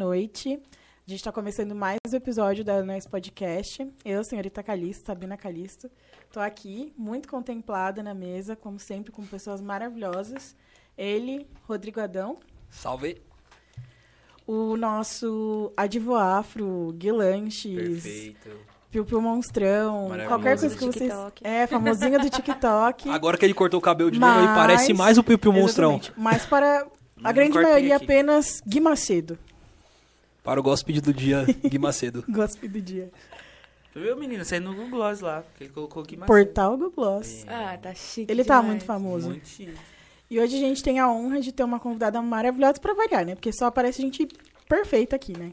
noite. A gente está começando mais um episódio da Nós Podcast. Eu, senhorita Calisto, Sabina Calisto, estou aqui, muito contemplada na mesa, como sempre, com pessoas maravilhosas. Ele, Rodrigo Adão. Salve! O nosso Advoafro, Guilanches. Perfeito. Piu Piu Monstrão, qualquer coisa que vocês... É, famosinha do TikTok. Agora que ele cortou o cabelo de novo, Mas- ele parece mais o Piu Piu Monstrão. Exatamente. Mas para a grande maioria, aqui. apenas Gui Macedo. Para o gospel do dia, Gui Macedo. Gospe do dia. Tu viu, menino? Saiu no Google Gloss lá. Que ele colocou aqui Portal Google Gloss. Ah, tá chique Ele tá demais. muito famoso. Muito chique. E hoje a gente tem a honra de ter uma convidada maravilhosa pra variar, né? Porque só aparece gente perfeita aqui, né?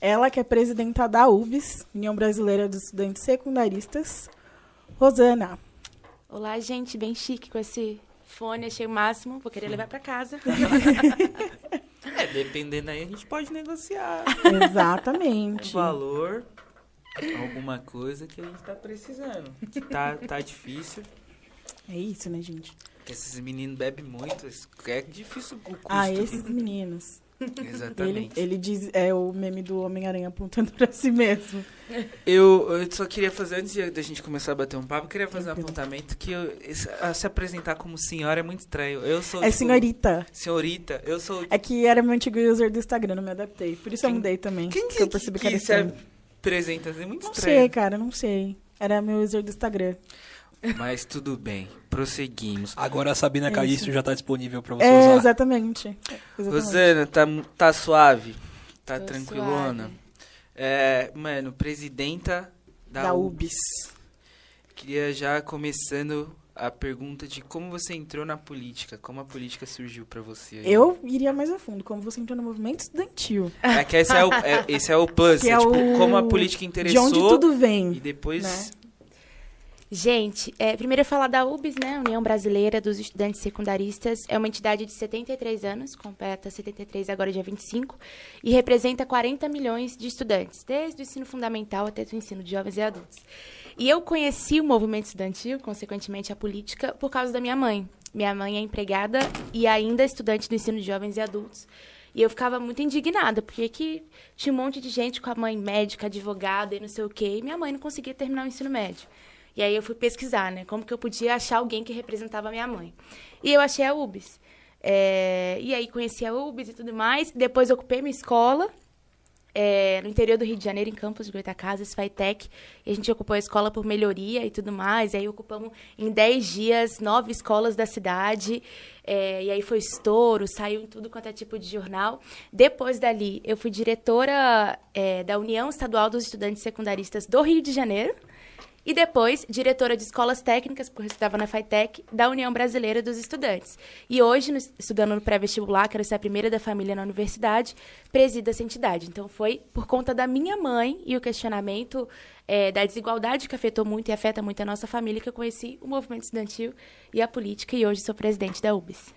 Ela que é presidenta da UBS, União Brasileira dos Estudantes Secundaristas, Rosana. Olá, gente, bem chique com esse fone, achei o máximo, vou querer levar pra casa. É, dependendo aí, a gente pode negociar Exatamente. valor, alguma coisa que a gente tá precisando. Que tá, tá difícil, É isso, né, gente? porque esses meninos bebem muito, é difícil o custo. Ah, esses meninos. Ele, Exatamente. ele diz, é o meme do Homem-Aranha apontando pra si mesmo. Eu, eu só queria fazer, antes da gente começar a bater um papo, eu queria fazer um apontamento que eu- se apresentar como senhora é muito estranho. Eu sou, É tipo, senhorita. Senhorita, eu sou... É que era meu antigo user do Instagram, não me adaptei. Por isso eu Quem- mudei também. Quem que, eu percebi que, que era se apresenta? É muito Não estranho. sei, cara, não sei. Era meu user do Instagram. Mas tudo bem, prosseguimos. Agora a Sabina É já tá disponível pra você É, usar. exatamente. exatamente. Rosana, tá, tá suave? Tá Tô tranquilona? suave. É, mano, presidenta da, Da UBS. Queria já começando a pergunta de como você entrou na política, como a política surgiu pra você. aí? Eu iria mais a fundo, como você entrou no movimento estudantil. É que esse é o, é- esse é o plus, Que é, é tipo, o- como a política De interessou onde tudo e vem. depois... né? Gente, é, primeiro eu falar da UBS, né? União Brasileira dos Estudantes Secundaristas. É uma entidade de 73 anos, completa 73 agora dia 25, e representa 40 milhões de estudantes, desde o ensino fundamental até o ensino de jovens e adultos. E eu conheci o movimento estudantil, consequentemente a política, por causa da minha mãe. Minha mãe é empregada e ainda estudante do ensino de jovens e adultos. E eu ficava muito indignada, porque que tinha um monte de gente com a mãe médica, advogada e não sei o quê, e minha mãe não conseguia terminar o ensino médio. E aí eu fui pesquisar, né? Como que eu podia achar alguém que representava a minha mãe. E eu achei a UBS. É, e aí conheci a UBS e tudo mais. Depois ocupei minha escola é, no interior do Rio de Janeiro, em Campos de Goitacazes, Faitec. E a gente ocupou a escola por melhoria e tudo mais. E aí ocupamos em 10 dias nove escolas da cidade. É, e aí foi estouro, saiu em tudo quanto é tipo de jornal. Depois dali, eu fui diretora é, da União Estadual dos Estudantes Secundaristas do Rio de Janeiro. E depois, diretora de escolas técnicas, porque eu estudava na FATEC, da União Brasileira dos Estudantes. E hoje, no- estudando no pré-vestibular, quero ser a primeira da família na universidade, presido essa entidade. Então, foi por conta da minha mãe e o questionamento eh, da desigualdade que afetou muito e afeta muito a nossa família que eu conheci o movimento estudantil e a política. E hoje sou presidente da UBS.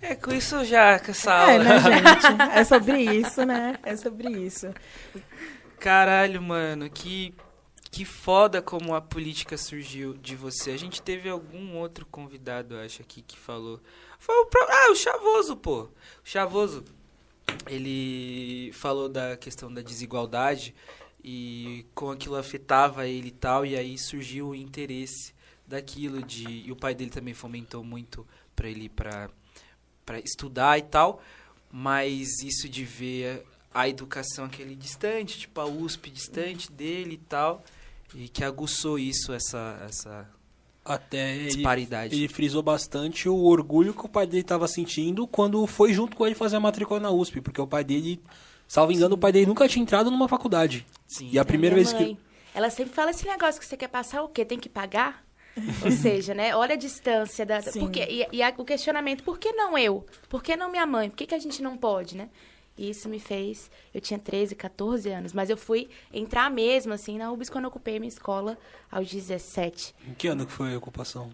É, com isso já, com essa É, aula. né, gente? É sobre isso, né? É sobre isso. Caralho, mano, que, que foda como a política surgiu de você. A gente teve algum outro convidado, acho, aqui que falou. Foi o pro... Ah, o Chavoso, pô. O Chavoso, ele falou da questão da desigualdade e como aquilo afetava ele e tal, e aí surgiu o interesse daquilo de e o pai dele também fomentou muito pra ele pra para estudar e tal, mas isso de ver a educação aquele distante, tipo a USP distante dele e tal, e que aguçou isso essa essa Até ele, disparidade. ele frisou bastante o orgulho que o pai dele tava sentindo quando foi junto com ele fazer a matrícula na USP, porque o pai dele, salvo engano, o pai dele nunca tinha entrado numa faculdade. Sim. E a primeira minha vez que mãe, Ela sempre fala esse negócio que você quer passar o quê? Tem que pagar? Ou seja, né? Olha a distância da. Sim. Porque, e e a- o questionamento, por que não eu? Por que não minha mãe? Por que, que a gente não pode, né? E isso me fez. Eu tinha 13, 14 anos, mas eu fui entrar mesmo, assim, na UBS quando eu ocupei minha escola aos 17. Em que ano que foi a ocupação?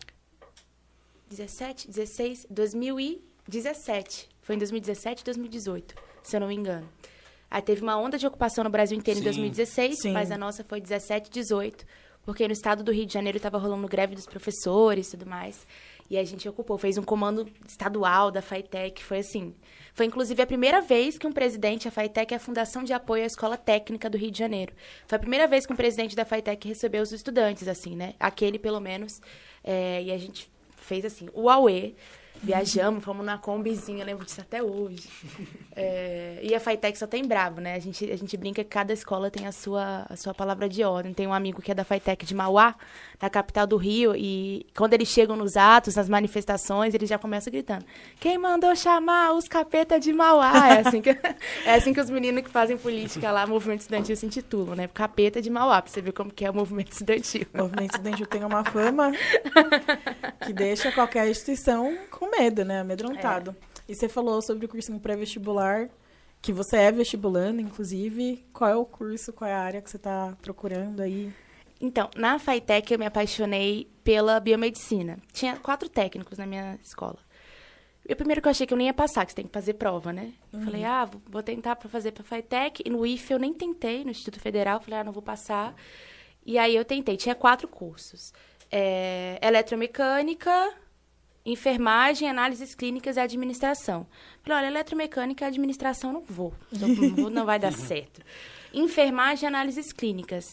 17, 16, 2017. Foi em 2017 2018, se eu não me engano. Aí teve uma onda de ocupação no Brasil inteiro Sim, em 2016, sim. mas a nossa foi 17, 18, porque no estado do Rio de Janeiro estava rolando greve dos professores e tudo mais. E a gente ocupou, fez um comando estadual da FAITEC, foi assim. Foi inclusive a primeira vez que um presidente, a FAITEC é a Fundação de Apoio à Escola Técnica do Rio de Janeiro. Foi a primeira vez que um presidente da FAITEC recebeu os estudantes, assim, né? Aquele, pelo menos. É, e a gente fez assim, o AUE. Viajamos, fomos na combizinha, lembro disso até hoje. É, e a FAITEC só tem bravo, né? A gente, a gente brinca que cada escola tem a sua, a sua palavra de ordem. Tem um amigo que é da FAITEC de Mauá, na capital do Rio, e quando eles chegam nos atos, nas manifestações, eles já começam gritando: Quem mandou chamar os capeta de Mauá? É assim que, é assim que os meninos que fazem política lá, movimento estudantil, se intitulam, né? Capeta de Mauá, pra você ver como que é o movimento estudantil. O movimento estudantil tem uma fama que deixa qualquer instituição com medo, né? Amedrontado. E você falou sobre o cursinho pré-vestibular, que você é vestibulando, inclusive. Qual é o curso, qual é a área que você está procurando aí? Então, na FAITEC eu me apaixonei pela biomedicina. Tinha quatro técnicos na minha escola. E o primeiro que eu achei que eu nem ia passar, que você tem que fazer prova, né? Eu falei, ah, vou- tentar para fazer para FAITEC. E no IFE eu nem tentei, no Instituto Federal. Falei, ah, não vou passar. E aí eu tentei. Tinha quatro cursos. É, eletromecânica, enfermagem, análises clínicas e administração. Falei, olha, eletromecânica e administração não vou. Não, não vou, não vai dar certo. Enfermagem e análises clínicas.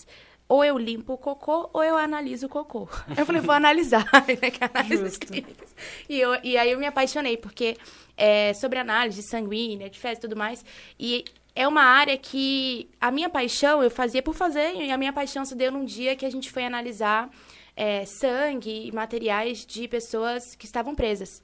Ou eu limpo o cocô, ou eu analiso o cocô. Eu falei, vou analisar, né, que é análises Justo. clínicas. E, eu, e aí eu me apaixonei, porque é sobre análise sanguínea, de fezes e tudo mais. E é uma área que a minha paixão eu fazia por fazer, e a minha paixão se deu num dia que a gente foi analisar é, sangue e materiais de pessoas que estavam presas.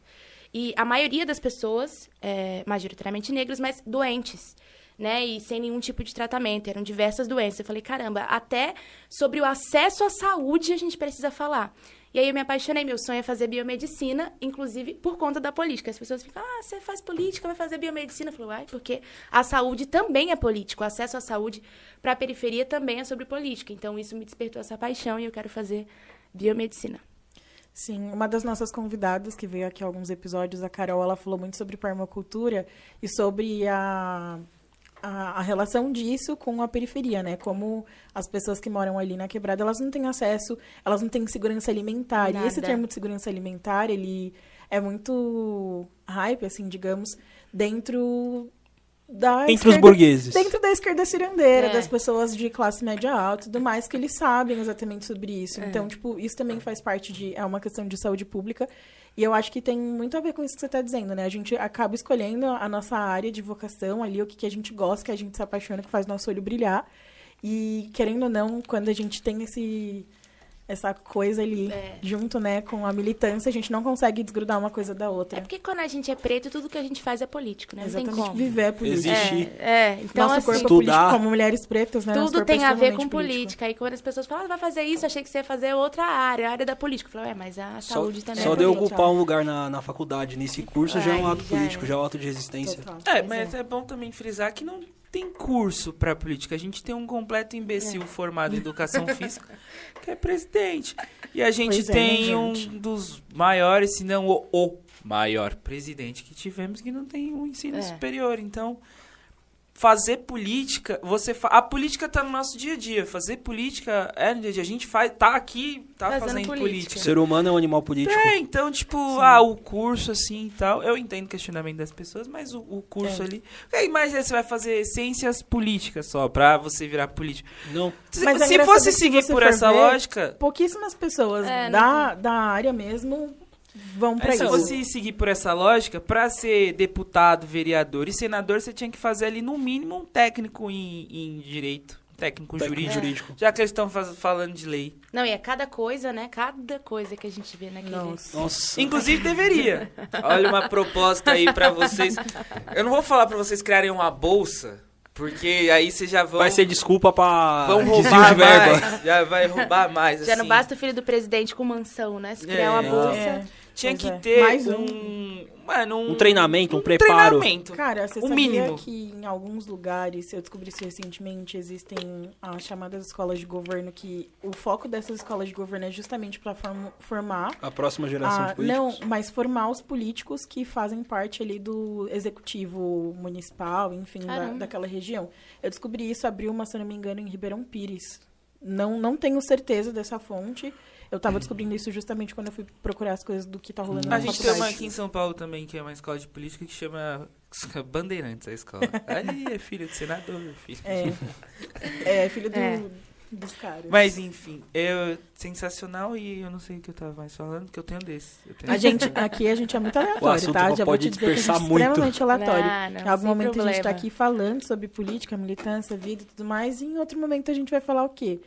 E a maioria das pessoas, é, majoritariamente negras, mas doentes, né? E sem nenhum tipo de tratamento. Eram diversas doenças. Eu falei, caramba, até sobre o acesso à saúde a gente precisa falar. E aí eu me apaixonei. Meu sonho é fazer biomedicina, inclusive por conta da política. As pessoas ficam, ah, você faz política, vai fazer biomedicina. Eu falo, uai, porque a saúde também é política. O acesso à saúde para a periferia também é sobre política. Então isso me despertou essa paixão e eu quero fazer biomedicina. Sim, uma das nossas convidadas que veio aqui alguns episódios, a Carol, ela falou muito sobre permacultura e sobre a, a, a relação disso com a periferia, né? Como as pessoas que moram ali na quebrada, elas não têm acesso, elas não têm segurança alimentar. E esse Nada. termo de segurança alimentar, ele é muito hype, assim, digamos, dentro da Entre os esquerda- burgueses. Dentro da esquerda cirandeira, É. das pessoas de classe média alta e tudo mais, que eles sabem exatamente sobre isso. É. Então, tipo, isso também faz parte de. É uma questão de saúde pública. E eu acho que tem muito a ver com isso que você está dizendo, né? A gente acaba escolhendo a nossa área de vocação ali, o que, que a gente gosta, que a gente se apaixona, que faz nosso olho brilhar. E, querendo ou não, quando a gente tem esse. Essa coisa ali É. junto, né, com a militância, a gente não consegue desgrudar uma coisa da outra. É porque quando a gente é preto, tudo que a gente faz é político, né? Não tem Exatamente. como. Viver é política. Existe. É, é. então Nosso assim, corpo é Estudar. político, como mulheres pretas, né? Tudo é tem a ver com político. política. Aí quando as pessoas falam, ah, vai fazer isso, achei que você ia fazer outra área, a área da política. Eu falei, é, mas a Só, saúde também só é de eu ocupar um lugar na, na faculdade nesse curso já é um ato já político, é. já é um ato de resistência. Total. É, mas é. bom também frisar que não tem curso pra política. A gente tem um completo imbecil formado em educação física, que é presidente. E a gente Pois é, né, tem um gente? dos maiores, se não o, o maior presidente que tivemos, que não tem um ensino É. superior. Então, fazer política, você fa- a política tá no nosso dia a dia. Fazer política é no dia a dia. A gente faz, tá aqui, tá Fazendo fazendo, política. política. O ser humano é um animal político. É, então, tipo, ah, o curso assim e tal. Eu entendo o questionamento das pessoas, mas o, o curso É. ali. Aí, imagina, você vai fazer ciências políticas só pra você virar político. Não. Se, Mas é se engraçado fosse se seguir você por essa ver, lógica. Pouquíssimas pessoas É, não da, da área mesmo vão pra Aí, se isso. fosse seguir por essa lógica, pra ser deputado, vereador e senador, você tinha que fazer ali no mínimo um técnico em, em direito, um técnico, Técnico jurídico. jurídico. Já que eles estão falando de lei. Não, e é cada coisa, né? Cada coisa que a gente vê naquele... Nossa. Nossa. Inclusive deveria. Olha uma proposta aí pra vocês. Eu não vou falar pra vocês criarem uma bolsa, porque aí vocês já vão Vai ser desculpa pra vão roubar de verba. mais. Já vai roubar mais Já assim. não basta o filho do presidente com mansão, né? Se criar uma É. bolsa... É. Tinha Pois que é. ter Mais um, mano, um, Um treinamento, um preparo. treinamento. Cara, você O sabia mínimo. que em alguns lugares, eu descobri isso recentemente, existem as chamadas escolas de governo, que o foco dessas escolas de governo é justamente para formar A próxima geração a- de políticos. Não, mas formar os políticos que fazem parte ali do executivo municipal, enfim, da, daquela região. Eu descobri isso, abriu uma, se não me engano, em Ribeirão Pires. Não, não tenho certeza dessa fonte. Eu tava descobrindo isso justamente quando eu fui procurar as coisas do que tá rolando na A gente tem faculdade. uma aqui em São Paulo também, que é uma escola de política que chama Bandeirantes, a escola. Ali é filho de senador, filho. É, é filho do, É. dos caras. Mas enfim, é sensacional e eu não sei o que eu tava mais falando, porque eu tenho desse. Eu tenho A gente, aqui a gente é muito aleatório, tá? Já vou pode te dizer que a gente é dispersar muito. extremamente aleatório. Não, não, em algum momento a gente tá problema. aqui falando sobre política, militância, vida e tudo mais, e em outro momento a gente vai falar o quê?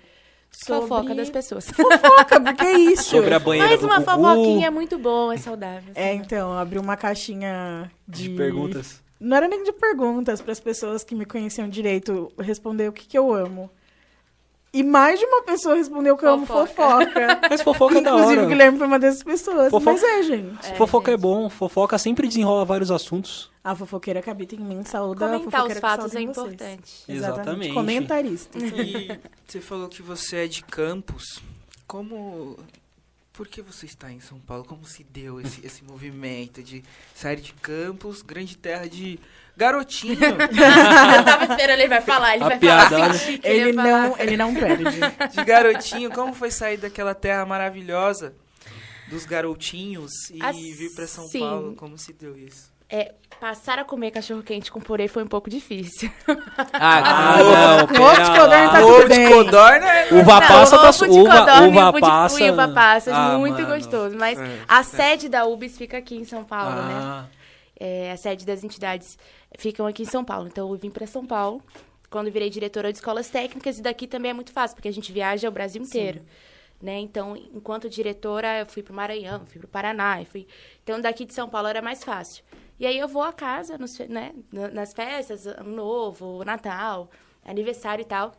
Fofoca das pessoas. Fofoca, porque é isso. Sobre a banheira Mais do uma Gugu, fofoquinha muito boa, é saudável. É, então, abri uma caixinha de, de perguntas. Não era nem de perguntas para as pessoas que me conheciam direito responder o que, que eu amo. E mais de uma pessoa respondeu que eu amo Fofoca. Mas fofoca é da Inclusive, o hora. Guilherme foi uma dessas pessoas. Fofoca- Mas é, gente. É, fofoca é gente. bom, fofoca sempre desenrola vários assuntos. A fofoqueira que habita em mim, saúda a Comentar os fofoqueira que fatos é importante. Exatamente. Comentarista. E você falou que você é de Campos. Como. Por que você está em São Paulo? Como se deu esse, esse movimento de sair de Campos, grande terra de garotinho? Eu tava esperando ele vai falar, ele A vai piada, falar. olha. senti que ele Ele ia falar. não, ele não perde. de garotinho, como foi sair daquela terra maravilhosa dos garotinhos e Assim, vir para São Paulo? Como se deu isso? É, passar a comer cachorro quente com purê foi um pouco difícil. Ah, ovo- não, Ovo de pera codorna tá ovo tudo de bem. codorna é... Uva Não, passa tá ovo su- de uva, codorna uva ovo de- passa. e uva passa, Ah, muito mano. gostoso. Mas É, a certo. sede da UBS fica aqui em São Paulo, né? Ah, É, a sede das entidades ficam aqui em São Paulo. Então, eu vim para São Paulo quando virei diretora de escolas técnicas. E daqui também é muito fácil, porque a gente viaja o Brasil inteiro. Né? Então, enquanto diretora, eu fui para o Maranhão, fui para o Paraná. Fui... Então, daqui de São Paulo era mais fácil. E aí, eu vou a casa, nos, né? na- nas festas, Ano Novo, Natal, aniversário e tal.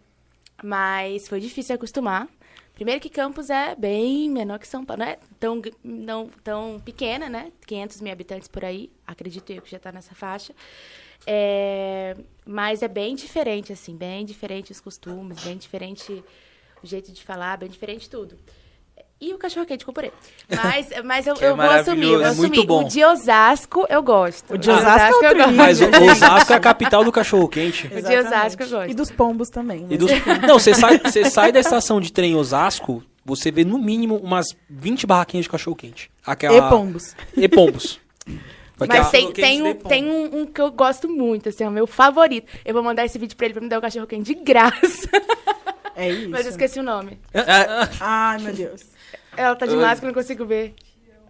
Mas foi difícil acostumar. Primeiro que Campos é bem menor que São Paulo. Não é tão, não, tão pequena, né? 500 mil habitantes por aí. Acredito eu que já está nessa faixa. É, mas é bem diferente, assim. Bem diferente os costumes, bem diferente o jeito de falar, bem diferente tudo. E o cachorro quente com purê. Mas, mas eu, é eu vou assumir, eu vou. É muito assumir. bom. O de Osasco eu gosto. O de Osasco é eu gosto. mas o Osasco é a capital do cachorro quente. O de Osasco eu gosto. E dos pombos também. E mas- dos... Não, você sai, você sai da estação de trem Osasco, você vê no mínimo umas 20 barraquinhas de cachorro quente. Aquela... E pombos. E pombos. Porque Mas tem, tem, um, tem um, um que eu gosto muito, assim, é o meu favorito. Eu vou mandar esse vídeo pra ele pra me dar o cachorro quente de graça. É isso. Mas eu esqueci o nome. Ai, meu Deus. Ela tá de máscara, eu não consigo ver.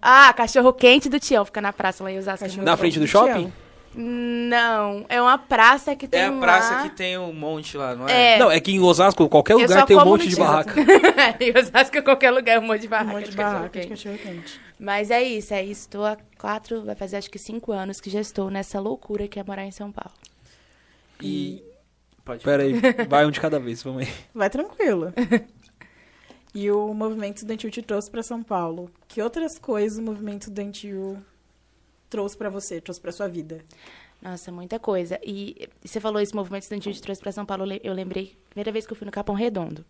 Ah, cachorro quente do Tião, fica na praça lá em Osasco. Cachorro Na frente do shopping? Não, é uma praça que tem É a praça lá... que tem um monte lá, não é? É. Não, é que em Osasco, qualquer lugar só tem um como monte no de barraca. em Osasco, qualquer lugar, é um monte de Um barraca monte de de cachorro barraca de quente. cachorro quente. Mas é isso, é isso. Estou há quatro, vai fazer acho que cinco anos que já estou nessa loucura que é morar em São Paulo. E... Pode Pera aí, vai um de cada vez, vamos aí. Vai tranquilo. E o movimento estudantil te trouxe para São Paulo. Que outras coisas o movimento estudantil trouxe para você, trouxe para sua vida? Nossa, muita coisa. E você falou esse movimento estudantil de trouxe para São Paulo, eu le- eu lembrei, primeira vez que eu fui no Capão Redondo.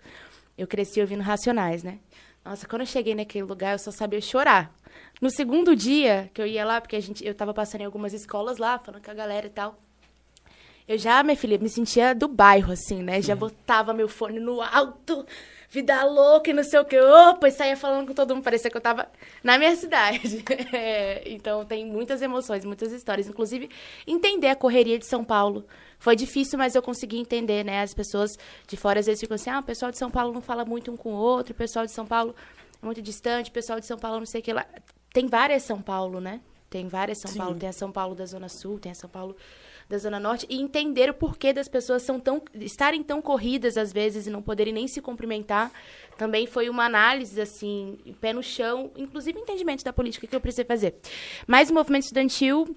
Eu cresci ouvindo Racionais, né? Nossa, quando eu cheguei naquele lugar, eu só sabia chorar. No segundo dia que eu ia lá, porque a gente, eu tava passando em algumas escolas lá, falando com a galera e tal. Eu já, minha filha, me sentia do bairro, assim, né? Já botava meu fone no alto, vida louca e não sei o que. Opa, e saía falando com todo mundo. Parecia que eu tava na minha cidade. É, então, tem muitas emoções, muitas histórias. Inclusive, entender a correria de São Paulo. Foi difícil, mas eu consegui entender, né? As pessoas de fora às vezes ficam assim, ah, o pessoal de São Paulo não fala muito um com o outro, o pessoal de São Paulo é muito distante, o pessoal de São Paulo não sei o que lá. Tem várias São Paulo, né? Tem várias São Sim. Paulo. Tem a São Paulo da Zona Sul, tem a São Paulo da Zona Norte. E entender o porquê das pessoas são tão, estarem tão corridas, às vezes, e não poderem nem se cumprimentar. Também foi uma análise, assim, pé no chão, inclusive entendimento da política que eu precisei fazer. Mas o movimento estudantil...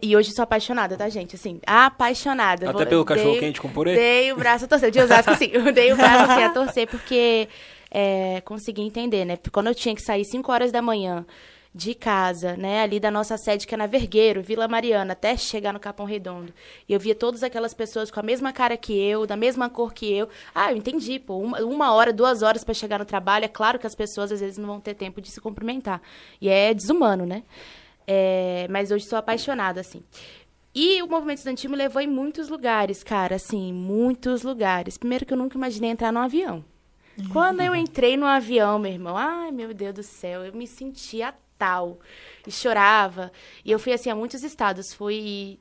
E hoje sou apaixonada, tá, gente? Assim, apaixonada. Até Vou- pelo cachorro dei- quente com purê? Dei o braço a torcer. De Osasco, sim. Eu dei o braço assim, a torcer, porque é, consegui entender, né? Quando eu tinha que sair 5 horas da manhã de casa, né? Ali da nossa sede, que é na Vergueiro, Vila Mariana, até chegar no Capão Redondo. E eu via todas aquelas pessoas com a mesma cara que eu, da mesma cor que eu. Ah, eu entendi, pô. Uma, uma hora, duas horas para chegar no trabalho. É claro que as pessoas, às vezes, não vão ter tempo de se cumprimentar. E é desumano, né? É, mas hoje sou apaixonada, assim. E o movimento estudantil me levou em muitos lugares, cara, assim, muitos lugares. Primeiro que eu nunca imaginei entrar num avião. Quando eu entrei no avião, meu irmão, ai meu Deus do céu, eu me sentia tal. E chorava. E eu fui assim a muitos estados. Fui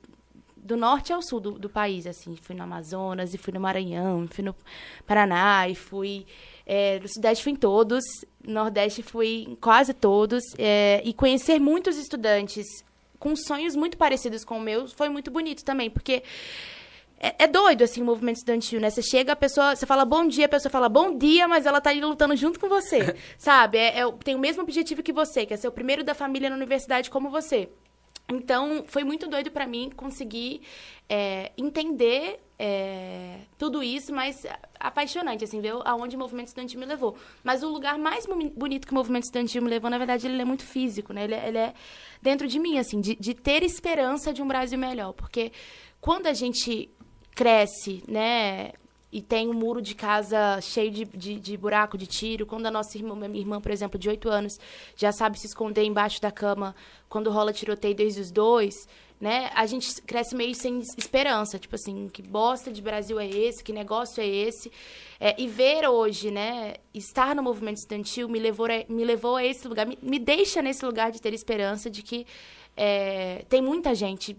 do norte ao sul do, do país, assim. Fui no Amazonas, e fui no Maranhão, e fui no Paraná, e fui. É, no Sudeste fui em todos, no Nordeste fui em quase todos. É, e conhecer muitos estudantes com sonhos muito parecidos com o meu foi muito bonito também, porque é, é, doido, assim, o movimento estudantil, né? Você chega, a pessoa, você fala bom dia, a pessoa fala bom dia, mas ela tá ali lutando junto com você, sabe? É, é, tem o mesmo objetivo que você, que é ser o primeiro da família na universidade como você. Então, foi muito doido para mim conseguir é, entender é, tudo isso, mas apaixonante, assim, ver aonde o movimento estudantil me levou. Mas o lugar mais bonito que o movimento estudantil me levou, na verdade, ele é muito físico, né? Ele, é, ele é dentro de mim, assim, de, de ter esperança de um Brasil melhor. Porque quando a gente cresce, né? E tem um muro de casa cheio de, de, de, buraco de tiro. Quando a nossa irmã, minha irmã, por exemplo, de 8 anos, já sabe se esconder embaixo da cama quando rola tiroteio desde os dois, né? A gente cresce meio sem esperança. Tipo assim, que bosta de Brasil é esse? Que negócio é esse? É, e ver hoje, né? Estar no movimento estudantil me levou a, me levou a esse lugar. Me, me deixa nesse lugar de ter esperança de que é, tem muita gente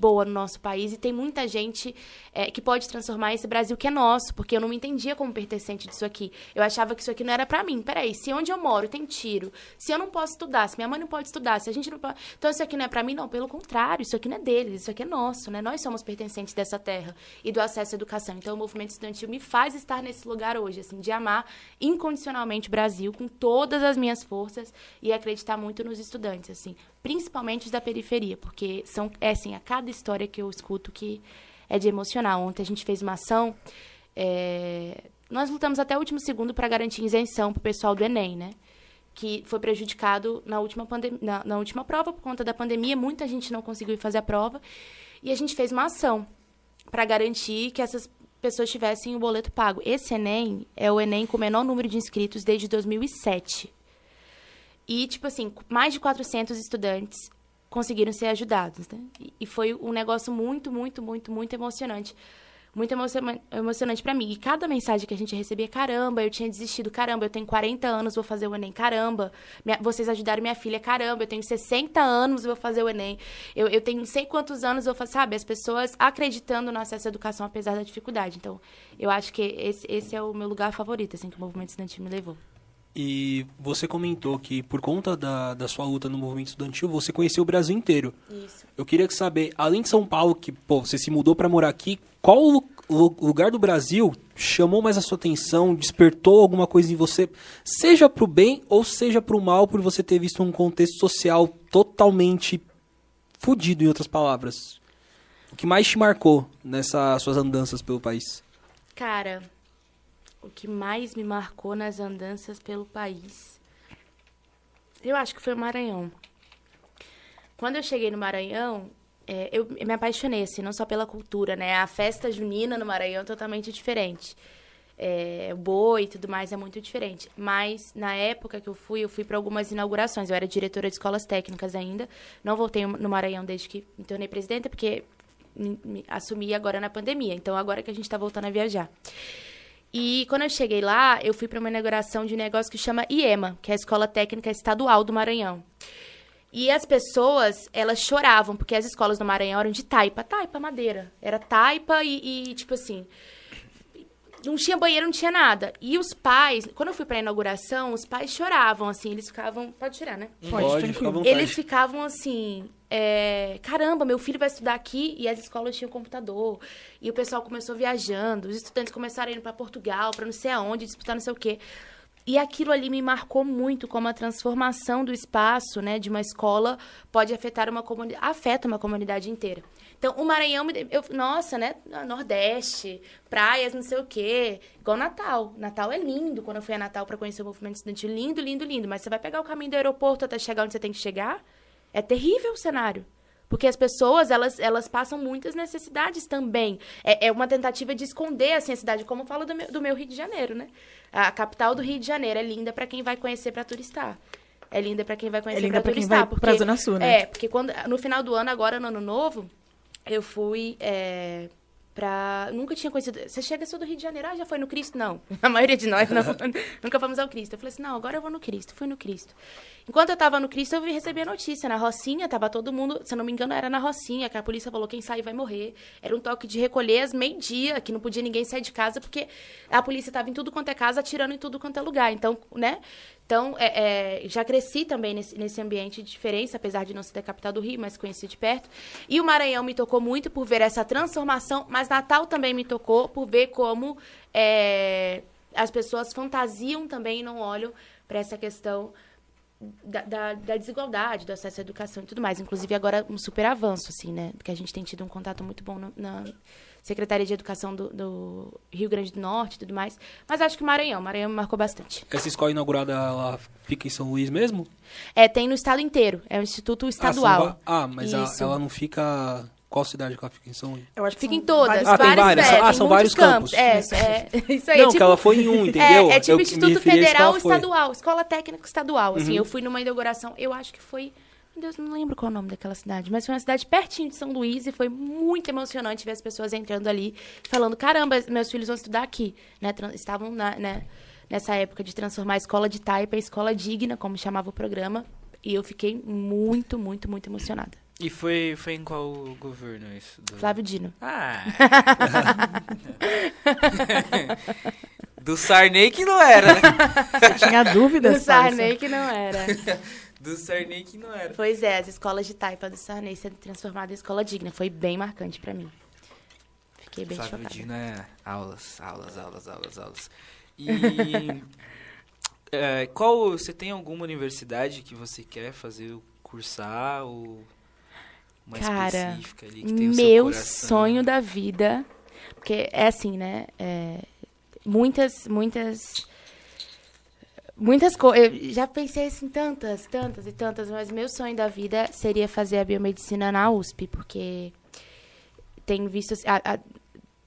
boa no nosso país e tem muita gente é, que pode transformar esse Brasil que é nosso, porque eu não me entendia como pertencente disso aqui. Eu achava que isso aqui não era para mim. Peraí, se onde eu moro tem tiro, se eu não posso estudar, se minha mãe não pode estudar, se a gente não pode. Então isso aqui não é para mim, não. Pelo contrário, isso aqui não é deles, isso aqui é nosso, né? Nós somos pertencentes dessa terra e do acesso à educação. Então o movimento estudantil me faz estar nesse lugar hoje, assim, de amar incondicionalmente o Brasil com todas as minhas forças e acreditar muito nos estudantes, assim principalmente os da periferia, porque são, é assim, a cada história que eu escuto que é de emocionar. Ontem a gente fez uma ação, é, nós lutamos até o último segundo para garantir isenção para o pessoal do Enem, né? Que foi prejudicado na última, na, na última prova por conta da pandemia, muita gente não conseguiu fazer a prova, e a gente fez uma ação para garantir que essas pessoas tivessem o boleto pago. Esse Enem é o Enem com o menor número de inscritos desde 2007. E, tipo assim, mais de 400 estudantes conseguiram ser ajudados, né? E foi um negócio muito, muito, muito, muito emocionante. Muito emocionante para mim. E cada mensagem que a gente recebia, caramba, eu tinha desistido, caramba, eu tenho 40 anos, vou fazer o Enem, caramba, minha, vocês ajudaram minha filha, caramba, eu tenho 60 anos, vou fazer o Enem, eu, eu tenho não sei quantos anos, vou fazer, sabe? As pessoas acreditando no acesso à educação apesar da dificuldade. Então, eu acho que esse, esse é o meu lugar favorito, assim, que o movimento estudantil me levou. E você comentou que por conta da, da sua luta no movimento estudantil, você conheceu o Brasil inteiro. Isso. Eu queria saber, além de São Paulo, que pô, você se mudou para morar aqui, qual lugar do Brasil chamou mais a sua atenção, despertou alguma coisa em você, seja para o bem ou seja para o mal, por você ter visto um contexto social totalmente fudido, em outras palavras? O que mais te marcou nessas suas andanças pelo país? Cara, o que mais me marcou nas andanças pelo país, eu acho que foi o Maranhão. Quando eu cheguei no Maranhão, é, eu me apaixonei, assim, não só pela cultura, né? A festa junina no Maranhão é totalmente diferente. É, boi e tudo mais é muito diferente. Mas na época que eu fui, eu fui para algumas inaugurações. Eu era diretora de escolas técnicas ainda. Não voltei no Maranhão desde que me tornei presidenta, porque me, me assumi agora na pandemia. Então agora que a gente está voltando a viajar. E quando eu cheguei lá, eu fui para uma inauguração de um negócio que chama IEMA, que é a Escola Técnica Estadual do Maranhão. E as pessoas, elas choravam, porque as escolas do Maranhão eram de taipa, taipa, madeira. Era taipa e, e tipo assim, não tinha banheiro, não tinha nada. E os pais, quando eu fui pra inauguração, os pais choravam, assim, eles ficavam. Pode tirar, né? Pode, Pode fica. Eles ficavam assim. É, caramba, meu filho vai estudar aqui e as escolas tinham computador. E o pessoal começou viajando, os estudantes começaram ir para Portugal, para não sei aonde, disputar não sei o quê. E aquilo ali me marcou muito como a transformação do espaço, né, de uma escola pode afetar uma comunidade, afeta uma comunidade inteira. Então, o Maranhão, eu, nossa, né? Nordeste, praias, não sei o quê. Igual Natal. Natal é lindo. Quando eu fui a Natal para conhecer o movimento estudantil, lindo, lindo, lindo. Mas você vai pegar o caminho do aeroporto até chegar onde você tem que chegar, é terrível o cenário. Porque as pessoas, elas, elas passam muitas necessidades também. É, é uma tentativa de esconder, assim, a cidade, como eu falo do meu, do meu Rio de Janeiro, né? A capital do Rio de Janeiro é linda para quem vai conhecer para turistar. É linda para quem vai conhecer é linda para turistar. Quem vai porque, pra Zona Sul, né? É, porque quando, no final do ano, agora no ano novo, eu fui é, pra... Nunca tinha conhecido... Você chega, sou do Rio de Janeiro, ah, já foi no Cristo? Não. A maioria de nós não, nunca fomos ao Cristo. Eu falei assim, não, agora eu vou no Cristo. Fui no Cristo. Enquanto eu tava no Cristo, eu recebi a notícia. Na Rocinha, tava todo mundo... Se eu não me engano, era na Rocinha, que a polícia falou, quem sair vai morrer. Era um toque de recolher às meio-dia, que não podia ninguém sair de casa, porque a polícia tava em tudo quanto é casa, atirando em tudo quanto é lugar. Então, né? Então, é, é, já cresci também nesse, nesse ambiente de diferença, apesar de não ser da capital do Rio, mas conheci de perto. E o Maranhão me tocou muito por ver essa transformação, mas Natal também me tocou por ver como é, as pessoas fantasiam também e não olham para essa questão da, da, da, desigualdade, do acesso à educação e tudo mais. Inclusive, agora um super avanço, assim, né? Que a gente tem tido um contato muito bom no, na Secretaria de Educação do, do, Rio Grande do Norte e tudo mais. Mas acho que Maranhão, Maranhão me marcou bastante. Essa escola inaugurada, ela fica em São Luís mesmo? É, tem no estado inteiro. É um instituto estadual. Ah, ah mas a, ela não fica... Qual cidade que ela fica em São Luís? Eu acho que fica em todas. Ah, tem várias. É, ah, são vários campos. campos. É, é, isso aí. Não, é tipo, que ela foi em um, entendeu? É, é tipo eu Instituto Federal Estadual, Escola Técnica Estadual. Assim, uhum. eu fui numa inauguração, eu acho que foi meu Deus, não lembro qual é o nome daquela cidade, mas foi uma cidade pertinho de São Luís e foi muito emocionante ver as pessoas entrando ali, falando: caramba, meus filhos vão estudar aqui. Né? Estavam na, né, nessa época de transformar a escola de Taipa em escola digna, como chamava o programa. E eu fiquei muito, muito, muito emocionada. E foi, foi em qual governo isso? Do... Flávio Dino. Ah! do Sarney que não era, né? Você tinha dúvidas, Do Sarney que não era. Do Sarney que não era. Pois é, as escolas de taipa do Sarney sendo transformadas em escola digna. Foi bem marcante para mim. Fiquei bem Flávio chocada. Dino é aulas, aulas, aulas, aulas, aulas. E é, qual você tem alguma universidade que você quer fazer cursar ou uma Cara, específica ali que tem o meu sonho da vida, porque é assim, né? É, muitas, muitas muitas coisas. Já pensei assim, tantas, tantas e tantas, mas meu sonho da vida seria fazer a biomedicina na USP, porque tenho visto. A, a,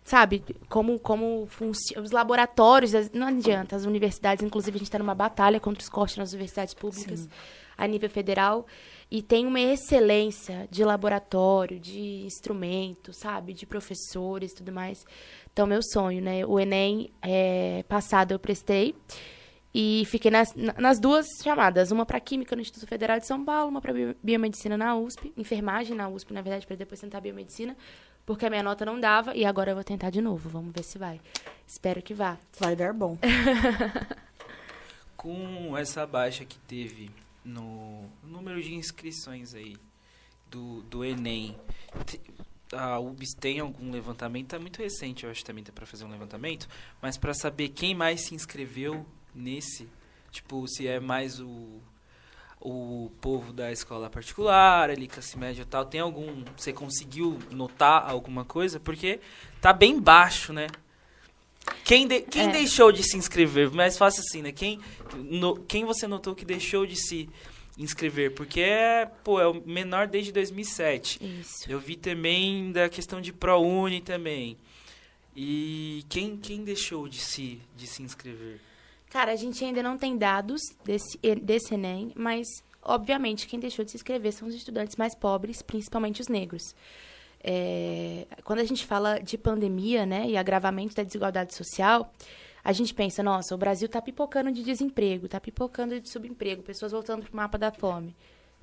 sabe, como, como funcionam os laboratórios, não adianta, as universidades, inclusive a gente está numa batalha contra os cortes nas universidades públicas Sim. a nível federal, e tem uma excelência de laboratório, de instrumentos, sabe, de professores e tudo mais. Então, meu sonho, né? O Enem é, passado eu prestei, e fiquei nas, nas duas chamadas, uma para Química no Instituto Federal de São Paulo, uma para Biomedicina na USP, enfermagem na USP, na verdade, para depois tentar Biomedicina, porque a minha nota não dava e agora eu vou tentar de novo. Vamos ver se vai. Espero que vá. Vai dar bom. Com essa baixa que teve no número de inscrições aí do, do Enem, a UBS tem algum levantamento? Tá muito recente, eu acho que também tá para fazer um levantamento, mas para saber quem mais se inscreveu nesse, tipo, se é mais o o povo da escola particular, ali classe média e tal, tem algum, você conseguiu notar alguma coisa? Porque tá bem baixo, né? Quem, de, quem é. deixou de se inscrever? Mais fácil assim, né? Quem, no, quem você notou que deixou de se inscrever? Porque é, pô, é o menor desde 2007. Isso. Eu vi também da questão de ProUni também. E quem, quem deixou de se, de se inscrever? Cara, a gente ainda não tem dados desse, desse Enem, mas, obviamente, quem deixou de se inscrever são os estudantes mais pobres, principalmente os negros. É, quando a gente fala de pandemia, né, e agravamento da desigualdade social, a gente pensa, nossa, o Brasil está pipocando de desemprego, está pipocando de subemprego, pessoas voltando para o mapa da fome.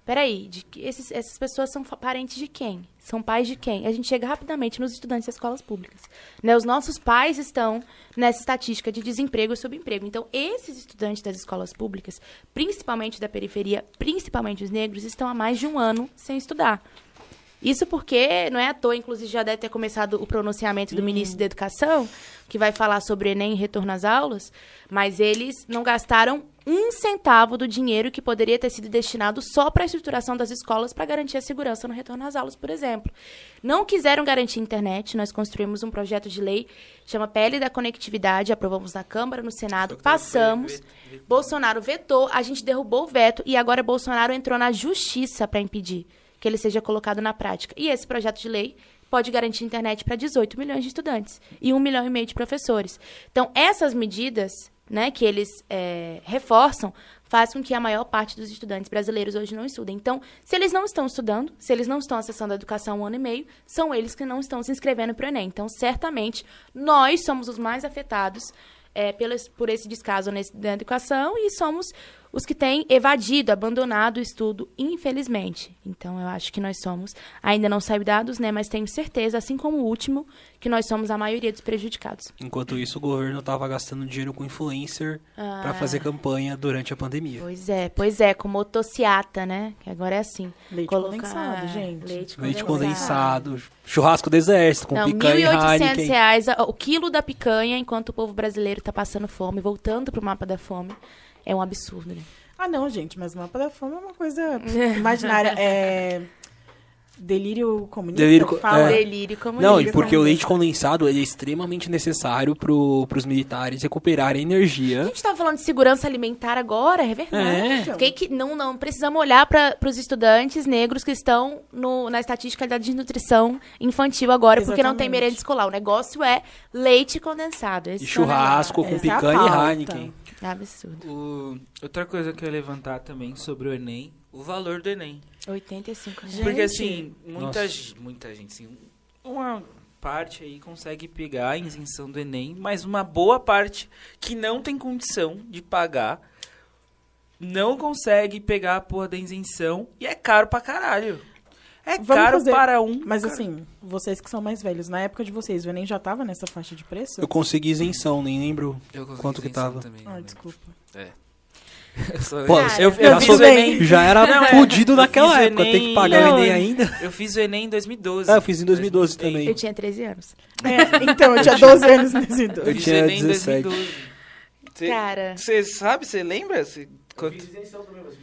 Peraí, de, esses, essas pessoas são parentes de quem? São pais de quem? A gente chega rapidamente nos estudantes das escolas públicas. Né? Os nossos pais estão nessa estatística de desemprego e subemprego. Então, esses estudantes das escolas públicas, principalmente da periferia, principalmente os negros, estão há mais de um ano sem estudar. Isso porque, não é à toa, inclusive já deve ter começado o pronunciamento do uhum. ministro da Educação, que vai falar sobre Enem e retorno às aulas, mas eles não gastaram um centavo do dinheiro que poderia ter sido destinado só para a estruturação das escolas para garantir a segurança no retorno às aulas, por exemplo. Não quiseram garantir internet, nós construímos um projeto de lei, chama PL da Conectividade, aprovamos na Câmara, no Senado, passamos, Bolsonaro vetou, a gente derrubou o veto e agora Bolsonaro entrou na justiça para impedir que ele seja colocado na prática. E esse projeto de lei pode garantir internet para 18 milhões de estudantes e 1 milhão e meio de professores. Então, essas medidas né, que eles é, reforçam faz com que a maior parte dos estudantes brasileiros hoje não estudem. Então, se eles não estão estudando, se eles não estão acessando a educação um ano e meio, são eles que não estão se inscrevendo para o Enem. Então, certamente, nós somos os mais afetados é, por esse descaso nesse, da educação e somos os que têm evadido, abandonado o estudo, infelizmente. Então, eu acho que nós somos, ainda não saiu dados, né, mas tenho certeza, assim como o último, que nós somos a maioria dos prejudicados. Enquanto isso, o governo estava gastando dinheiro com influencer ah. para fazer campanha durante a pandemia. Pois é, pois é, com motociata, né? Que agora é assim. Leite Colocar... condensado, gente. Leite, Leite condensado. condensado. Churrasco do exército, com Não, picanha 1.800 e reais o quilo da picanha, enquanto o povo brasileiro está passando fome, voltando para o mapa da fome. É um absurdo, né? Ah, não, gente, mas o mapa da fome é uma coisa imaginária. é. Delírio comunista? Delírio, fala. É. Delírio comunista. Não, e porque o leite condensado ele é extremamente necessário pro, pros militares recuperarem energia. A gente tava falando de segurança alimentar agora, é verdade. É. Que, que não, não precisamos olhar para os estudantes negros que estão no, na estatística da desnutrição infantil agora, Exatamente. porque não tem merenda escolar. O negócio é leite condensado. Esse e churrasco com picanha é e Heineken. É absurdo. O, outra coisa que eu ia levantar também sobre o Enem, o valor do Enem. 85 reais. Porque assim, muita, muita gente, assim, uma parte aí consegue pegar a isenção do Enem, mas uma boa parte que não tem condição de pagar não consegue pegar a porra da isenção e é caro pra caralho. É Vamos caro fazer. para um. Mas assim, vocês que são mais velhos, na época de vocês, o Enem já tava nessa faixa de preço? Eu consegui isenção, nem lembro quanto que tava. Também, ah, desculpa. É. Pô, eu, eu, eu fiz o Enem. Já era não, é, fudido naquela época, Enem, tem que pagar não, o Enem ainda. Eu fiz o Enem em 2012. Ah, eu fiz em 2012 também. Eu tinha 13 anos. É, então, eu tinha 12 anos em 2012. Eu, tinha 17. Cê, Cara. Você sabe, você lembra? Cê, quanto... Eu fiz isenção também, mas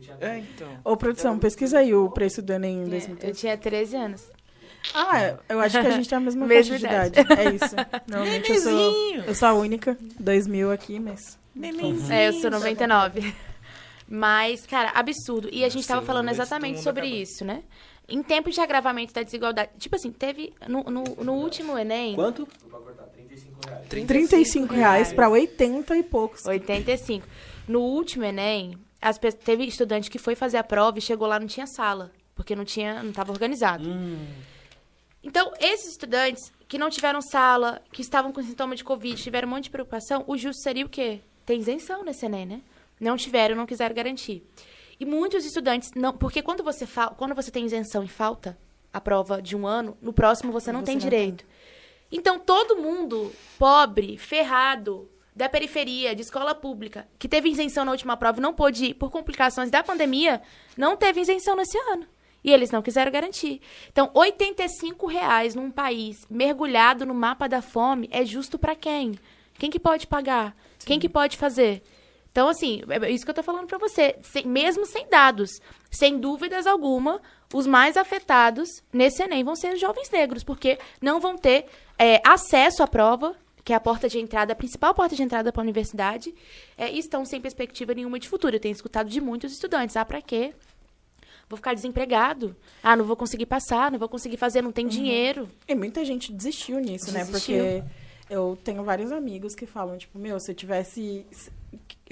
fiz em 2013, você tinha É, então. Ô, produção, pesquisa aí o preço do Enem em 2013. Eu tinha 13 anos. Ah, eu acho que a gente tem a mesma faixa de idade. É isso. Normalmente eu sou, eu sou a única, 2000 aqui, mas... Nenenzinho. É, eu sou 99. Mas, cara, absurdo. E a gente estava falando exatamente sobre isso, né? Em tempos de agravamento da desigualdade. Tipo assim, teve no, no, no último Enem. Quanto? 35 reais. 35 reais para 80 e poucos. 85. No último Enem, as, teve estudante que foi fazer a prova e chegou lá não tinha sala. Porque não tinha, não estava organizado. Hum. Então, esses estudantes que não tiveram sala, que estavam com sintoma de Covid, tiveram um monte de preocupação, o justo seria o quê? Tem isenção nesse Enem, né? não tiveram, não quiseram garantir. E muitos estudantes não, porque quando você fa, quando você tem isenção e falta a prova de um ano, no próximo você não você tem não direito. Tem. Então todo mundo pobre, ferrado, da periferia, de escola pública, que teve isenção na última prova e não pôde ir por complicações da pandemia, não teve isenção nesse ano. E eles não quiseram garantir. Então, R$ reais num país mergulhado no mapa da fome é justo para quem? Quem que pode pagar? Sim. Quem que pode fazer? Então, assim, é isso que eu tô falando para você. Sem, mesmo sem dados, sem dúvidas alguma, os mais afetados nesse Enem vão ser os jovens negros, porque não vão ter é, acesso à prova, que é a porta de entrada, a principal porta de entrada para a universidade, é, e estão sem perspectiva nenhuma de futuro. Eu tenho escutado de muitos estudantes. Ah, para quê? Vou ficar desempregado. Ah, não vou conseguir passar, não vou conseguir fazer, não tem uhum. dinheiro. E muita gente desistiu nisso, né? desistiu. né? Porque eu tenho vários amigos que falam, tipo, meu, se eu tivesse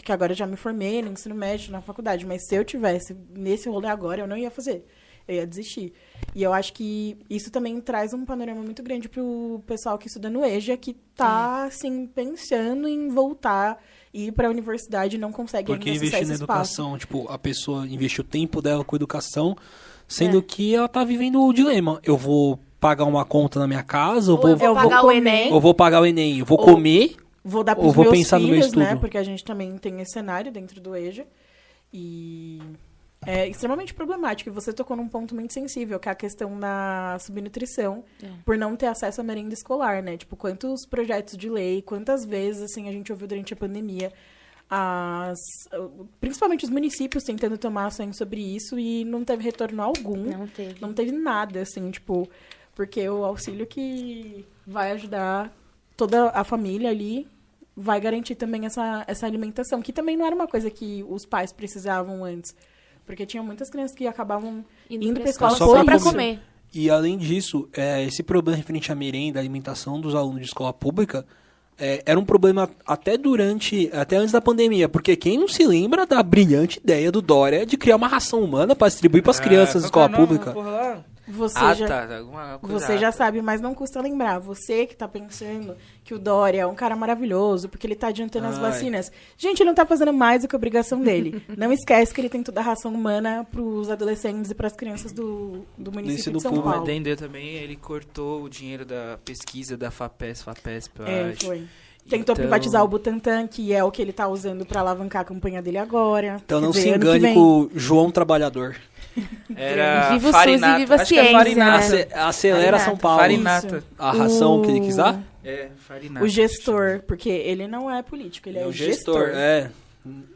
que agora eu já me formei no ensino médio, na faculdade, mas se eu tivesse nesse rolê agora, eu não ia fazer. Eu ia desistir. E eu acho que isso também traz um panorama muito grande pro pessoal que estuda no EJA, que tá, é. assim, pensando em voltar e ir para a universidade e não consegue Porque investir na educação, tipo, a pessoa investe o tempo dela com educação, sendo é. que ela tá vivendo o dilema. Eu vou pagar uma conta na minha casa, ou, ou vou, eu vou pagar vou, o Enem. Ou vou pagar o Enem, eu vou ou... comer vou dar para os meus pensar filhos, né? Porque a gente também tem esse cenário dentro do EJA. E é extremamente problemático. E você tocou num ponto muito sensível, que é a questão da subnutrição, é. por não ter acesso à merenda escolar, né? Tipo, quantos projetos de lei, quantas vezes, assim, a gente ouviu durante a pandemia, as, principalmente os municípios tentando tomar ação sobre isso e não teve retorno algum. Não teve. Não teve nada, assim, tipo, porque o auxílio que vai ajudar toda a família ali vai garantir também essa, essa alimentação, que também não era uma coisa que os pais precisavam antes. Porque tinha muitas crianças que acabavam indo, indo para a escola só para comer. E além disso, é, esse problema referente à merenda, à alimentação dos alunos de escola pública, é, era um problema até durante, até antes da pandemia, porque quem não se lembra da brilhante ideia do Dória de criar uma ração humana para distribuir para as crianças da escola que é o nome pública? porra lá? Você Ah, já, tá, alguma coisa Você já ata. sabe, mas não custa lembrar. Você que tá pensando que o Dória é um cara maravilhoso, porque ele tá adiantando as Ai. vacinas. Gente, ele não tá fazendo mais do que a obrigação dele. não esquece que ele tem toda a ração humana pros adolescentes e pras crianças do, do município ensino de São público. Paulo. Adendo também, ele cortou o dinheiro da pesquisa da FAPES, FAPESP, eu É, acho. foi. Tentou Então- privatizar o Butantan, que é o que ele tá usando pra alavancar a campanha dele agora. Então não se engane vem. com o João Trabalhador. Era Viva o SUS e viva a acho que é ciência, farinata. né? Ace- acelera Farinata. São Paulo. Farinata. A ração O- que ele quis dar? É, farinata. O gestor, porque ele não é político, ele é, É o gestor. gestor. É.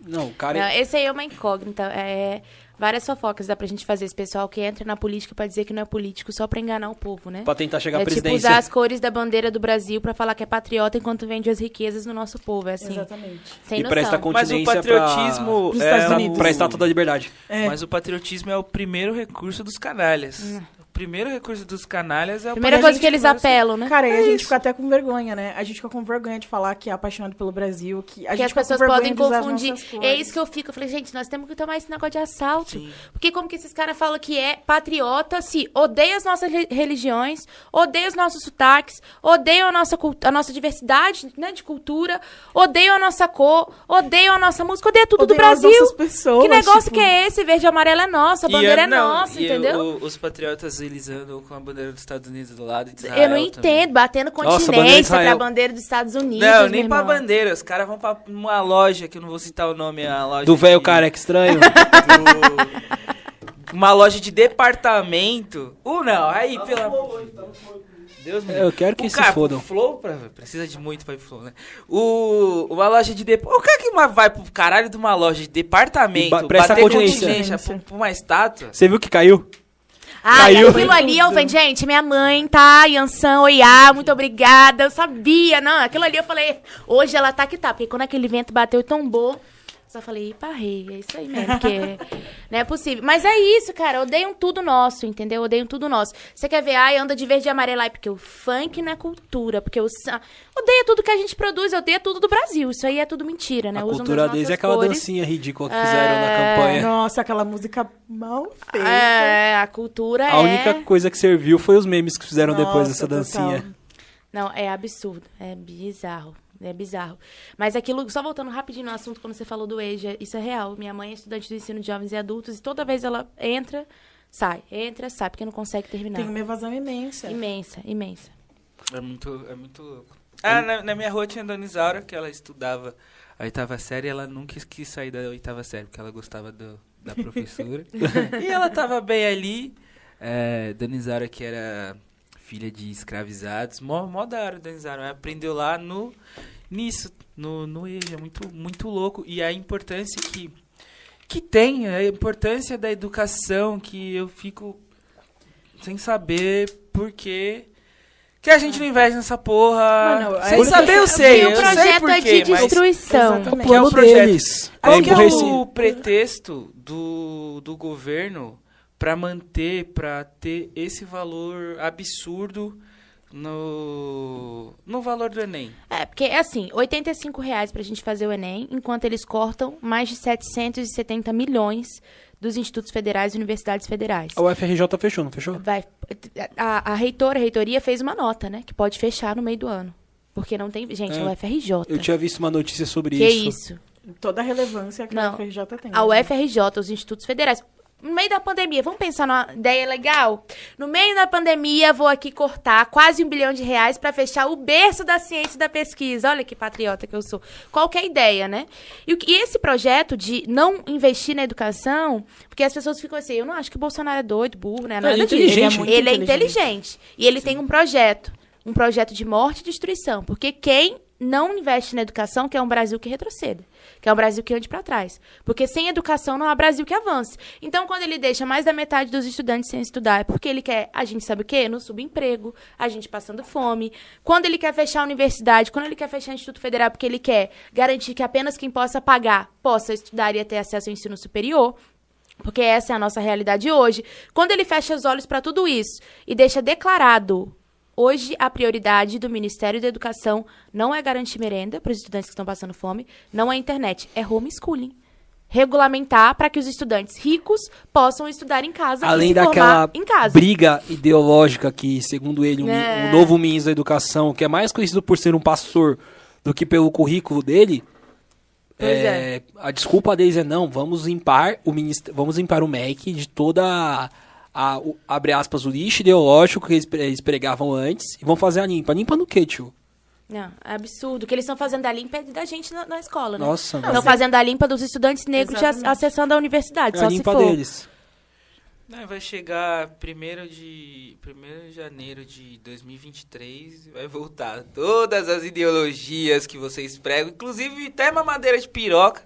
Não, o cara. Não, esse aí é uma incógnita. É, várias fofocas dá pra gente fazer. Esse pessoal que entra na política pra dizer que não é político só pra enganar o povo, né? Pra tentar chegar à é tipo presidência. usar as cores da bandeira do Brasil pra falar que é patriota enquanto vende as riquezas no nosso povo. É assim, Exatamente. sem e presta noção. Mas o continência patriotismo Pros é Estados o- Unidos. pra, pra Estátua da Liberdade. É. Mas o patriotismo é o primeiro recurso dos canalhas. O primeiro recurso dos canalhas é o Primeira coisa que eles apelam, né? Cara, e a É gente isso. fica até com vergonha, né? A gente fica com vergonha de falar que é apaixonado pelo Brasil, que a que gente as pessoas podem confundir. É isso que eu fico. Eu falei, gente, nós temos que tomar esse negócio de assalto. Sim. Porque como que esses caras falam que é patriota se odeia as nossas re- religiões, odeia os nossos sotaques, odeiam a nossa, cult- a nossa diversidade né, de cultura, odeiam a nossa cor, odeiam a nossa música, odeia tudo do Odeiam as Brasil. nossas pessoas, Que negócio tipo, que é esse? Verde e amarelo é nossa, a E bandeira é não, nossa, e entendeu? o- os patriotas eles andam com a bandeira dos Estados Unidos do lado e de Eu não também. entendo, batendo continência pra bandeira dos Estados Unidos. Não, nem pra bandeira. Os caras vão pra uma loja, que eu não vou citar o nome, é a loja. Do velho careca estranho. do- Uma loja de departamento. Uh, não, aí, pela. Deus me Eu quero que o se cara, fodam. o Flow, pra- precisa de muito pra ir pro Flow, né? O, uma loja de departamento. O cara que uma- vai pro caralho de uma loja de departamento, ba- presta bater continência. continência pra, pra uma estátua. Você viu que caiu? Ah, Caiu. aquilo ali, eu falei, gente, minha mãe tá, Yansan, oiá, muito obrigada, eu sabia, não, aquilo ali eu falei, hoje ela tá que tá, porque quando aquele vento bateu e tombou, só falei, parrei, é isso aí mesmo, porque não é possível. Mas é isso, cara, odeiam tudo nosso, entendeu? Odeiam tudo nosso. Você quer ver, ai, anda de verde e amarelo, ai, porque o funk não é cultura, porque o... Odeia tudo que a gente produz, odeia tudo do Brasil, isso aí é tudo mentira, né? A Usam cultura deles é aquela cores. dancinha ridícula que fizeram na É. campanha. Nossa, aquela música mal feita. É, a cultura A é... única coisa que serviu foi os memes que fizeram depois Nossa, dessa total. dancinha. Não, é absurdo. É bizarro. É bizarro. Mas aquilo, só voltando rapidinho no assunto, quando você falou do EJA, isso é real. Minha mãe é estudante do ensino de jovens e adultos e toda vez ela entra, sai, entra, sai, porque não consegue terminar. Tem uma evasão imensa. Imensa, imensa. É muito, é muito louco. Ah, na, na minha rua tinha a Dona Isaura, que ela estudava a oitava série e ela nunca quis sair da oitava série, porque ela gostava do, da professora. e ela tava bem ali. É, Dona Isaura, que era filha de escravizados, mó, mó da hora. Ela aprendeu lá no, nisso, no, no EJA, muito, muito louco. E a importância que, que tem, a importância da educação, que eu fico sem saber por que que a gente não investe nessa porra. Mano, sem saber eu sei, o eu sei projeto por é de mas destruição. Que é o plano projeto. deles. qual é que é o pretexto do, do governo pra manter, pra ter esse valor absurdo no, no valor do Enem? É, porque é assim, 85 reais pra gente fazer o Enem, enquanto eles cortam mais de 770 milhões dos institutos federais e universidades federais. A UFRJ fechou, não fechou? Vai, a, a reitora, a reitoria fez uma nota, né? Que pode fechar no meio do ano. Porque não tem. Gente, é, o UFRJ. Eu tinha visto uma notícia sobre Que isso. isso? Toda a relevância que Não. a UFRJ tem. A né? UFRJ, os institutos federais. No meio da pandemia, vamos pensar numa ideia legal? No meio da pandemia, vou aqui cortar quase um bilhão de reais para fechar o berço da ciência e da pesquisa. Olha que patriota que eu sou. Qual que é a ideia, né? E, e esse projeto de não investir na educação, porque as pessoas ficam assim, eu não acho que o Bolsonaro é doido, burro, né? Nada ele é inteligente. Ele é, Ele é muito muito inteligente. E ele tem um projeto. Um projeto de morte e destruição. Porque quem não investe na educação quer um Brasil que retroceda. Quer um Brasil que ande para trás. Porque sem educação não há Brasil que avance. Então, quando ele deixa mais da metade dos estudantes sem estudar, é porque ele quer, a gente sabe o quê? No subemprego, a gente passando fome. Quando ele quer fechar a universidade, quando ele quer fechar o Instituto Federal, porque ele quer garantir que apenas quem possa pagar possa estudar e ter acesso ao ensino superior. Porque essa é a nossa realidade hoje. Quando ele fecha os olhos para tudo isso e deixa declarado Hoje, a prioridade do Ministério da Educação não é garantir merenda para os estudantes que estão passando fome, não é internet, é homeschooling. Regulamentar para que os estudantes ricos possam estudar em casa Além e daquela em casa. briga ideológica que, segundo ele, o, mi- É. o novo ministro da Educação, que é mais conhecido por ser um pastor do que pelo currículo dele, Pois é, a desculpa deles é não, vamos limpar o ministério, vamos limpar o MEC de toda a, o- abre aspas, o lixo ideológico que eles, pre- eles pregavam antes e vão fazer a limpa. Limpa no quê, tio? Não, é absurdo. O que eles estão fazendo a limpa é da gente na, na escola, né? Nossa, Estão mano. fazendo a limpa dos estudantes negros de ac- Exatamente. acessando a universidade, É só a se limpa for. deles. Não, vai chegar primeiro de, primeiro de janeiro de 2023 e vai voltar todas as ideologias que vocês pregam, inclusive até mamadeira de piroca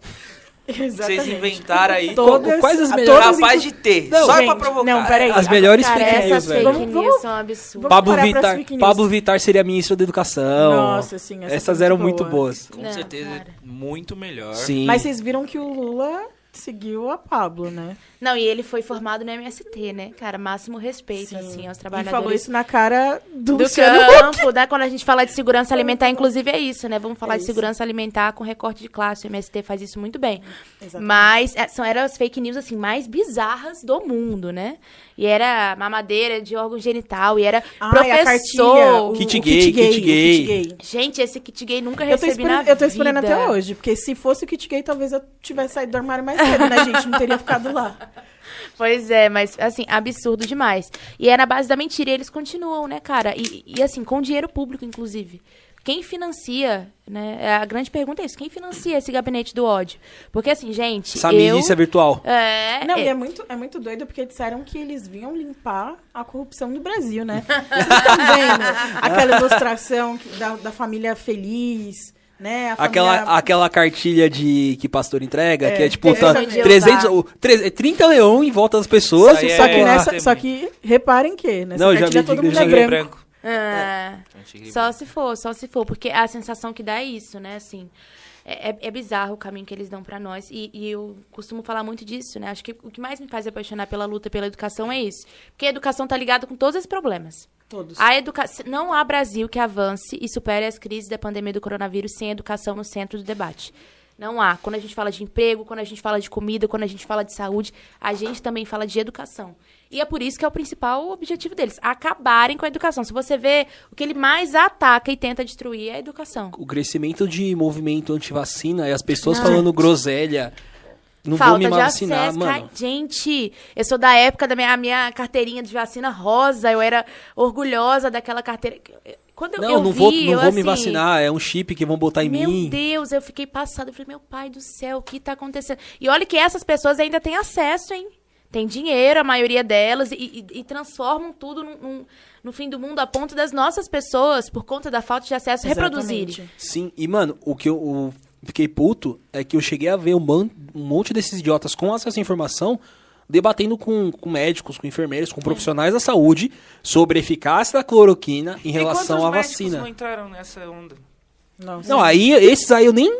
que vocês Exatamente. inventaram aí. Todas, Quais as a- melhores- todas, capaz de ter, Não, só gente, pra provocar. não, peraí. As melhores Cara, fake news, velho. fake Vamos- news vamos- são absurdas. Pablo Vittar. Pablo Vittar seria ministro da Educação. Nossa, sim, essa Essas eram muito muito boa. boas. Com Não, certeza cara. muito melhor. Sim. Mas vocês viram que o Lula seguiu a Pablo, né? Não, e ele foi formado no MST, né? Cara, máximo respeito, Sim. assim, aos E trabalhadores. falou isso na cara do, do Luciano campo, né? Quando a gente fala de segurança alimentar, inclusive é isso, né? Vamos falar É de segurança alimentar com recorte de classe. O MST faz isso muito bem. Exatamente. Mas é, são, eram as fake news, assim, mais bizarras do mundo, né? E era mamadeira de órgão genital, e era Ai, a cartilha, professor. o, Kit gay, kit gay, kit gay. kit gay. Gente, esse kit gay nunca Eu recebi na eu tô esperando até hoje, porque se fosse o kit gay, talvez eu tivesse saído do armário mais cedo, né, gente? Não teria ficado lá. Pois é, mas assim, absurdo demais. E é na base da mentira, e eles continuam, né, cara? E, e, assim, com dinheiro público, inclusive. Quem financia, né? A grande pergunta é isso: quem financia esse gabinete do ódio? Porque, assim, gente. Essa eu, milícia virtual. É, Não, é- e é muito, é muito doido porque disseram que eles vinham limpar a corrupção do Brasil, né? Vocês estão vendo aquela ilustração da, da família feliz, né? A Aquela, família... aquela cartilha de que pastor entrega, É, que é tipo tá, exatamente. 300, o- tre- 30 leão em volta das pessoas. Só que, É, nessa, tem só que reparem que nessa Não, cartilha todo mundo é branco. branco. é. Antigo Só se for, só se for, porque a sensação que dá é isso, né? Assim, é, é- é bizarro o caminho que eles dão pra nós. E, e eu costumo falar muito disso, né? Acho que o que mais me faz apaixonar pela luta pela educação é isso. Porque a educação tá ligada com todos esses problemas. Todos. A educação não há Brasil que avance e supere as crises da pandemia do coronavírus sem educação no centro do debate. Não há. Quando a gente fala de emprego, quando a gente fala de comida, quando a gente fala de saúde, a gente também fala de educação. E é por isso que é o principal objetivo deles, acabarem com a educação. Se você vê, o que ele mais ataca e tenta destruir é a educação. O crescimento de movimento antivacina e as pessoas Não. falando groselha. Não vou Falta me de vacinar, acesso. mano. Cara, gente, eu sou da época da minha, a minha carteirinha de vacina rosa, eu era orgulhosa daquela carteira. Quando eu, Não, eu não vi, vou, não eu, vou me assim, vacinar, é um chip que vão botar em Meu mim. Deus, eu fiquei passada. Eu falei, meu pai do céu, o que tá acontecendo? E olha que essas pessoas ainda têm acesso, hein? Tem dinheiro, a maioria delas, e, e- e transformam tudo num- num- no fim do mundo a ponto das nossas pessoas, por conta da falta de acesso, reproduzirem. Exatamente. Sim, e mano, o que eu, o- fiquei puto é que eu cheguei a ver um, man- um monte desses idiotas com acesso à informação debatendo com, com médicos, com enfermeiros, com profissionais da saúde sobre a eficácia da cloroquina em E relação à vacina. não entraram nessa onda? Não, Não, aí, esses aí eu nem.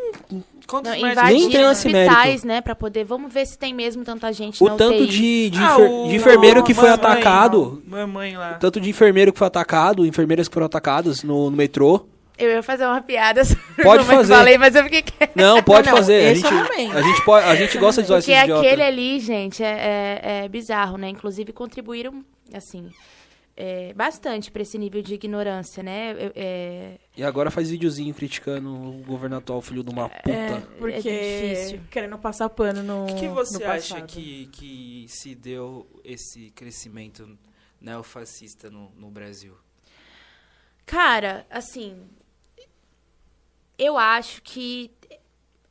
Quantos Não, médicos? Nem tem invadiram esse hospitais, né, pra poder... Vamos ver se tem mesmo tanta gente O na tanto UTI. de, de, Ah, enfer- o- de enfermeiro que foi mamãe, atacado. Mamãe lá. Tanto de enfermeiro que foi atacado, enfermeiras que foram atacadas no, no metrô. Eu ia fazer uma piada sobre Pode eu fazer. falei, mas eu fiquei quieta. Não, pode Não, não, fazer. A gente, amei. a, gente pode, a gente gosta de esses Porque idiotas. aquele ali, gente, é, é- é bizarro, né? Inclusive contribuíram, assim, é, bastante pra esse nível de ignorância, né? Eu- é, E agora faz videozinho criticando o governo atual, filho de uma puta. É, porque É difícil. querendo passar pano no. O que você no acha que, que se deu esse crescimento neofascista no, no Brasil? Cara, assim, eu acho que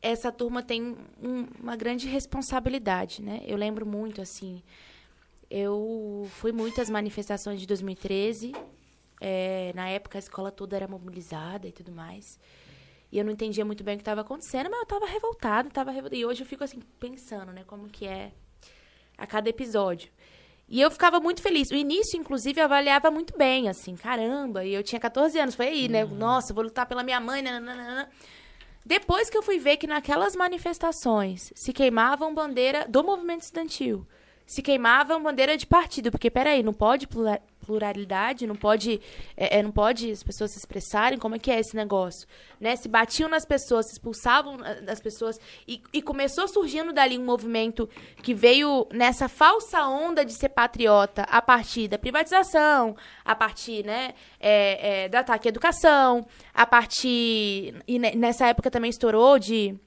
essa turma tem um- uma grande responsabilidade, né? Eu lembro muito, assim, eu fui muitas manifestações de 2013, é, na época a escola toda era mobilizada e tudo mais, e eu não entendia muito bem o que estava acontecendo, mas eu estava revoltada, tava e hoje eu fico, assim, pensando, né, como que é a cada episódio. E eu ficava muito feliz. O início, inclusive, eu avaliava muito bem, assim, caramba. E eu tinha 14 anos, foi aí, né? Nossa, vou lutar pela minha mãe, nananana. Depois que eu fui ver que naquelas manifestações se queimavam bandeira do movimento estudantil, se queimavam bandeira de partido, porque, peraí, não pode pluralidade, não pode, é, é, não pode as pessoas se expressarem, como é que é esse negócio? Né? Se batiam nas pessoas, se expulsavam ah, das pessoas, e, e começou surgindo dali um movimento que veio nessa falsa onda de ser patriota a partir da privatização, a partir né, é, é, do ataque à educação, a partir. E ne- nessa época também estourou de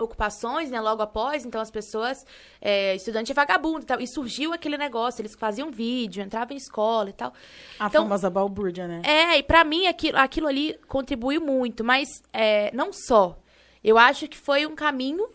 ocupações, né, logo após, então as pessoas, é, estudante é vagabundo e tal, e surgiu aquele negócio, eles faziam vídeo, entravam em escola e tal. A Então- famosa balbúrdia, né? É, e pra mim aquilo, aquilo ali contribuiu muito, mas é, não só. Eu acho que foi um caminho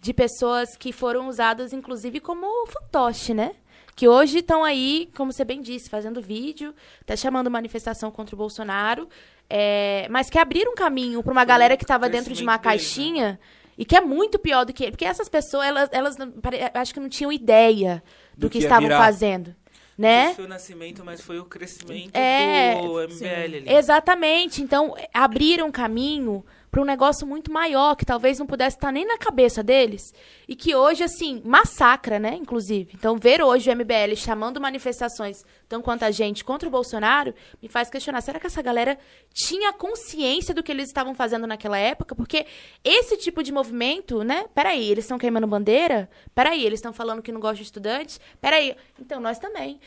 de pessoas que foram usadas, inclusive, como fantoche, né? Que hoje estão aí, como você bem disse, fazendo vídeo, até chamando manifestação contra o Bolsonaro, é, mas que abriram um caminho pra uma galera que estava dentro de uma crescimento deles, né? E que é muito pior do que ele. Porque essas pessoas, elas, elas não- acho que não tinham ideia do, Do que, que estavam virar. fazendo, né? Não foi o nascimento, mas foi o crescimento É, do MBL ali. Exatamente. Então, abriram um caminho para um negócio muito maior, que talvez não pudesse estar nem na cabeça deles. E que hoje, assim, massacra, né? Inclusive. Então, ver hoje o MBL chamando manifestações, tão quanto a gente, contra o Bolsonaro, me faz questionar: será que essa galera tinha consciência do que eles estavam fazendo naquela época? Porque esse tipo de movimento, né? Peraí, eles estão queimando bandeira? Peraí, eles estão falando que não gostam de estudantes? Peraí. Então, nós também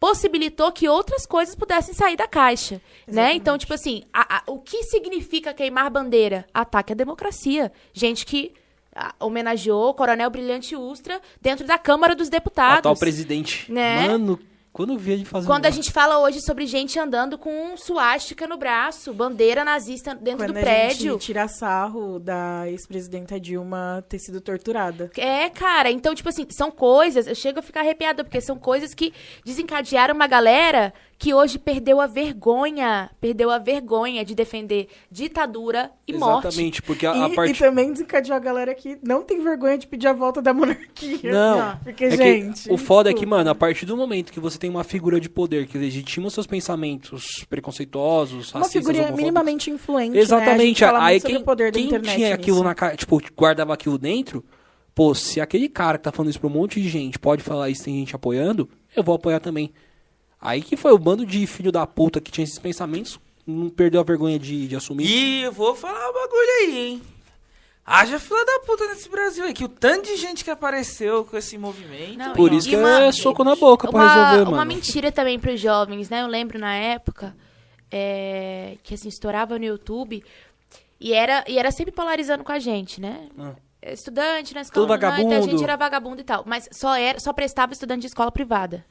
possibilitou que outras coisas pudessem sair da caixa, né? Exatamente. Então, tipo assim, a- a- o que significa queimar bandeira? Ataque à democracia. Gente que ah, homenageou o Coronel Brilhante Ustra dentro da Câmara dos O Deputados. atual presidente. Né? Mano, quando eu vi ele fazendo. Quando a gente fala hoje sobre gente andando com um suástica no braço, bandeira nazista dentro Quando do a prédio. gente tira sarro da ex-presidenta Dilma ter sido torturada. É, cara, então, tipo assim, são coisas, eu chego a ficar arrepiada, porque são coisas que desencadearam uma galera que hoje perdeu a vergonha, perdeu a vergonha de defender ditadura e morte. Exatamente, porque a, a e, parte. e também desencadeou a galera que não tem vergonha de pedir a volta da monarquia. Não, Porque, é que gente. o foda é que, mano, a partir do momento que você tem uma figura de poder que legitima os seus pensamentos preconceituosos, Uma racistas, figura minimamente influente. Né? A Exatamente. fala Aí quem, quem internet tinha aquilo nisso. na cara, tipo, guardava aquilo dentro, pô, se aquele cara que tá falando isso pra um monte de gente pode falar isso, tem gente apoiando, eu vou apoiar também. Aí que foi o bando de filho da puta que tinha esses pensamentos, não perdeu a vergonha de, de assumir. E eu vou falar um bagulho aí, hein? Haja fila da puta nesse Brasil aí, que o tanto de gente que apareceu com esse movimento. Não, Por isso que uma- é soco na boca pra uma, resolver, uma mano. mentira também pros jovens, né? Eu lembro na época é, que assim, estourava no YouTube e era, e era sempre polarizando com a gente, né? Ah. Estudante na escola, Tudo não, então a vagabundo. gente era vagabundo e tal. Mas só, era, só prestava estudante de escola privada.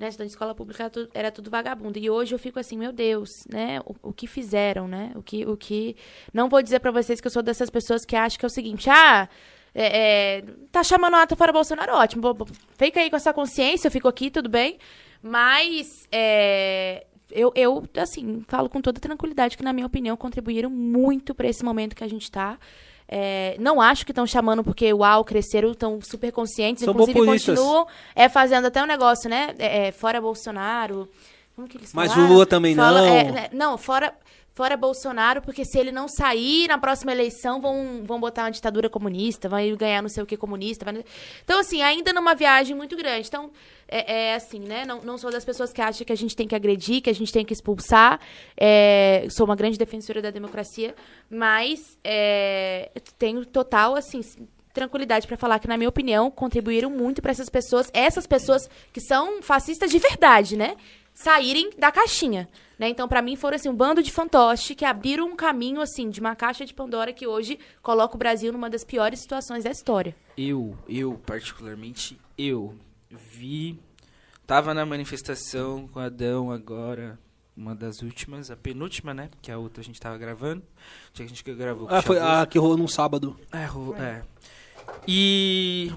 Né? Escola pública era tudo, era tudo vagabundo. E hoje eu fico assim, meu Deus, né? O, o que fizeram, né? O que, o que... Não vou dizer pra vocês que eu sou dessas pessoas que acham que é o seguinte, ah... é, é, tá chamando a ata Bolsonaro, ótimo. Fica aí com essa consciência, eu fico aqui, tudo bem. Mas é, eu, eu, assim, falo com toda tranquilidade que, na minha opinião, contribuíram muito pra esse momento que a gente tá. É, não acho que estão chamando porque, uau, cresceram, estão super conscientes. São inclusive, continuam é, fazendo até um negócio, né? É, é, fora Bolsonaro. Como que eles Mas falaram? o Lula também Fala- não. é, né, não, fora, fora Bolsonaro, porque se ele não sair na próxima eleição, vão, vão botar uma ditadura comunista, vai ganhar não sei o que comunista. vai- Então, assim, ainda numa viagem muito grande. Então, é, é assim, né? Não, não sou das pessoas que acham que a gente tem que agredir, que a gente tem que expulsar. É, sou uma grande defensora da democracia, mas é, tenho total, assim, tranquilidade pra falar que, na minha opinião, contribuíram muito pra essas pessoas, essas pessoas que são fascistas de verdade, né? Saírem da caixinha, né? Então, pra mim, foram assim um bando de fantoche que abriram um caminho assim de uma caixa de Pandora que hoje coloca o Brasil numa das piores situações da história. Eu, eu, particularmente, eu vi. Tava na manifestação com o Adão agora, uma das últimas, a penúltima, né? Que a outra a gente tava gravando. Tinha que a gente que gravou. Ah, foi a que rolou num sábado. É, ro- é. E.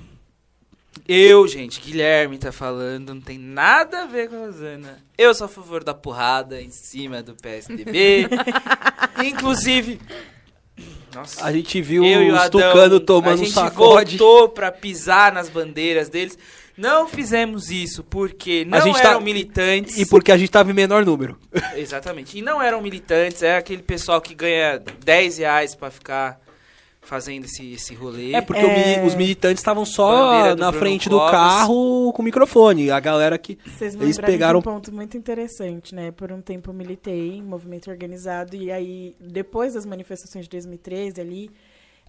Eu, gente, Guilherme tá falando, não tem nada a ver com a Rosana. Eu sou a favor da porrada em cima do PSDB. Inclusive. Nossa. A gente viu eu os tucano tomando a um gente sacode. voltou pra pisar nas bandeiras deles. Não fizemos isso porque não gente eram tá- militantes. E porque a gente tava em menor número. Exatamente. E não eram militantes, é aquele pessoal que ganha 10 reais pra ficar fazendo esse, esse rolê. É porque É. os militantes estavam só do na Bruno frente do Covas. carro com o microfone. A galera que. Vocês me Eles pegaram- de um ponto muito interessante, né? Por um tempo eu militei em movimento organizado e aí, depois das manifestações de 2013 ali,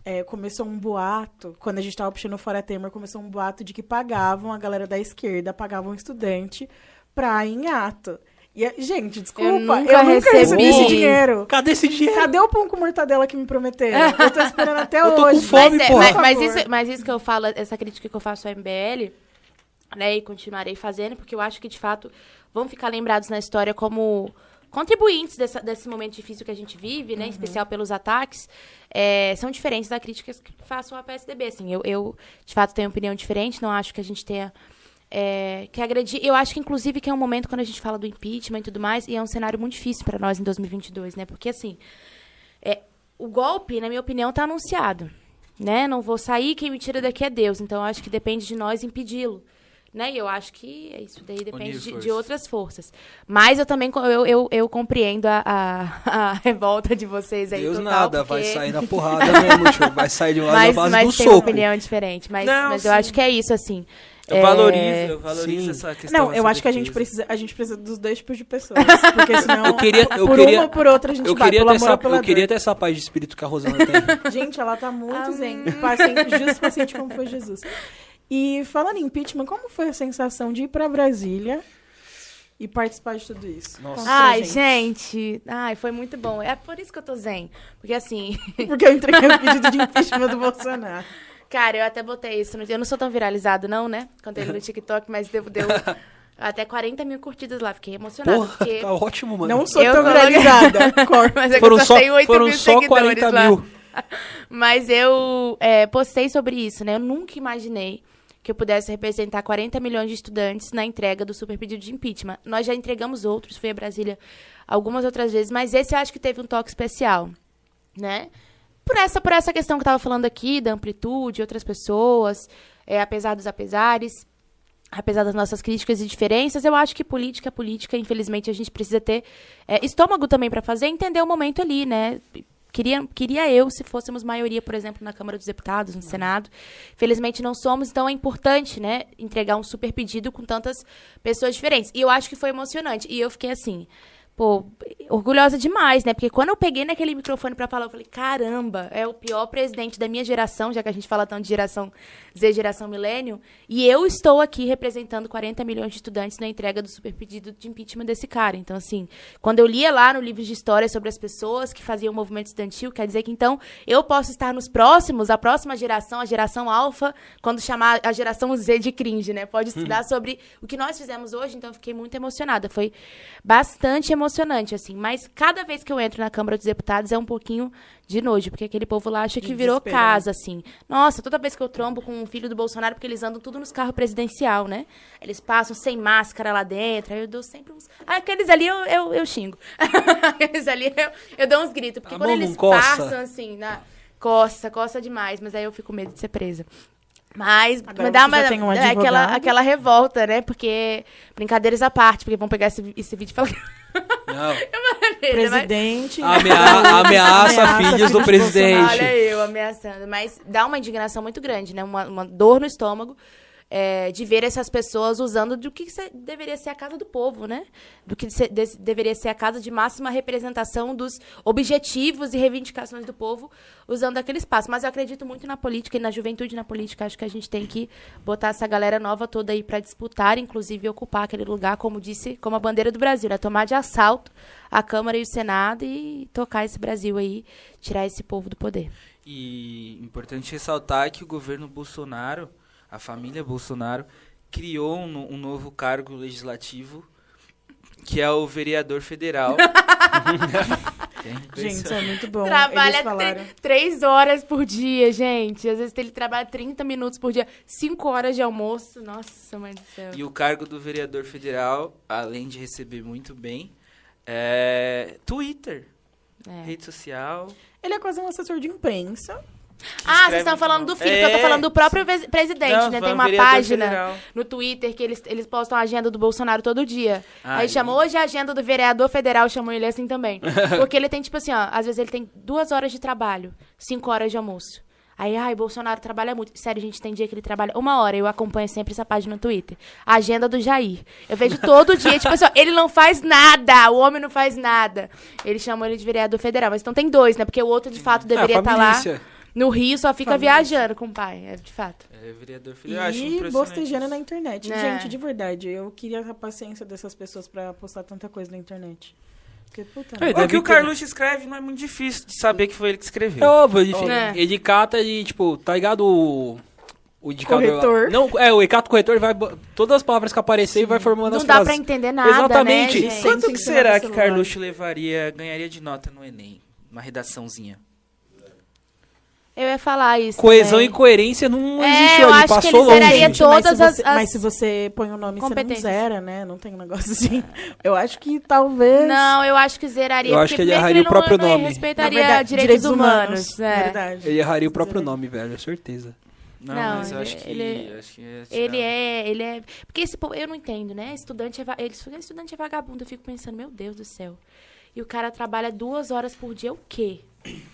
é, começou um boato, quando a gente tava puxando fora Temer, começou um boato de que pagavam, a galera da esquerda pagavam um estudante pra ir em ato. E, gente, desculpa, eu nunca nunca, recebi recebi. esse dinheiro. Cadê esse dinheiro? Cadê o pão com mortadela que me prometeram? Eu tô esperando até Eu tô com hoje. fome, mas, é- porra. mas, mas isso, mas isso que eu falo, essa crítica que eu faço ao MBL, né, e continuarei fazendo, porque eu acho que, de fato, vão ficar lembrados na história como contribuintes dessa- desse momento difícil que a gente vive, né, em especial pelos ataques, é, são diferentes da crítica que faço ao PSDB. Assim, eu, eu, de fato, tenho opinião diferente, não acho que a gente tenha é, que agredir. Eu acho que, inclusive, que é um momento quando a gente fala do impeachment e tudo mais, e é um cenário muito difícil para nós em 2022, né? Porque, assim, é, o golpe, na minha opinião, está anunciado. Né? Não vou sair, quem me tira daqui é Deus. Então, eu acho que depende de nós impedi-lo. Né? E eu acho que é isso daí depende de, de outras forças. Mas eu também eu, eu, eu compreendo a, a, a revolta de vocês aí. Deus total, nada, vai porque- sair na porrada mesmo. Vai sair de lado Mas, da base mas do tem uma opinião diferente. Mas, Não, mas eu acho que é isso, assim. Eu É, valorizo, eu valorizo sim. essa questão. Não, eu acho que a gente precisa, a gente precisa dos dois tipos de pessoas. Porque senão, Eu queria- eu por queria- uma ou por outra, a gente Eu vai, queria, pelo ter amor essa, ou pela eu queria ter essa paz de espírito que a Rosana tem. Gente, ela tá muito zen. Paciente, justo paciente como foi Jesus. E falando em impeachment, como foi a sensação de ir pra Brasília e participar de tudo isso? Nossa. Ai, gente. Ai, foi muito bom. É por isso que eu tô zen. Porque assim, Porque eu entreguei o pedido de impeachment do Bolsonaro. cara, eu até botei isso. No... Eu não sou tão viralizado, não, né? Contei no TikTok, mas deu, deu até 40 mil curtidas lá. Fiquei emocionada. Porra, porque... tá ótimo, mano. Não sou Eu tão viralizada. Mas é que foram eu só, tenho 8 foram mil só seguidores 40 lá. mil. Mas eu é, postei sobre isso, né? Eu nunca imaginei que eu pudesse representar 40 milhões de estudantes na entrega do super pedido de impeachment. Nós já entregamos outros, fui a Brasília algumas outras vezes, mas esse eu acho que teve um toque especial, né? Por essa, por essa questão que eu estava falando aqui, da amplitude, outras pessoas, é, apesar dos apesares, apesar das nossas críticas e diferenças, eu acho que política é política, infelizmente a gente precisa ter é, estômago também para fazer, entender o momento ali, né? Queria, queria eu, se fôssemos maioria, por exemplo, na Câmara dos Deputados, no Senado. Felizmente não somos, então é importante, né, entregar um super pedido com tantas pessoas diferentes. E eu acho que foi emocionante. E eu fiquei assim, pô, orgulhosa demais, né? Porque quando eu peguei naquele microfone pra falar, eu falei, caramba, é o pior presidente da minha geração, já que a gente fala tanto de geração Z, geração milênio, e eu estou aqui representando 40 milhões de estudantes na entrega do super pedido de impeachment desse cara. Então, assim, quando eu lia lá no livro de história sobre as pessoas que faziam o movimento estudantil, quer dizer que então eu posso estar nos próximos, a próxima geração, a geração alfa, quando chamar a geração Z de cringe, né? Pode estudar sobre o que nós fizemos hoje, então eu fiquei muito emocionada. Foi bastante emocionante, assim. Mas cada vez que eu entro na Câmara dos Deputados é um pouquinho de nojo, porque aquele povo lá acha De que virou desespero, né? casa, assim. Nossa, toda vez que eu trombo com um filho do Bolsonaro, porque eles andam tudo nos carros presidencial, né? Eles passam sem máscara lá dentro, aí eu dou sempre uns... Ah, aqueles ali eu, eu, eu xingo. aqueles ali eu, eu dou uns gritos, porque A quando mão não eles coça? passam, assim, na... coça, coça demais, mas aí eu fico com medo de ser presa. Mas Agora me dá uma, um é aquela, aquela revolta, né? Porque, brincadeiras à parte, porque vão pegar esse, esse vídeo e falar... Não. Presidente. Amea- ameaça filhos do presidente. Olha eu ameaçando. Mas dá uma indignação muito grande, né? Uma, uma dor no estômago é, de ver essas pessoas usando do que deveria ser a casa do povo, né? Do que se- de- deveria ser a casa de máxima representação dos objetivos e reivindicações do povo usando aquele espaço. Mas eu acredito muito na política e na juventude na política. Acho que a gente tem que botar essa galera nova toda aí para disputar, inclusive ocupar aquele lugar, como disse, como a bandeira do Brasil, né? Tomar de assalto a Câmara e o Senado e tocar esse Brasil aí, tirar esse povo do poder. E importante ressaltar que o governo Bolsonaro, a família Bolsonaro, criou um, um novo cargo legislativo, que é o vereador federal. Gente, isso é muito bom. Trabalha três horas por dia, gente. Às vezes ele trabalha 30 minutos por dia, cinco horas de almoço. Nossa, mãe do céu. E o cargo do vereador federal, além de receber muito bem, é Twitter, É. rede social. Ele é quase um assessor de imprensa Ah, vocês estão falando do filho, que eu tô É. falando do próprio presidente, Não, né? Tem um uma página federal. no Twitter que eles, eles postam a agenda do Bolsonaro todo dia. Aí Aí. chamou hoje a agenda do vereador federal, chamou ele assim também. Porque ele tem, tipo assim, ó, às vezes ele tem duas horas de trabalho, cinco horas de almoço. Aí, ai, Bolsonaro trabalha muito. Sério, gente, tem dia que ele trabalha uma hora. Eu acompanho sempre essa página no Twitter. A agenda do Jair. Eu vejo todo dia, tipo assim, ó, ele não faz nada. O homem não faz nada. Eles chamam ele de vereador federal. Mas então tem dois, né? Porque o outro, de fato, deveria Ah, estar lá. No Rio só fica Família. viajando com o pai, é de fato. É, vereador filho. Eu acho E bostejando isso. na internet. É. Gente, de verdade, eu queria a paciência dessas pessoas pra postar tanta coisa na internet. Porque, puta, É, O deve que o Carluxo escreve não é muito difícil de saber que foi ele que É escreveu. óbvio, ele, É. ele cata e, tipo, tá ligado o. O indicador lá? Corretor. Não, é, o Ecato corretor vai. Todas as palavras que aparecer e vai formando Não as dá frases. pra entender nada, Exatamente. né, Quanto que será que. Carluxo levaria, ganharia de nota no Enem? Uma redaçãozinha. Eu ia falar isso. Coesão também. e coerência não É, existiu eu ali, acho que passou ele longe. zeraria Gente, todas mas se as- você, as Mas se você põe o nome, você não zera, né? Não tem um negócio assim. Eu acho que talvez... Não, eu acho que zeraria. Eu acho que ele erraria o não- próprio não nome. respeitaria Na verdade, direitos, humanos. é. Verdade. Ele erraria o próprio nome, velho, certeza. Não, Não, mas eu ele- acho que. ele- acho que. Ele é, ele é. Porque esse povo, eu não entendo, né? Estudante é, ele, estudante é vagabundo. Eu fico pensando, meu Deus do céu. E o cara trabalha duas horas por dia, o quê?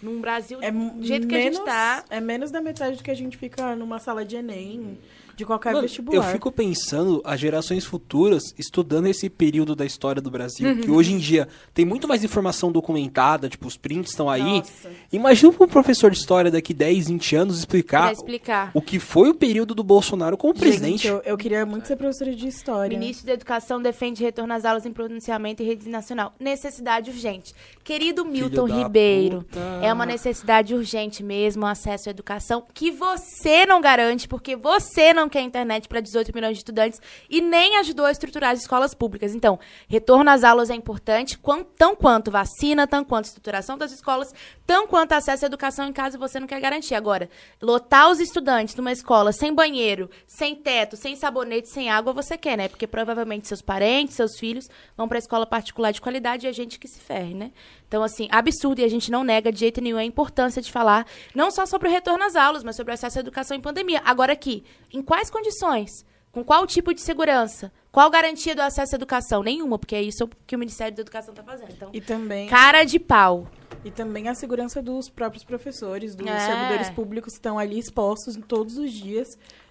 Num Brasil, É do jeito que a menos, gente tá. É menos da metade do que a gente fica numa sala de Enem, de qualquer Mano, vestibular. eu fico pensando as gerações futuras estudando esse período da história do Brasil, que hoje em dia tem muito mais informação documentada, tipo, os prints estão aí. Nossa. Imagina um professor de história daqui 10, 20 anos Pra explicar explicar. o que foi o período do Bolsonaro como Gente, presidente. eu, eu queria muito ser professora de história. Ministro da Educação defende retorno às aulas em pronunciamento e rede nacional. Necessidade urgente. Querido Milton Ribeiro, puta. é uma necessidade urgente mesmo, acesso à educação, que você não garante, porque você não quer internet para 18 milhões de estudantes e nem ajudou a estruturar as escolas públicas. Então, retorno às aulas é importante, tão quanto vacina, tão quanto estruturação das escolas, tão quanto acesso à educação em casa você não quer garantir. Agora, lotar os estudantes numa escola sem banheiro, sem teto, sem sabonete, sem água, você quer, né? Porque provavelmente seus parentes, seus filhos vão para escola particular de qualidade e a gente que se ferre, né? Então, assim, absurdo e a gente não nega de jeito nenhum a importância de falar não só sobre o retorno às aulas, mas sobre o acesso à educação em pandemia. Agora aqui, em quais condições? Com qual tipo de segurança? Qual garantia do acesso à educação? Nenhuma, porque é isso que o Ministério da Educação está fazendo. Então, E também, cara de pau. e também a segurança dos próprios professores, dos É. servidores públicos que estão ali expostos todos os dias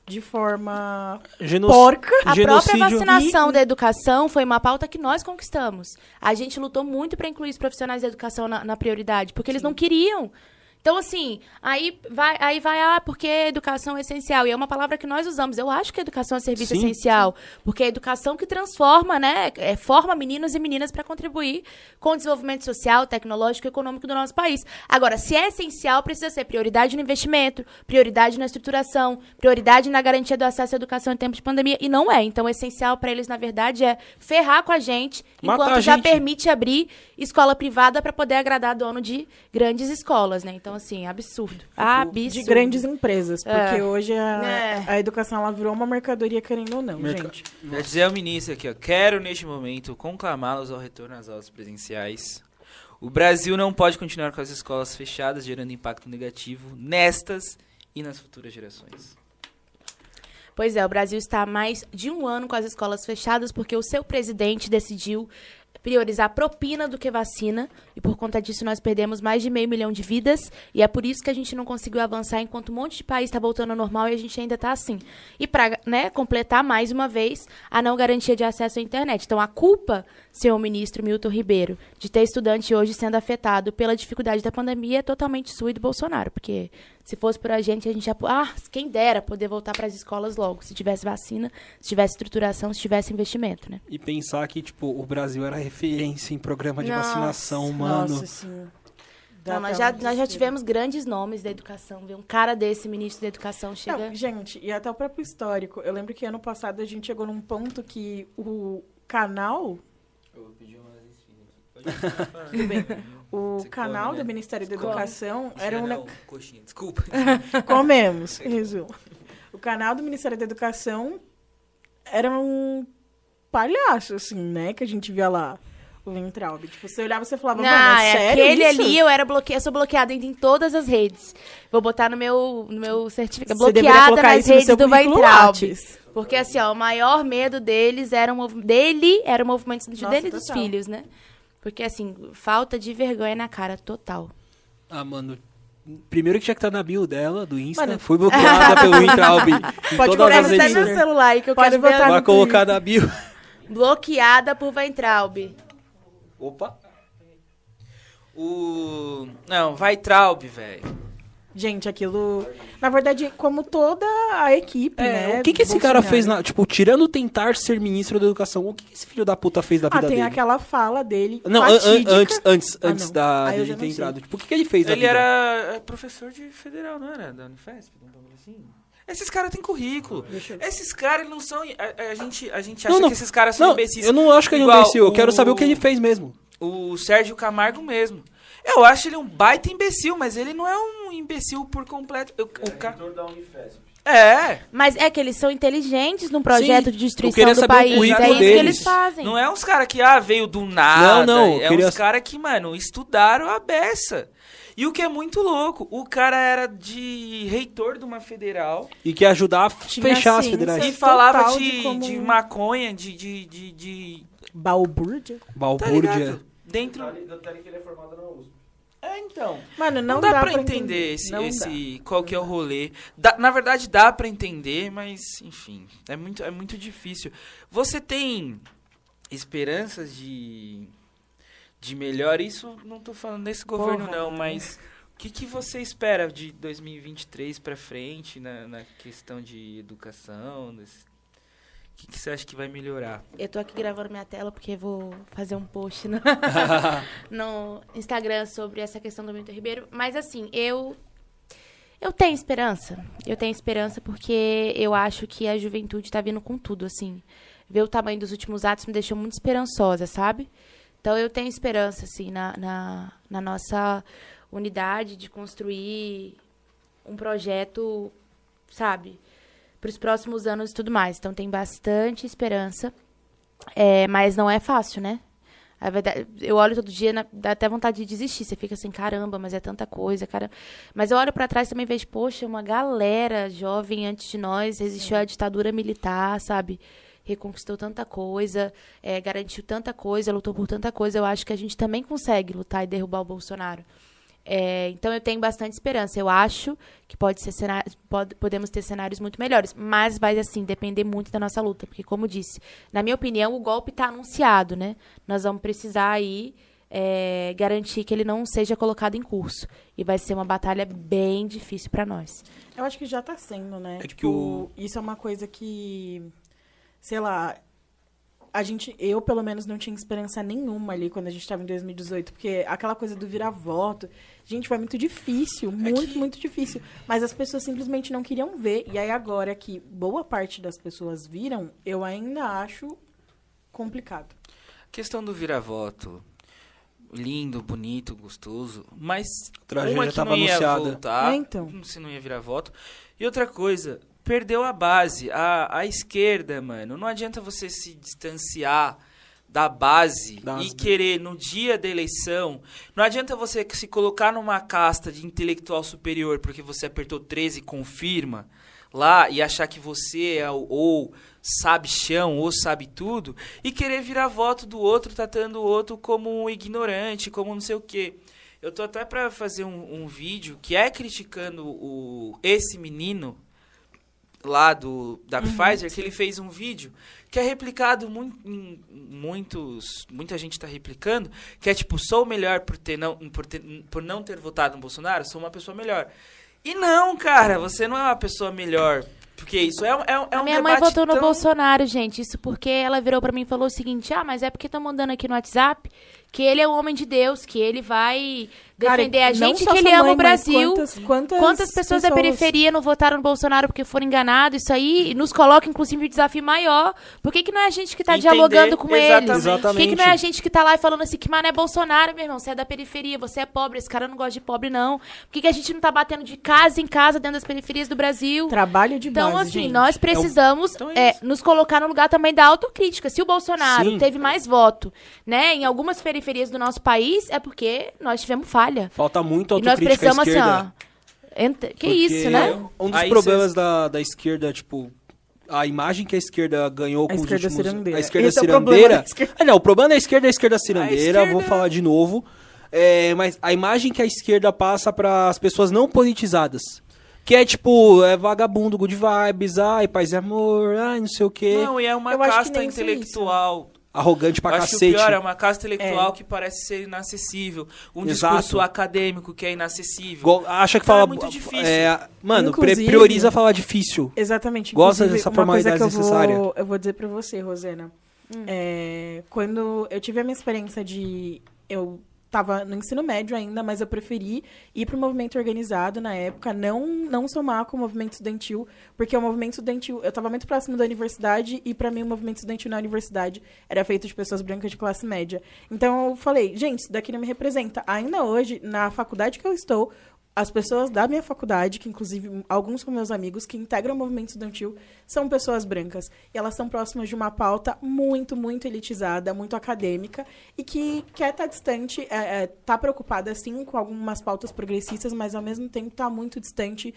de forma Geno- porca. A Genocídio. própria vacinação E- da educação foi uma pauta que nós conquistamos. A gente lutou muito para incluir os profissionais da educação na, na prioridade, porque eles não queriam. Então, assim, aí vai, aí vai, ah, porque educação é essencial. E é uma palavra que nós usamos. Eu acho que educação é serviço Sim, essencial. Porque é a educação que transforma, né? É, forma meninos e meninas para contribuir com o desenvolvimento social, tecnológico e econômico do nosso país. Agora, se é essencial, precisa ser prioridade no investimento, prioridade na estruturação, prioridade na garantia do acesso à educação em tempos de pandemia. E não é. Então, o essencial para eles, na verdade, é ferrar com a gente, enquanto a já gente. permite abrir escola privada para poder agradar dono de grandes escolas, né? Então, assim, absurdo. Absurdo. de grandes empresas, porque É. hoje a, É. a educação ela virou uma mercadoria querendo ou não, Merca- gente. Já dizer ao ministro aqui, ó. Quero neste momento conclamá-los ao retorno às aulas presenciais. O Brasil não pode continuar com as escolas fechadas, gerando impacto negativo nestas e nas futuras gerações. Pois é, o Brasil está há mais de um ano com as escolas fechadas porque o seu presidente decidiu priorizar propina do que vacina e por conta disso nós perdemos mais de meio milhão de vidas e é por isso que a gente não conseguiu avançar enquanto um monte de país está voltando ao normal e a gente ainda está assim. E para né, completar mais uma vez a não garantia de acesso à internet. Então a culpa, senhor ministro Milton Ribeiro, de ter estudante hoje sendo afetado pela dificuldade da pandemia é totalmente sua e do Bolsonaro, porque se fosse por a gente, a gente já. Ah, quem dera poder voltar para as escolas logo. Se tivesse vacina, se tivesse estruturação, se tivesse investimento, né? E pensar que, tipo, o Brasil era referência em programa de Nossa. vacinação, mano. Nossa, sim. Dá Não, mas até já, nós já tivemos grandes nomes da educação, viu? Um cara desse, ministro da educação, chega. Não, gente, e até o próprio histórico. Eu lembro que ano passado a gente chegou num ponto que o canal, Eu vou pedir uma tudo bem, o Você canal come, né? do Ministério da Come. Educação era um... Não, coxinha, desculpa. Comemos, em resumo. O canal do Ministério da Educação era um palhaço, assim, né? Que a gente via lá. o Ventralbe? Tipo, você olhava e você falava, Não, mano, é é sério aquele isso? ali, eu era bloqueada, eu sou bloqueada em, em todas as redes. Vou botar no meu, no meu certificado. Você deveria Bloqueada colocar nas isso no redes do. Lattes. Porque assim, ó, o maior medo deles era o mov- dele era o movimento estudantil Nossa, dele e dos total. filhos, né? Porque assim, falta de vergonha na cara total. Ah, mano. Primeiro que tinha que estar na bio dela, do Insta. Mano. Foi bloqueada pelo Intraub em Pode colocar Até redes. meu celular aí que eu Pode quero botar ver. Vai colocar na bio. Bloqueada por Weintraub. Opa. O. Não, vai Traub, velho. Gente, aquilo. Na verdade, como toda a equipe, É, né? o que, que esse Bolsonaro. cara fez, na, tipo, tirando tentar ser ministro da educação, o que, que esse filho da puta fez da Ah, vida tem dele? aquela fala dele. Não, an- an- antes, antes, Ah, antes não. da Ah, já ter não sei. entrado. Tipo, o que, que ele fez Ele era é, professor de federal, não era? Da Unifesp? bagulho assim? Esses caras têm currículo. Eu- Esses caras não são. A, a gente, a gente acha Não, não. que esses caras são Não, imbecis. eu não acho que ele é um imbecil, eu quero saber o que ele fez mesmo. O Sérgio Camargo mesmo. Eu acho ele um baita imbecil, mas ele não é um imbecil por completo. Eu- o ca... Reitor da Unifesp. É, Mas é que eles são inteligentes num projeto Sim, de eu destruição queria do saber o país. É isso que deles. eles fazem. não é uns caras que ah, veio do nada. Não, não, É queria- uns caras que, mano, estudaram a beça. E o que é muito louco, o cara era de reitor de uma federal E que ia ajudar a fechar as federais. e falava de de, como- de maconha, de, de, de, de- Balbúrdia? Tá Balbúrdia. ligado? Dentro. Detalhe que ele é formado na USP. É, então. Mano, não, Não, dá, pra entender, esse, Não esse qual que é o rolê. Dá- na verdade dá pra entender, mas enfim, é muito é muito difícil. Você tem esperanças de de melhor isso? Não tô falando desse governo Porra. não, mas o que, que você espera de 2023 pra frente na, na questão de educação? desse- O que, que você acha que vai melhorar? Eu tô aqui gravando minha tela porque vou fazer um post no, no Instagram sobre essa questão do Milton Ribeiro. Mas assim, eu. Eu tenho esperança. Eu tenho esperança porque eu acho que a juventude tá vindo com tudo, assim. Ver o tamanho dos últimos atos me deixou muito esperançosa, sabe? Então eu tenho esperança, assim, na, na, na nossa unidade de construir um projeto, sabe? Para os próximos anos e tudo mais. Então tem bastante esperança. É, mas não é fácil, né? A verdade, eu olho todo dia, na- dá até vontade de desistir. Você fica assim, caramba, mas é tanta coisa, cara. Mas eu olho pra trás também e vejo, poxa, uma galera jovem antes de nós resistiu à ditadura militar, sabe? Reconquistou tanta coisa, é, garantiu tanta coisa, lutou por tanta coisa. Eu acho que a gente também consegue lutar e derrubar o Bolsonaro. É, então eu tenho bastante esperança. Eu acho que pode ser cenário, pode- podemos ter cenários muito melhores, mas vai assim depender muito da nossa luta, porque como disse, na minha opinião o golpe está anunciado, né? Nós vamos precisar aí é, garantir que ele não seja colocado em curso e vai ser uma batalha bem difícil para nós. Eu acho que já tá sendo, né? É que tipo, o- isso é uma coisa que, sei lá, a gente, eu pelo menos não tinha esperança nenhuma ali quando a gente tava em 2018, porque aquela coisa do virar voto, gente, foi muito difícil, muito, muito difícil, mas as pessoas simplesmente não queriam ver. E aí agora que boa parte das pessoas viram, eu ainda acho complicado. Questão do vira-voto. Lindo, bonito, gostoso. Mas tragédia uma que tava não ia anunciada. voltar, É, então. se não ia virar voto. E outra coisa, perdeu a base. A, a esquerda, mano, não adianta você se distanciar da base Das- e querer no dia da eleição. Não adianta você se colocar numa casta de intelectual superior porque você apertou 13 e confirma lá e achar que você é o ou sabe chão ou sabe tudo e querer virar voto do outro tratando o outro como um ignorante, como não sei o quê. Eu tô até pra fazer um, um vídeo que é criticando o esse menino lá do da Pfizer que ele fez um vídeo que é replicado muito em muitos muita gente tá replicando que é tipo sou melhor por ter não por, ter, por não ter votado no Bolsonaro sou uma pessoa melhor e não cara você não é uma pessoa melhor porque isso é, é, é A um minha mãe votou no tão- Bolsonaro, gente. Isso porque ela virou pra mim e falou o seguinte: ah, mas é porque estão mandando aqui no WhatsApp que ele é um homem de Deus, que ele vai Cara, defender a não gente, que ele sua ama mãe, o Brasil. Quantas, quantas, Quantas pessoas, da periferia não votaram no Bolsonaro porque foram enganados? Isso aí nos coloca, inclusive, um desafio maior. Por que, que não é a gente que tá Entender, dialogando com exatamente. eles? Por que, que Exatamente. não é a gente que tá lá e falando assim, que mano é Bolsonaro, meu irmão? Você é da periferia, você é pobre, esse cara não gosta de pobre, não. Por que, que a gente não tá batendo de casa em casa dentro das periferias do Brasil? Trabalho de Então, base, assim, gente. nós precisamos Então é é, isso. nos colocar no lugar também da autocrítica. Se o Bolsonaro Sim. teve mais voto, né, em algumas periferias do nosso país, é porque nós tivemos falha. Falta muito E nós autocrítica à precisamos, assim, esquerda. ó. ent- Que porque isso, né? Um dos Aí problemas da, da esquerda, tipo, a imagem que a esquerda ganhou com esquerda os últimos... cirandeira. A esquerda Esse é o cirandeira... esquerda. Ah, não, o problema da esquerda é a esquerda cirandeira, esquerda- vou falar de novo. É, mas a imagem que a esquerda passa para as pessoas não politizadas. Que é tipo, é vagabundo, good vibes, ai, paz e amor, ai, não sei o quê. Não, e é uma Eu casta é intelectual. Arrogante pra Eu acho que cacete. o pior é uma casta intelectual que parece ser inacessível. Um Exato. discurso acadêmico que é inacessível. Go- Acha que Então fala. é muito difícil. é, mano, prioriza falar difícil. Exatamente. Gosta dessa formalidade que eu vou- necessária. Eu vou dizer pra você, Rosena. É, quando eu tive a minha experiência de... Eu tava no ensino médio ainda, mas eu preferi ir pro movimento organizado na época, não, não somar com o movimento estudantil, porque o movimento estudantil... Eu tava muito próximo da universidade e, pra mim, o movimento estudantil na universidade era feito de pessoas brancas de classe média. Então, eu falei, gente, isso daqui não me representa. Ainda hoje, na faculdade que eu estou, as pessoas da minha faculdade, que inclusive alguns são meus amigos, que integram o movimento estudantil, são pessoas brancas. E elas são próximas de uma pauta muito, muito elitizada, muito acadêmica, e que quer estar distante, está preocupada, sim, com algumas pautas progressistas, mas ao mesmo tempo está muito distante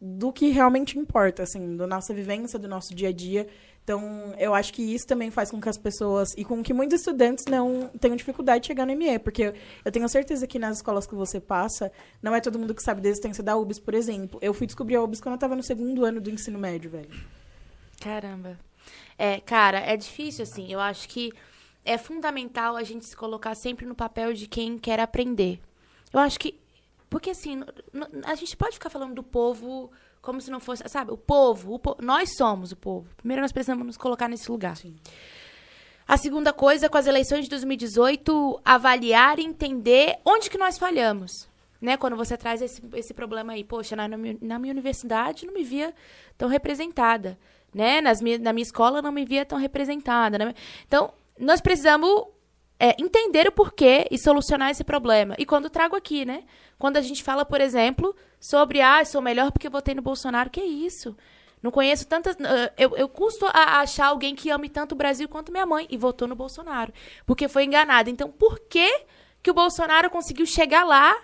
do que realmente importa, assim, da nossa vivência, do nosso dia a dia. Então, eu acho que isso também faz com que as pessoas, e com que muitos estudantes não tenham dificuldade de chegar no ME, porque eu tenho certeza que nas escolas que você passa, não é todo mundo que sabe da existência da UBS, por exemplo. Eu fui descobrir a UBS quando eu estava no segundo ano do ensino médio, velho. Caramba. É, cara, é difícil, assim. Eu acho que é fundamental a gente se colocar sempre no papel de quem quer aprender. Eu acho que. Porque, assim, a gente pode ficar falando do povo como se não fosse. Sabe, o povo, o po- nós somos o povo. Primeiro, nós precisamos nos colocar nesse lugar. A segunda coisa, com as eleições de 2018, avaliar e entender onde que nós falhamos. Né? Quando você traz esse, esse problema aí, poxa, na, na minha- na minha universidade não me via tão representada. Né? Nas minha, na minha escola não me via tão representada. né? Então, nós precisamos é, entender o porquê e solucionar esse problema. E quando trago aqui, né? Quando a gente fala, por exemplo, sobre, ah, sou melhor porque votei no Bolsonaro, que isso? Não conheço tantas. Eu, eu custo a achar alguém que ame tanto o Brasil quanto minha mãe e votou no Bolsonaro. Porque foi enganada. Então, por que, que o Bolsonaro conseguiu chegar lá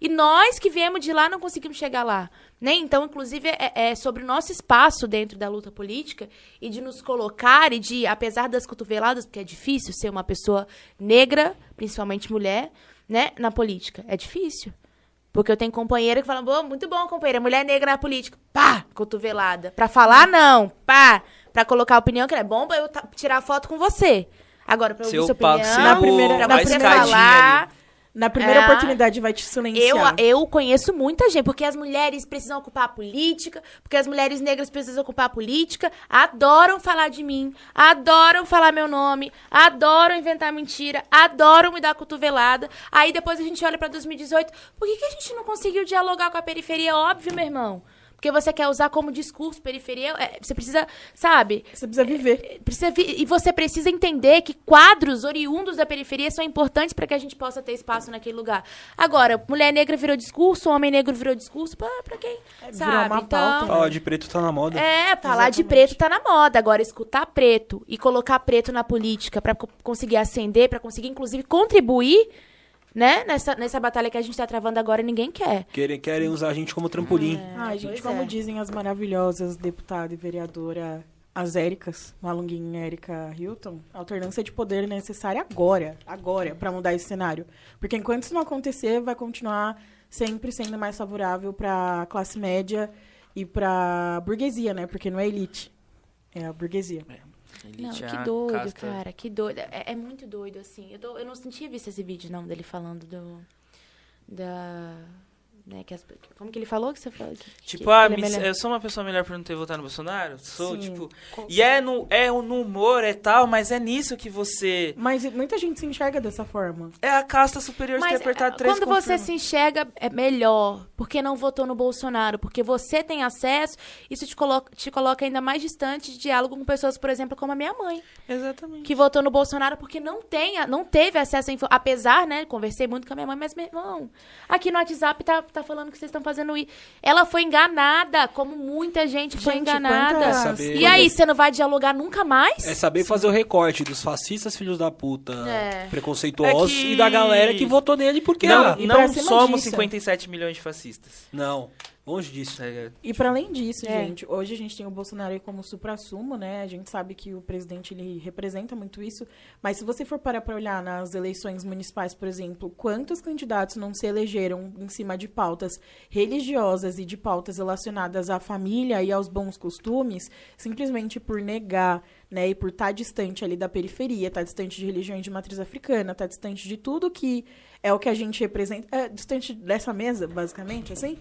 e nós que viemos de lá não conseguimos chegar lá? Né? Então, inclusive, é, é sobre o nosso espaço dentro da luta política e de nos colocar e de, apesar das cotoveladas, porque é difícil ser uma pessoa negra, principalmente mulher, né, na política. É difícil. Porque eu tenho companheira que fala, "Pô, muito bom, companheira, mulher negra na política. Pá, cotovelada. Pra falar, não. Pá. Pra colocar a opinião, que é bom pra eu tirar foto com você. Agora, pra eu ouvir sua papo, opinião, seu- Na primeira- pra na você primeira- falar... Na primeira É. oportunidade vai te Eu, silenciar. eu conheço muita gente, porque as mulheres precisam ocupar a política, porque as mulheres negras precisam ocupar a política, adoram falar de mim, adoram falar meu nome, adoram inventar mentira, adoram me dar cotovelada. Aí depois a gente olha pra 2018, por que, que a gente não conseguiu dialogar com a periferia? Óbvio, meu irmão. Porque você quer usar como discurso periferia, é, você precisa, sabe, Você precisa viver. Precisa vi- e você precisa entender que quadros oriundos da periferia são importantes para que a gente possa ter espaço naquele lugar. Agora, mulher negra virou discurso, homem negro virou discurso, pra, pra quem? É, virou sabe? uma então, pauta, né? Falar de preto tá na moda. é, falar de Exatamente. preto tá na moda. Agora, escutar preto e colocar preto na política para conseguir ascender, para conseguir, inclusive, contribuir, né? Nessa, nessa batalha que a gente tá travando agora, ninguém quer. Querem, querem usar a gente como trampolim. Ai, gente, pois como é. dizem as maravilhosas deputada e vereadora, as Éricas, Malunguinha e Érica Hilton, a alternância de poder é necessária agora, agora, para mudar esse cenário. Porque enquanto isso não acontecer, vai continuar sempre sendo mais favorável para classe média e para burguesia, né? Porque não é elite, é a burguesia. Não, Elite é que doido, casta- cara, que doido. É, é muito doido, assim. Eu, tô- eu não tinha visto esse vídeo, não, dele falando do. Da. Né, que as- como que ele falou que você falou? Que, Tipo, que ah, é eu sou uma pessoa melhor por não ter votado no Bolsonaro? Sou, Sim. tipo. E é no, é no humor, é tal, mas é nisso que você. Mas muita gente se enxerga dessa forma. É a casta superior de ter Mas apertado eh, três quando você confirma. se enxerga é melhor, porque não votou no Bolsonaro, porque você tem acesso, isso te coloca, te coloca ainda mais distante de diálogo com pessoas, por exemplo, como a minha mãe, Exatamente. que votou no Bolsonaro porque não tem, não teve acesso a info, apesar, né, conversei muito com a minha mãe, mas meu irmão, aqui no WhatsApp tá, tá falando que vocês estão fazendo isso. Ela foi enganada, como muita gente, foi Gente, enganada. quantas- Saber- E aí, você não vai dialogar nunca mais? É saber fazer o recorte dos fascistas filhos da puta É. preconceituosos É que- e da galera que votou nele porque Não, não somos disso- 57 milhões de fascistas. não, longe disso. tá ligado? E para além disso, É. gente, hoje a gente tem o Bolsonaro aí como supra-sumo, né? A gente sabe que o presidente ele representa muito isso, mas se você for parar para olhar nas eleições municipais, por exemplo, quantos candidatos não se elegeram em cima de pautas religiosas e de pautas relacionadas à família e aos bons costumes, simplesmente por negar, né, e por estar distante ali da periferia, estar distante de religiões de matriz africana, estar distante de tudo que é o que a gente representa, é, distante dessa mesa, basicamente, assim.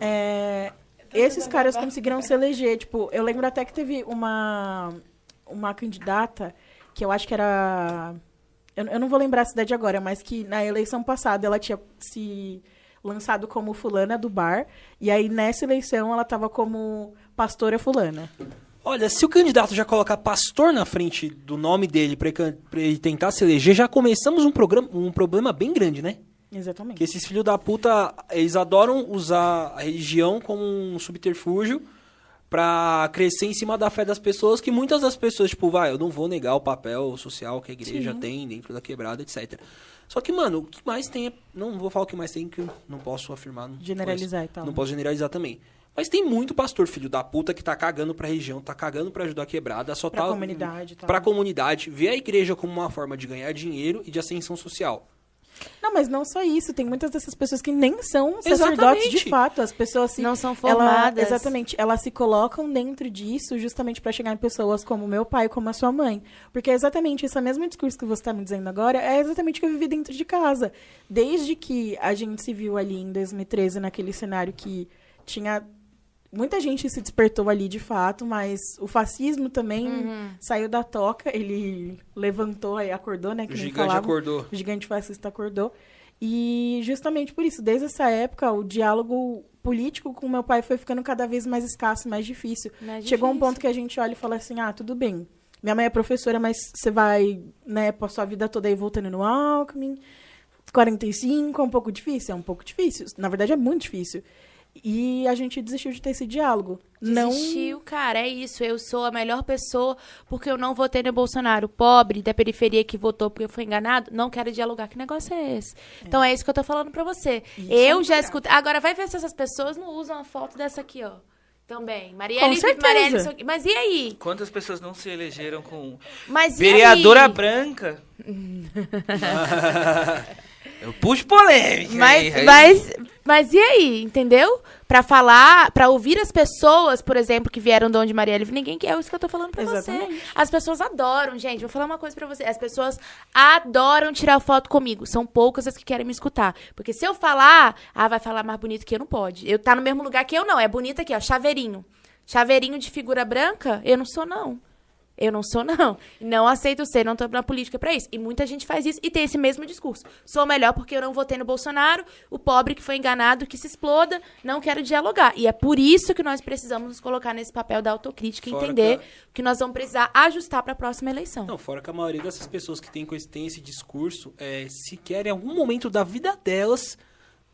É, esses caras conseguiram se eleger. Tipo, eu lembro até que teve uma, uma candidata que eu acho que era. Eu, eu não vou lembrar a cidade agora, mas que na eleição passada ela tinha se lançado como fulana do bar. E aí nessa eleição ela tava como pastora fulana. Olha, se o candidato já colocar pastor na frente do nome dele pra ele can- pra ele tentar se eleger, já começamos um, programa, um problema bem grande, né? Exatamente. Que esses filhos da puta, eles adoram usar a religião como um subterfúgio pra crescer em cima da fé das pessoas, que muitas das pessoas, tipo, vai, eu não vou negar o papel social que a igreja Sim. tem dentro da quebrada, etc. Só que, mano, o que mais tem é... Não vou falar o que mais tem, que eu não posso afirmar. Não Generalizar e tal. Não posso generalizar também. Mas tem muito pastor filho da puta que tá cagando pra região, tá cagando pra ajudar a quebrada, só Pra tá... comunidade e tal. Pra comunidade, vê a igreja como uma forma de ganhar dinheiro e de ascensão social. Não, mas não só isso. Tem muitas dessas pessoas que nem são sacerdotes Exatamente. de fato. As pessoas se Não são Ela, formadas. exatamente. Elas se colocam dentro disso justamente para chegar em pessoas como meu pai, como a sua mãe. Porque é exatamente esse mesmo discurso que você está me dizendo agora, é exatamente o que eu vivi dentro de casa. Desde que a gente se viu ali em 2013, naquele cenário que tinha. Muita gente se despertou ali de fato, mas o fascismo também Uhum. saiu da toca. Ele levantou aí, acordou, né? O gigante falavam. acordou. O gigante fascista acordou. E justamente por isso, desde essa época, o diálogo político com meu pai foi ficando cada vez mais escasso, mais difícil. Mais Chegou um ponto que a gente olha e fala assim: ah, tudo bem. Minha mãe é professora, mas você vai, né, passar a vida toda aí voltando no Alckmin. 45 é um pouco difícil? É um pouco difícil. Na verdade, é muito difícil. E a gente desistiu de ter esse diálogo. Não. Desistiu, cara, é isso. Eu sou a melhor pessoa porque eu não votei no Bolsonaro. Pobre da periferia que votou porque foi enganado, não quero dialogar. Que negócio é esse? Então é isso que eu tô falando pra você. Isso eu é já escutei. Agora vai ver se essas pessoas não usam a foto dessa aqui, ó. Também. Marielle, Com aqui. Mas e aí? Quantas pessoas não se elegeram com Mas e vereadora aí? branca? Eu puxo polêmica. Mas, aí. mas, mas e aí, entendeu? Pra falar, pra ouvir as pessoas, por exemplo, que vieram de onde Marielle, ninguém quer, é isso que eu tô falando pra você. Exatamente. As pessoas adoram, gente, vou falar uma coisa pra você. As pessoas adoram tirar foto comigo. São poucas as que querem me escutar. Porque se eu falar, ah, vai falar mais bonito que eu, não pode. Eu tá no mesmo lugar que eu, não. É bonita aqui, ó, chaveirinho. Chaveirinho de figura branca, eu não sou, não. Eu não sou, não. Não aceito ser, não tô na política pra isso. E muita gente faz isso e tem esse mesmo discurso. Sou melhor porque eu não votei no Bolsonaro, o pobre que foi enganado, que se exploda, não quero dialogar. E é por isso que nós precisamos nos colocar nesse papel da autocrítica e entender que que nós vamos precisar ajustar pra próxima eleição. Não, fora que a maioria dessas pessoas que tem, com esse, tem esse discurso, é, se querem em algum momento da vida delas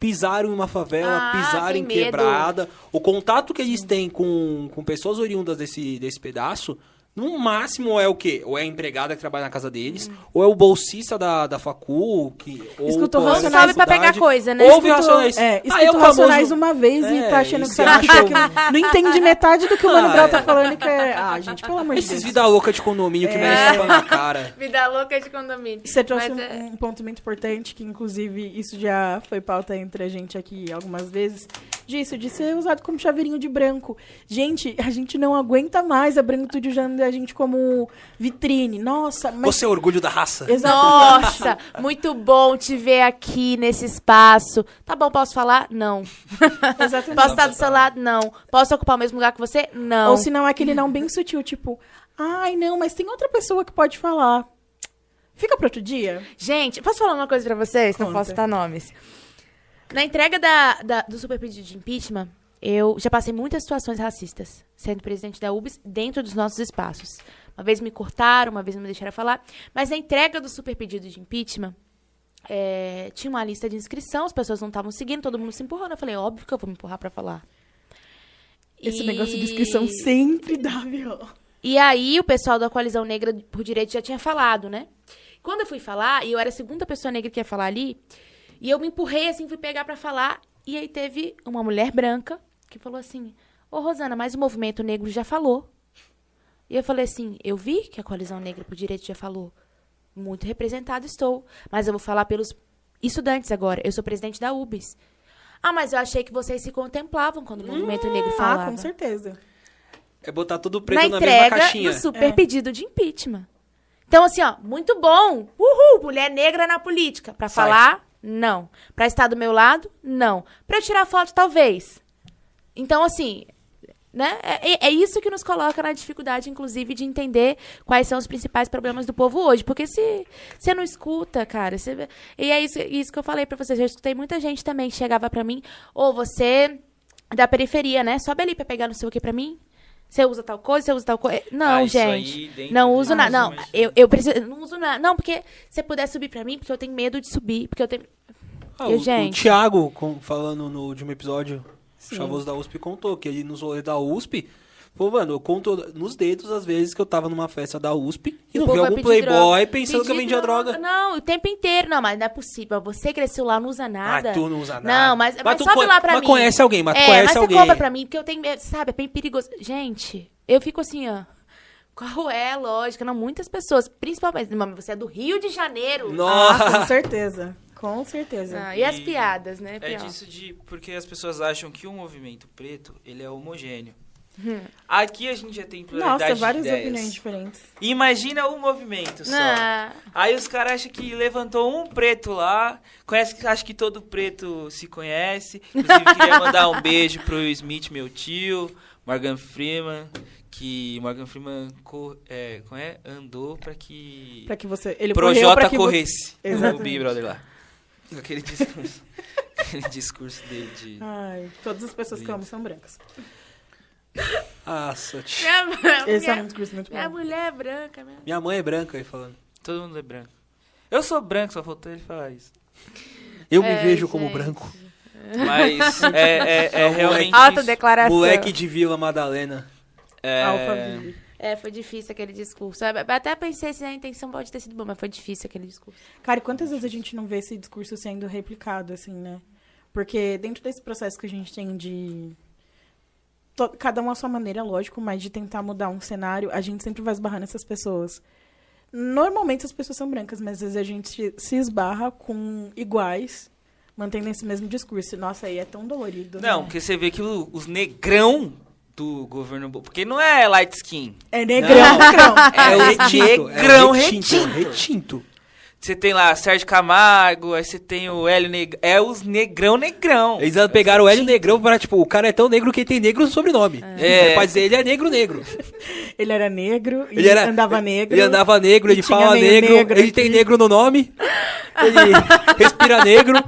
pisaram em uma favela, Ah, pisaram em quebrada. O contato que eles têm com, com pessoas oriundas desse, desse pedaço, no máximo é o quê? Ou é a empregada que trabalha na casa deles, ou é o bolsista da, da facul, que ou Escutou Racionais- pra pegar faculdade, coisa, né? Ouve Escutou- Racionais. É, Ah, escuta é Racionais famoso- uma vez e É, tá achando e que você acha- que não entende metade do que o Mano Ah, Brown é. tá falando que é... Ah, gente, pelo amor de Esses Deus. vida louca de condomínio que É. merece tapa na cara. Vida louca de condomínio. Você trouxe Mas um, é- um ponto muito importante, que inclusive isso já foi pauta entre a gente aqui algumas vezes, disso, de ser usado como chaveirinho de branco. Gente, a gente não aguenta mais a branquitude usando a gente como vitrine. Nossa, mas. Você é orgulho da raça. Exatamente. Nossa, muito bom te ver aqui nesse espaço. Tá bom, posso falar? Não. Exatamente. Posso estar do seu lado? Não. Posso ocupar o mesmo lugar que você? Não. Ou se não, é aquele não bem sutil, tipo, ai, não, mas tem outra pessoa que pode falar. Fica pro outro dia? Gente, posso falar uma coisa pra vocês? Não Conta. posso citar nomes. Na entrega da, da- do super pedido de impeachment, eu já passei muitas situações racistas, sendo presidente da UBS, dentro dos nossos espaços. Uma vez me cortaram, uma vez não me deixaram falar. Mas na entrega do super pedido de impeachment, é, tinha uma lista de inscrição, as pessoas não estavam seguindo, todo mundo se empurrando. Eu falei, óbvio que eu vou me empurrar pra falar. Esse E- negócio de inscrição sempre dá, viu? e aí o pessoal da Coalizão Negra por Direito já tinha falado, né? Quando eu fui falar, e eu era a segunda pessoa negra que ia falar ali, e eu me empurrei assim, fui pegar pra falar, e aí teve uma mulher branca que falou assim: "Ô Rosana, mas o movimento negro já falou". E eu falei assim: "Eu vi que a Coalizão Negra por Direito já falou. Muito representado estou, mas eu vou falar pelos estudantes agora. Eu sou presidente da UBS". Ah, mas eu achei que vocês se contemplavam quando o movimento negro Ah, falava com certeza. É botar tudo preto na na, mesma entrega caixinha. do super É. pedido de impeachment. Então, assim, ó, muito bom. Uhul, mulher negra na política. Pra Sai. falar, não. Pra estar do meu lado, não. Pra eu tirar foto, talvez. Então, assim, né? É, é- isso que nos coloca na dificuldade, inclusive, de entender quais são os principais problemas do povo hoje. Porque se você não escuta, cara, você- e é isso, isso que eu falei pra vocês. Eu escutei muita gente também que chegava pra mim, ou você é da periferia, né? Sobe ali pra pegar não sei o que pra mim. Você usa tal coisa, você usa tal coisa. Não, Ah, gente. aí Não uso nada. Não, uma- eu, eu preciso. Não uso nada. Não, porque se você puder subir pra mim, porque eu tenho medo de subir. Porque eu tenho. Ah, Eu, o, gente. o Thiago, com- falando no último episódio, Sim. o Chavoso da USP contou que ele nos rolês da USP. Falou, mano, eu conto nos dedos as vezes que eu tava numa festa da USP e não vi algum playboy droga. pensando que eu vendia droga. Não, o tempo inteiro. Não, mas não é possível. Você cresceu lá, não usa nada. Ah, tu não usa nada. Não, mas, mas, tu sobe lá pra mas mim. conhece alguém, mas é, conhece mas alguém. você compra pra mim, porque eu tenho sabe? É bem perigoso. Gente, eu fico assim, ó. Qual é a lógica? Não, muitas pessoas, principalmente. Mas você é do Rio de Janeiro. Nossa. Ah, com certeza. Com certeza. Ah, e as E piadas, né? É pior. disso de. Porque as pessoas acham que o movimento preto ele é homogêneo. Hum. Aqui a gente já tem pluralidade Nossa, de várias ideias. opiniões diferentes. Imagina o movimento só. Ah, Aí os caras acham que levantou um preto lá, conhece, acha que todo preto se conhece. Inclusive, queria mandar um beijo pro Smith, meu tio, Morgan Freeman, que Morgan Freeman co- é, como é? andou pra que Pra que você. Ele correu pra Projota que vo- corresse. O Exatamente. Big Brother lá. Aquele discurso. aquele discurso dele de. Ai, todas as pessoas que eu amo são brancas. Nossa, tch. minha, minha, Esse é um discurso muito minha bom. mulher é branca, minha... Minha mãe é branca aí falando. Todo mundo é branco. Eu sou branco, só faltou ele falar isso. Eu me É, vejo como gente. branco. Mas é, é, é realmente. isso. Autodeclaração. Moleque de Vila Madalena. É, Alphaville. É, foi difícil aquele discurso. Eu Até pensei se a intenção pode ter sido boa, mas foi difícil aquele discurso. Cara, e quantas vezes a gente não vê esse discurso sendo replicado, assim, né? Porque dentro desse processo que a gente tem de. to- Cada um à sua maneira, lógico, mas de tentar mudar um cenário, a gente sempre vai esbarrar nessas pessoas. Normalmente as pessoas são brancas, mas às vezes a gente se- esbarra com iguais, mantendo esse mesmo discurso. Nossa, aí é tão dolorido. Não, né? porque você vê que os negrão do governo. Porque não é light skin. É negrão, Não. negrão. É o retinto, negrão é retinto. retinto. Você tem lá Sérgio Camargo, aí você tem o Hélio Negrão. É os negrão negrão. Eles pegaram o Hélio Negrão para, tipo, o cara é tão negro que tem negro no sobrenome. É. É. Pra dizer, ele é negro negro. Ele era negro e Ele era- andava negro. Ele andava negro, ele tinha fala negro, negro ele tem negro no nome, ele respira negro.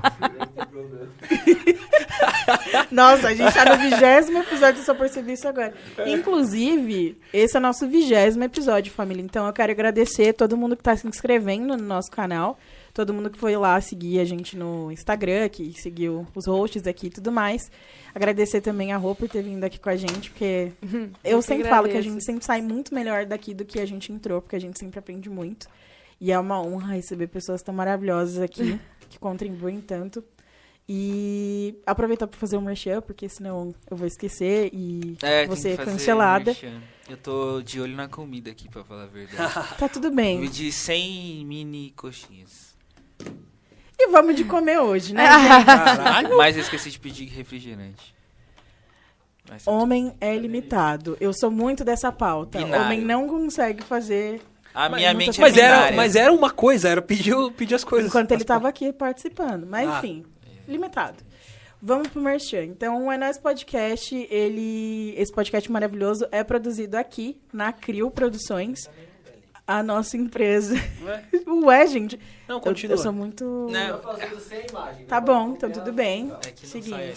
Nossa, a gente tá no vigésimo episódio, eu só percebi isso agora. Inclusive, esse é o nosso vigésimo episódio, família. Então eu quero agradecer todo mundo que tá se inscrevendo no nosso canal. Todo mundo que foi lá seguir a gente no Instagram, que seguiu os hosts aqui e tudo mais. Agradecer também a Rô por ter vindo aqui com a gente, porque eu sempre falo que a agradeço. gente sempre sai muito melhor daqui do que a gente entrou, porque a gente sempre aprende muito. E é uma honra receber pessoas tão maravilhosas aqui, que contribuem tanto. E aproveitar para fazer um merchan, porque senão eu vou esquecer e É, você é cancelada. merchan. Eu tô de olho na comida aqui, pra falar a verdade. Tá tudo Eu bem. pedi 100 mini coxinhas. E vamos de comer hoje, né? Caralho. Mas eu esqueci de pedir refrigerante. Ser Homem é limitado. Eu sou muito dessa pauta. Binário. Homem não consegue fazer A Mas minha nunca mente é Mas era, binária. mas era uma coisa, era pedir, pedir as coisas. enquanto ele estava aqui participando. Mas, Ah. enfim, limitado. Vamos pro Merchan. Então, o É Nóis Podcast, ele, esse podcast maravilhoso é produzido aqui, na Crio Produções, a nossa empresa. Ué? Ué, gente, Não, eu, continua. eu sou muito... Não, fazendo sem imagem. Tá bom, então tudo bem. é ali.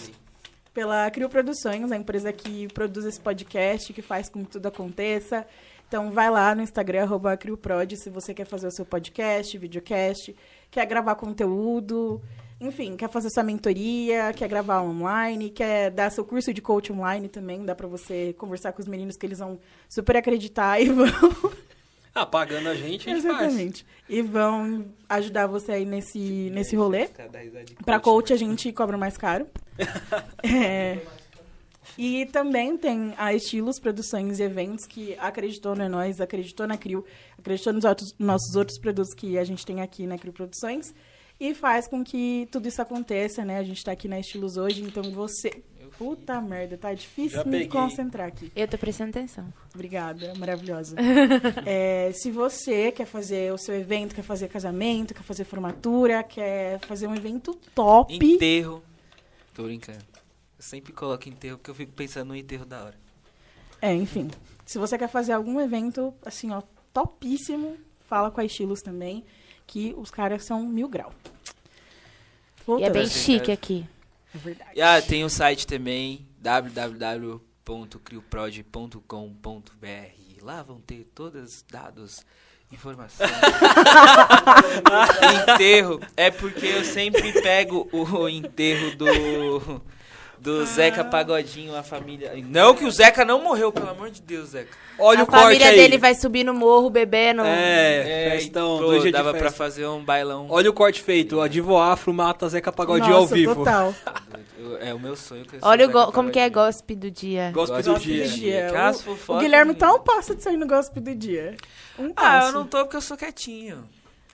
pela Crio Produções, a empresa que produz esse podcast, que faz com que tudo aconteça. Então vai lá no Instagram, arroba CrioProd, se você quer fazer o seu podcast, videocast, quer gravar conteúdo, enfim, quer fazer sua mentoria, quer gravar online, quer dar seu curso de coach online também, dá pra você conversar com os meninos que eles vão super acreditar e vão... Ah, pagando a gente, a gente faz. Exatamente. E vão ajudar você aí nesse, nesse rolê. Pra coach, a gente cobra mais caro. É. E também tem a Estilos Produções e Eventos, que acreditou na nós, acreditou na Crio, acreditou nos outros- nossos outros produtos que a gente tem aqui na Crio Produções. E faz com que tudo isso aconteça, né? A gente tá aqui na Estilos hoje, então você. Puta merda, tá difícil Já me peguei. concentrar aqui. Eu tô prestando atenção. Obrigada, maravilhosa. É, se você quer fazer o seu evento, quer fazer casamento, quer fazer formatura, quer fazer um evento top. Enterro. Tô brincando. Eu sempre coloco enterro porque eu fico pensando no enterro da hora. É, enfim. Se você quer fazer algum evento, assim, ó, topíssimo, fala com a Estilos também, que os caras são mil grau. E é bem chique aqui. É verdade. E, ah, tem o site também, www.crioprod.com.br. Lá vão ter todos os dados, informações. enterro. É porque eu sempre pego o enterro do... Do Zeca Pagodinho, a família. Não que o Zeca não morreu, pelo amor de Deus, Zeca. Olha a o corte família aí. dele vai subir no morro bebendo. É, festão, pô, dois dias dava de pra festa. fazer um bailão. Olha o corte feito. O Divo Afro mata Zeca Pagodinho ao Nossa, vivo. total. É o meu sonho. que Olha o como que é gospe do dia. Gosto do do dia. do dia. O, o Guilherme tá um passo de sair no gospel do dia. Um Ah, passo. eu não tô porque eu sou quietinho.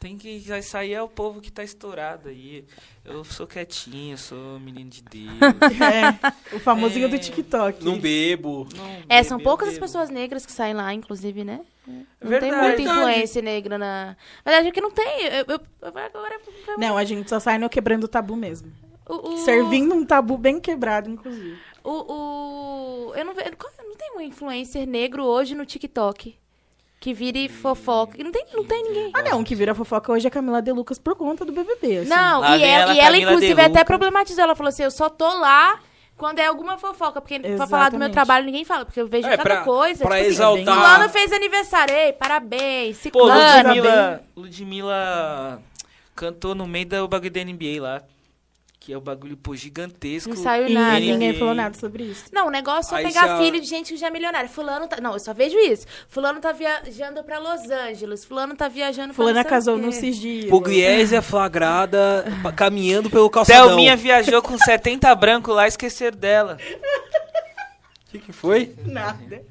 Tem que vai sair é o povo que tá estourado aí. Eu sou quietinho, sou menino de Deus. É, o famosinho É. do TikTok. Não bebo. Não É, bebo, são eu poucas as pessoas negras que saem lá, inclusive, né? Não Verdade. tem muita influência negra na. Na verdade, é que não tem. Eu, eu- eu- agora. Não, a gente só sai no quebrando o tabu mesmo. O, o- Servindo um tabu bem quebrado, inclusive. O, o- eu não vejo. Não tem um influencer negro hoje no TikTok que vire fofoca. Não tem, não tem ninguém. Ah, não, o que vira fofoca hoje é a Camila De Lucas por conta do BBB. assim. Não, Lá e ela, ela, e ela inclusive, até problematizou. Ela falou assim: eu só tô lá quando é alguma fofoca. Porque pra falar do meu Exatamente. trabalho ninguém fala, porque eu vejo É, cada pra- coisa. pra tipo assim, exaltar- Fulano fez aniversário, ei, parabéns. Pô, Ciclano. Ludmilla, Ludmilla cantou no meio do bagulho da NBA lá. Que é o bagulho, pô, gigantesco. Não saiu E nada. Ninguém falou nada sobre isso. Não, o negócio é Aí pegar a- filho de gente que já é milionária. Fulano tá. Não, eu só vejo isso. Fulano tá viajando pra Los Angeles. Fulano tá viajando pra Fulana não sei o casou no sigilo. Pugliese flagrada pa- caminhando pelo calçadão. Thelminha viajou com 70 branco lá, esqueceram dela. O que, que foi? Nada.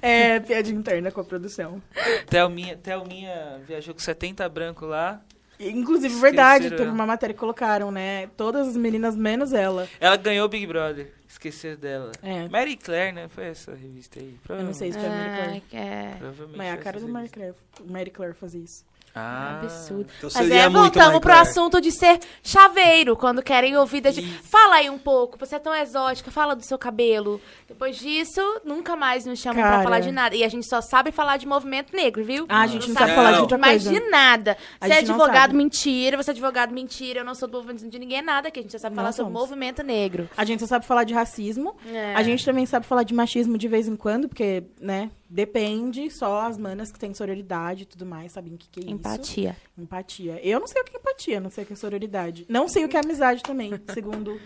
É piada interna com a produção. Thelminha, Thelminha viajou com 70 branco lá. Inclusive, Esqueceram verdade, ela. teve uma matéria que colocaram, né? Todas as meninas menos ela. Ela ganhou o Big Brother. Esqueceram dela. É. Mary Claire, né? Foi essa revista aí. Eu não sei se foi a Mary Ah, Claire. é. Provavelmente Mas é a cara do Mary. Claire, Mary Claire fazer isso. Ah, Absurdo. Então Mas é, voltamos pro Claire. assunto de ser chaveiro, quando querem ouvir da gente. Fala aí um pouco, você é tão exótica, fala do seu cabelo. Depois disso, nunca mais nos chamam pra Cara. falar de nada. E a gente só sabe falar de movimento negro, viu? Ah, a gente não sabe falar de outra mais coisa. de nada. A Você é não advogado, mentira. Você é advogado, mentira. Eu não sou do movimento de ninguém, nada. Que a gente só sabe Não falar sobre somos. movimento negro. A gente só sabe falar de racismo. É. A gente também sabe falar de machismo de vez em quando, porque, né, depende. Só as manas que têm sororidade e tudo mais sabem o que, que é isso. Empatia. Empatia. Eu não sei o que é empatia, não sei o que é sororidade. Não sei o que é amizade também, segundo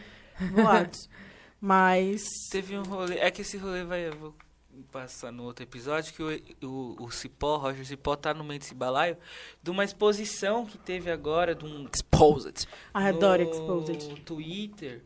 boatos. Mas. Teve um rolê. É que esse rolê vai. Eu vou passar no outro episódio. Que o, o, o Cipó, Roger Cipó, tá no meio desse balaio. De uma exposição que teve agora. De um Exposed. I adoro no Exposed. Twitter.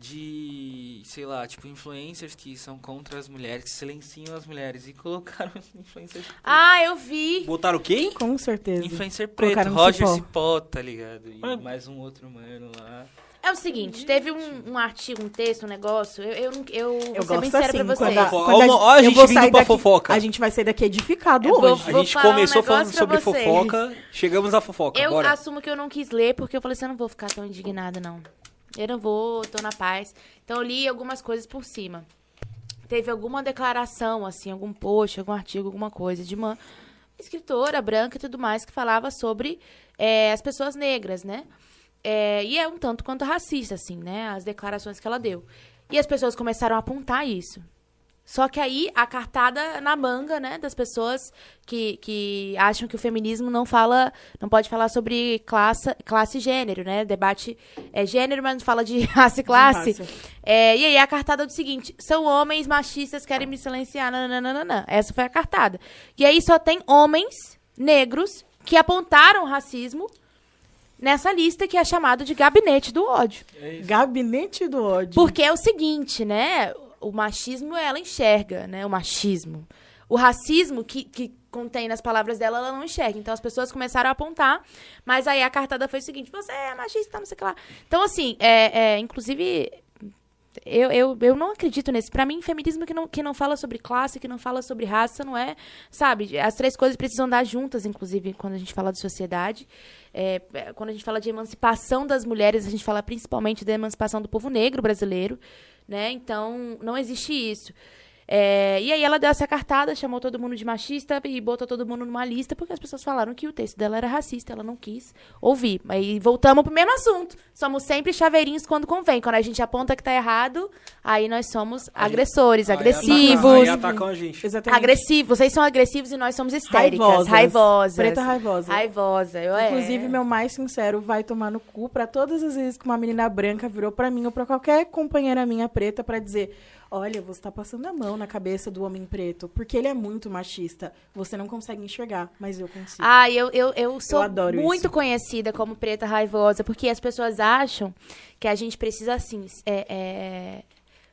De, sei lá, tipo, influencers que são contra as mulheres, que silenciam as mulheres. E colocaram influencers Ah, eu vi. Botaram quem? Com certeza. Influencer preto, Colocaram Roger Cipó. Cipó, tá ligado? E Ah. mais um outro mano lá. É o seguinte, teve um, um artigo, um texto, um negócio. Eu, eu, eu, Eu vou ser gosto bem séria assim, pra quando vocês. a, Fofoca. quando Ó, ó, a eu gente vindo sair pra daqui- fofoca. A gente vai sair daqui edificado Eu vou- hoje. A gente falar um começou falando sobre vocês. fofoca, chegamos à fofoca. Eu Bora. assumo que eu não quis ler, porque eu falei assim, eu não vou ficar tão indignada, não. Eu não vou, tô na paz. Então eu li algumas coisas por cima. Teve alguma declaração, assim, algum post, algum artigo, alguma coisa de uma escritora branca e tudo mais que falava sobre é, as pessoas negras, né? É, e é um tanto quanto racista, assim, né? As declarações que ela deu. E as pessoas começaram a apontar isso. Só que aí a cartada na manga, né, das pessoas que, que acham que o feminismo não fala, não pode falar sobre classe, classe e gênero, né? Debate é gênero, mas não fala de raça e classe. raça. É, e aí a cartada é do seguinte: são homens machistas que querem me silenciar. Nananana. Essa foi a cartada. E aí só tem homens negros que apontaram racismo nessa lista que é chamado de gabinete do ódio. Gabinete do ódio. Porque é o seguinte, né? O machismo ela enxerga, né? O machismo. O racismo que, que contém nas palavras dela, ela não enxerga. Então as pessoas começaram a apontar, mas aí a cartada foi o seguinte: você é machista, não sei o que lá. Então, assim, é, é, inclusive. Eu, eu, eu não acredito nesse. Pra mim, feminismo que não, que não fala sobre classe, que não fala sobre raça, não é. Sabe? As três coisas precisam andar juntas, inclusive, quando a gente fala de sociedade. É, é, quando a gente fala de emancipação das mulheres, a gente fala principalmente da emancipação do povo negro brasileiro, né? Então, não existe isso. É, e aí ela deu essa cartada, chamou todo mundo de machista e botou todo mundo numa lista, porque as pessoas falaram que o texto dela era racista, ela não quis ouvir. Aí voltamos pro mesmo assunto. Somos sempre chaveirinhos quando convém. Quando a gente aponta que tá errado, aí nós somos agressores, Aí agressivos. atacam- Aí atacam a gente. Exatamente. Agressivos, vocês são agressivos e nós somos histéricas, Raivosas. raivosas. Preta raivosa. Raivosa, eu é. Inclusive, meu mais sincero vai tomar no cu pra todas as vezes que uma menina branca virou pra mim ou pra qualquer companheira minha preta pra dizer: Olha, você tá passando a mão na cabeça do homem preto, porque ele é muito machista. Você não consegue enxergar, mas eu consigo. Ah, eu, eu, eu sou adoro muito isso. conhecida como preta raivosa, porque as pessoas acham que a gente precisa, assim, é, é,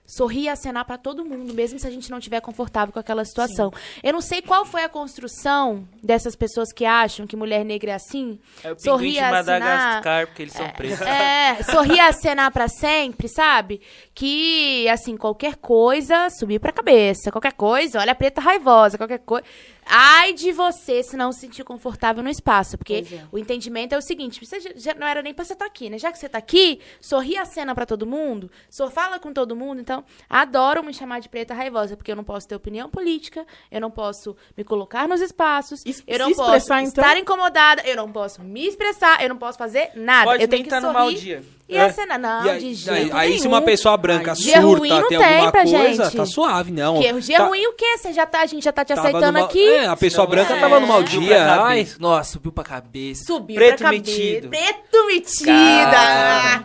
sorrir e acenar pra todo mundo, mesmo se a gente não estiver confortável com aquela situação. Eu não sei qual foi a construção dessas pessoas que acham que mulher negra é assim. É o sorrir de acenar. Porque eles são pretos. É, sorrir e acenar pra sempre, sabe? Que, assim, qualquer coisa subiu pra cabeça. Qualquer coisa, olha a preta raivosa, qualquer coisa. Ai de você se não se sentir confortável no espaço. Porque é. o entendimento é o seguinte: você já, não era nem pra você estar aqui, né? Já que você tá aqui, sorri a cena pra todo mundo, só fala com todo mundo. Então, adoro me chamar de preta raivosa, porque eu não posso ter opinião política, eu não posso me colocar nos espaços, E eu não posso então? estar incomodada, eu não posso me expressar, eu não posso fazer nada. Pode eu tenho que tá no sorrir mau dia. e É. acenar. Não, E aí, de aí, jeito aí se uma pessoa branca ruim surta, não tem tem alguma coisa, gente. tá suave, não. Que dia Tá- ruim o quê? Você já tá, a gente já tá te tava aceitando no mau- aqui. É, a pessoa branca É. tava no mau Subiu dia. pra Ai, cabeça. Nossa, subiu pra cabeça. Subiu Preto pra cabeça. metido. Preto metida.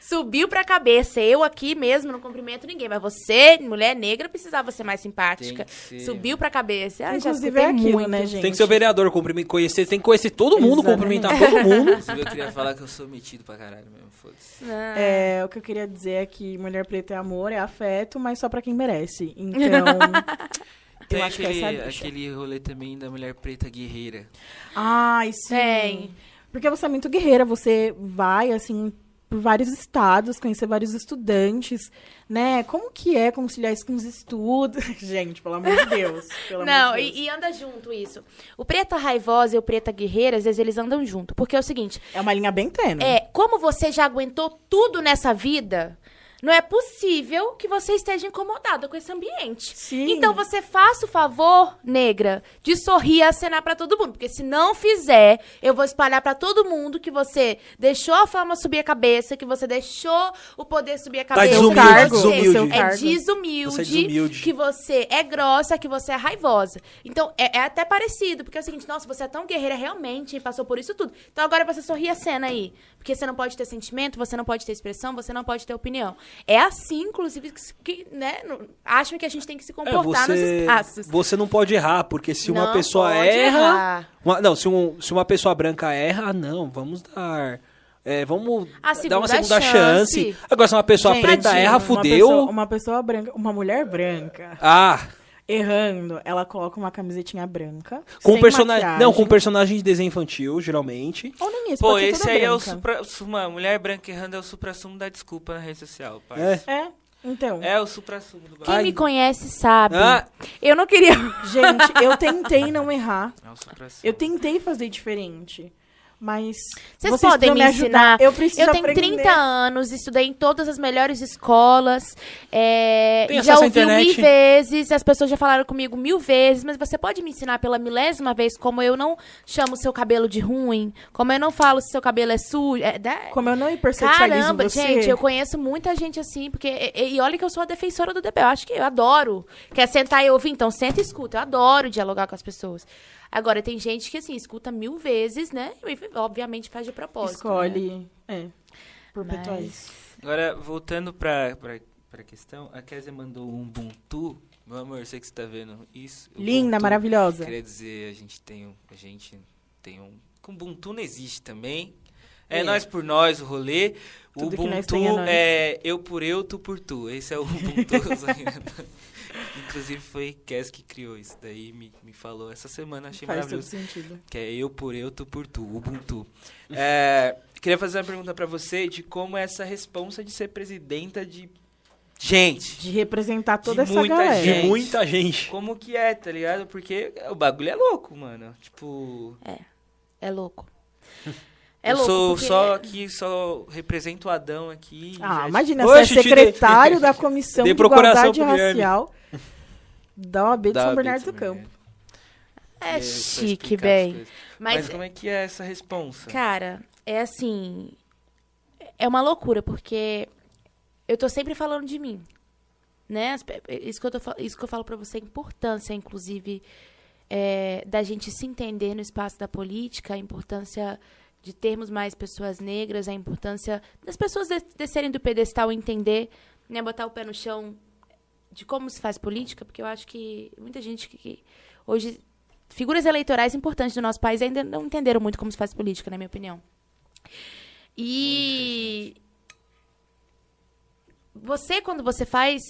Subiu pra cabeça. Eu aqui mesmo não cumprimento ninguém. Mas você, mulher negra, precisava ser mais simpática. Ser. Subiu pra cabeça. Ai, já Inclusive, é escutei aquilo, muito. né, gente? tem que ser o vereador, cumprimentar, conhecer, tem que conhecer todo mundo, Exatamente. cumprimentar todo mundo. Inclusive, eu queria falar que eu sou metido pra caralho mesmo, foda-se. Ah. É, o que eu queria dizer é que mulher preta é amor, é afeto, mas só pra quem merece. Então, Tem eu acho que aquele, essa é aquele rolê também da mulher preta guerreira. Ai, sim. Tem. Porque você é muito guerreira, você vai, assim, por vários estados, conhecer vários estudantes, né? Como que é conciliar isso com os estudos? Gente, pelo amor de Deus. Pelo Não, amor de Deus. e, e anda junto isso. O preta raivosa e o preta guerreira, às vezes eles andam junto. Porque é o seguinte, É uma linha bem tênue. É, como você já aguentou tudo nessa vida, não é possível que você esteja incomodada com esse ambiente. Sim. Então você faça o favor, negra, de sorrir e acenar pra todo mundo, porque se não fizer, eu vou espalhar pra todo mundo que você deixou a fama subir a cabeça, que você deixou o poder subir a cabeça. desumilde, que você desumilde. É Cargo. desumilde, Você é desumilde. que você é grossa, que você é raivosa. Então, é, é até parecido, porque é o seguinte, nossa, você é tão guerreira realmente, passou por isso tudo. Então agora você sorri a cena aí. Porque você não pode ter sentimento, você não pode ter expressão, você não pode ter opinião. É assim, inclusive, que, que, né, acham que a gente tem que se É, comportar nos você, espaços. você não pode errar, porque se uma Não pessoa pode erra. uma- não, se, um- se uma pessoa branca erra, não, vamos dar. é, vamos dar uma segunda chance. chance. Agora, se uma pessoa Gente, preta erra, uma fudeu. pessoa- uma pessoa branca, uma mulher branca. Ah, errando, ela coloca uma camisetinha branca. Com sem personagem. maquiagem. Não, com personagem de desenho infantil, geralmente. Ou nem isso, Pô, esse aí é o branca. supra... Uma mulher branca errando é o supra-sumo da desculpa na rede social, É. parça. É, então. É, o supra-sumo do Quem bagulho. me conhece sabe. Ah, Eu não queria. Gente, eu tentei não errar. É o supra-sumo. Eu tentei fazer diferente. Mas. Vocês vocês podem me ajudar. ensinar. Eu preciso Eu tenho aprender. 30 anos, estudei em todas as melhores escolas. é, já ouvi mil vezes, as pessoas já falaram comigo mil vezes, mas você pode me ensinar pela milésima vez como eu não chamo seu cabelo de ruim, como eu não falo se seu cabelo é sujo. É, da- Como eu não hipersexualizo Caramba, você. gente, eu conheço muita gente assim, porque. E, e olha que eu sou a defensora do DB. Eu acho que eu adoro. Quer sentar e ouvir? Então senta e escuta. Eu adoro dialogar com as pessoas. Agora, tem gente que, assim, escuta mil vezes, né? E, obviamente faz de propósito. né? Escolhe. É. Perpetuar Mas- isso. Agora, voltando pra, pra, pra questão, a Kézia mandou um Ubuntu. Meu amor, eu sei que você tá vendo isso. Linda, Ubuntu, maravilhosa. Queria dizer, a gente tem um. A gente tem um. Ubuntu não existe também. É, É. nós por nós, o rolê. O Tudo Ubuntu é é eu por eu, tu por tu. Esse é o Ubuntu. Inclusive foi Kes que criou isso. Daí me, me falou essa semana, achei Faz todo maravilhoso. sentido. Que é eu por eu, tu por tu, Ubuntu. É, queria fazer uma pergunta pra você de como é essa responsa de ser presidenta de gente. De representar toda De essa muita galera. de muita gente. Como que é, tá ligado? Porque o bagulho é louco, mano. Tipo, É louco. É eu louco. sou porque- só aqui, só represento o Adão aqui. Ah, já- imagina, Oxe, você é secretário da Comissão de procuração Igualdade. Racial da OAB de São de Bernardo do Campo. É só chique, bem. Mas, Mas como é que é essa responsa? cara, é assim. É uma loucura, porque eu tô sempre falando de mim. Né? Isso que eu, tô, isso que eu falo pra você, a importância, inclusive, é, da gente se entender no espaço da política, a importância de termos mais pessoas negras, a importância das pessoas des- descerem do pedestal entender, né, botar o pé no chão de como se faz política, porque eu acho que muita gente que, que hoje figuras eleitorais importantes do nosso país ainda não entenderam muito como se faz política, na minha opinião. E você quando você faz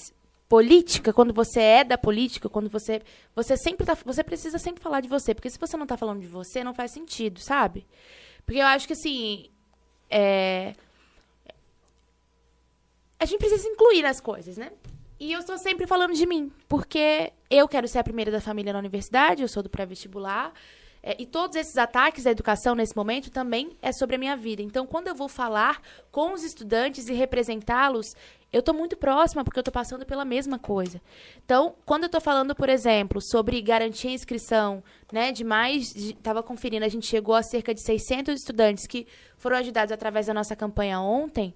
política, quando você é da política, quando você você sempre tá, você precisa sempre falar de você, porque se você não tá falando de você, não faz sentido, sabe? Porque eu acho que assim, é a gente precisa incluir as coisas, né? E eu estou sempre falando de mim, porque eu quero ser a primeira da família na universidade, eu sou do pré-vestibular, é, e todos esses ataques da educação nesse momento também é sobre a minha vida. Então, quando eu vou falar com os estudantes e representá-los, eu estou muito próxima, porque eu estou passando pela mesma coisa. Então, quando eu estou falando, por exemplo, sobre garantir a inscrição, né, de mais, estava conferindo, a gente chegou a cerca de 600 estudantes que foram ajudados através da nossa campanha ontem,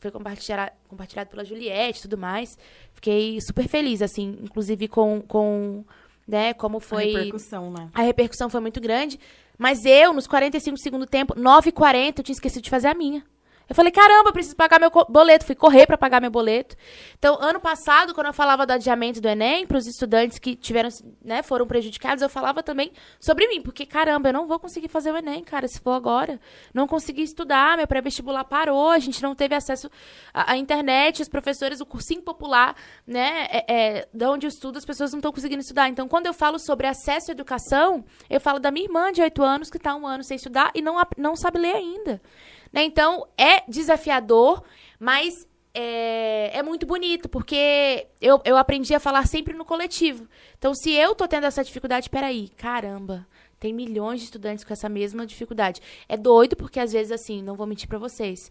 foi compartilhado, compartilhado pela Juliette e tudo mais. Fiquei super feliz, assim, inclusive com, com né, como foi... A repercussão, né? A repercussão foi muito grande. Mas eu, nos 45 do segundo tempo, 9h40, eu tinha esquecido de fazer a minha. Eu falei, caramba, eu preciso pagar meu boleto. Fui correr para pagar meu boleto. Então, ano passado, quando eu falava do adiamento do Enem para os estudantes que tiveram, né, foram prejudicados, eu falava também sobre mim. Porque, caramba, eu não vou conseguir fazer o Enem, cara, se for agora. Não consegui estudar, meu pré-vestibular parou, a gente não teve acesso à, à internet, os professores, o cursinho popular, né, é, é, de onde eu estudo, as pessoas não estão conseguindo estudar. Então, quando eu falo sobre acesso à educação, eu falo da minha irmã de 8 anos que está um ano sem estudar e não, não sabe ler ainda. Né? Então, é desafiador, mas é, é muito bonito, porque eu, eu aprendi a falar sempre no coletivo. Então, se eu tô tendo essa dificuldade, peraí, caramba, tem milhões de estudantes com essa mesma dificuldade. É doido, porque às vezes, assim, não vou mentir pra vocês.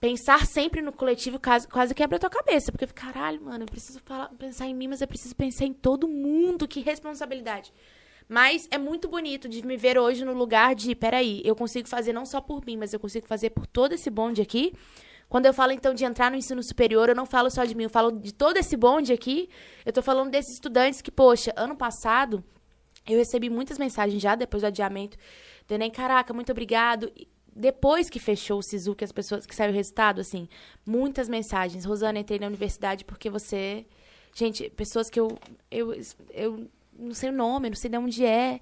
Pensar sempre no coletivo quase, quebra a tua cabeça. Porque, caralho, mano, eu preciso falar, pensar em mim, mas eu preciso pensar em todo mundo. Que responsabilidade. Mas é muito bonito de me ver hoje no lugar de, peraí, eu consigo fazer não só por mim, mas eu consigo fazer por todo esse bonde aqui. Quando eu falo, então, de entrar no ensino superior, eu não falo só de mim, eu falo de todo esse bonde aqui. Eu tô falando desses estudantes que, poxa, ano passado, eu recebi muitas mensagens já depois do adiamento do Enem. Caraca, muito obrigado. E Depois que fechou o SISU, que as pessoas, que saiu o resultado, assim, muitas mensagens. Rosana, entrei na universidade porque você. Gente, pessoas que eu. Eu, eu não sei o nome, não sei de onde é.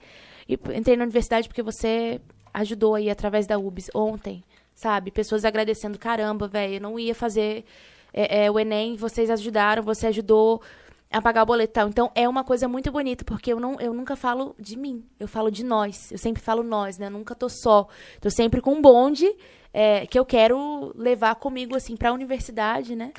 E entrei na universidade porque você ajudou aí através da UBS ontem, sabe? Pessoas agradecendo, caramba, velho, eu não ia fazer é, é, o Enem, vocês ajudaram, você ajudou. a pagar o boleto. Então, é uma coisa muito bonita, porque eu, não, eu nunca falo de mim, eu falo de nós. Eu sempre falo nós, né? Eu nunca tô só. Tô sempre com um bonde é, que eu quero levar comigo, assim, pra universidade, né?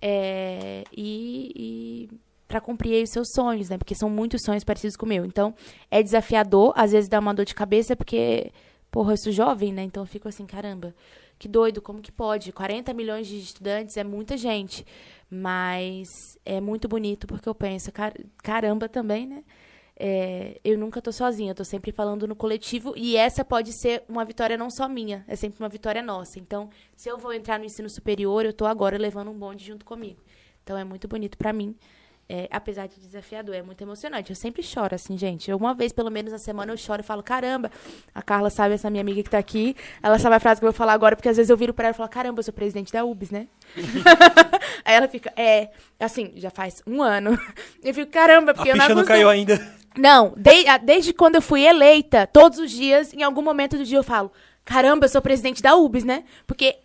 É, e, e para cumprir os seus sonhos, né? Porque são muitos sonhos parecidos com o meu. Então, é desafiador, às vezes dá uma dor de cabeça, porque, porra, eu sou jovem, né? Então eu fico assim, caramba, que doido, como que pode? 40 milhões de estudantes é muita gente. Mas é muito bonito, porque eu penso, car caramba também, né? É, eu nunca tô sozinha, eu tô sempre falando no coletivo e essa pode ser uma vitória não só minha, é sempre uma vitória nossa. Então, se eu vou entrar no ensino superior, eu tô agora levando um bonde junto comigo. Então, é muito bonito para mim. É, apesar de desafiador, é muito emocionante. Eu sempre choro, assim, gente. Uma vez, pelo menos, na semana eu choro e falo, caramba, a Carla sabe, essa minha amiga que tá aqui, ela sabe a frase que eu vou falar agora, porque às vezes eu viro pra ela e falo, caramba, eu sou presidente da UBS, né? Aí ela fica, é, assim, já faz um ano. Eu fico, caramba, porque a eu não não caiu ainda. Não, de- a- desde quando eu fui eleita, todos os dias, em algum momento do dia eu falo, caramba, eu sou presidente da UBS, né? Porque,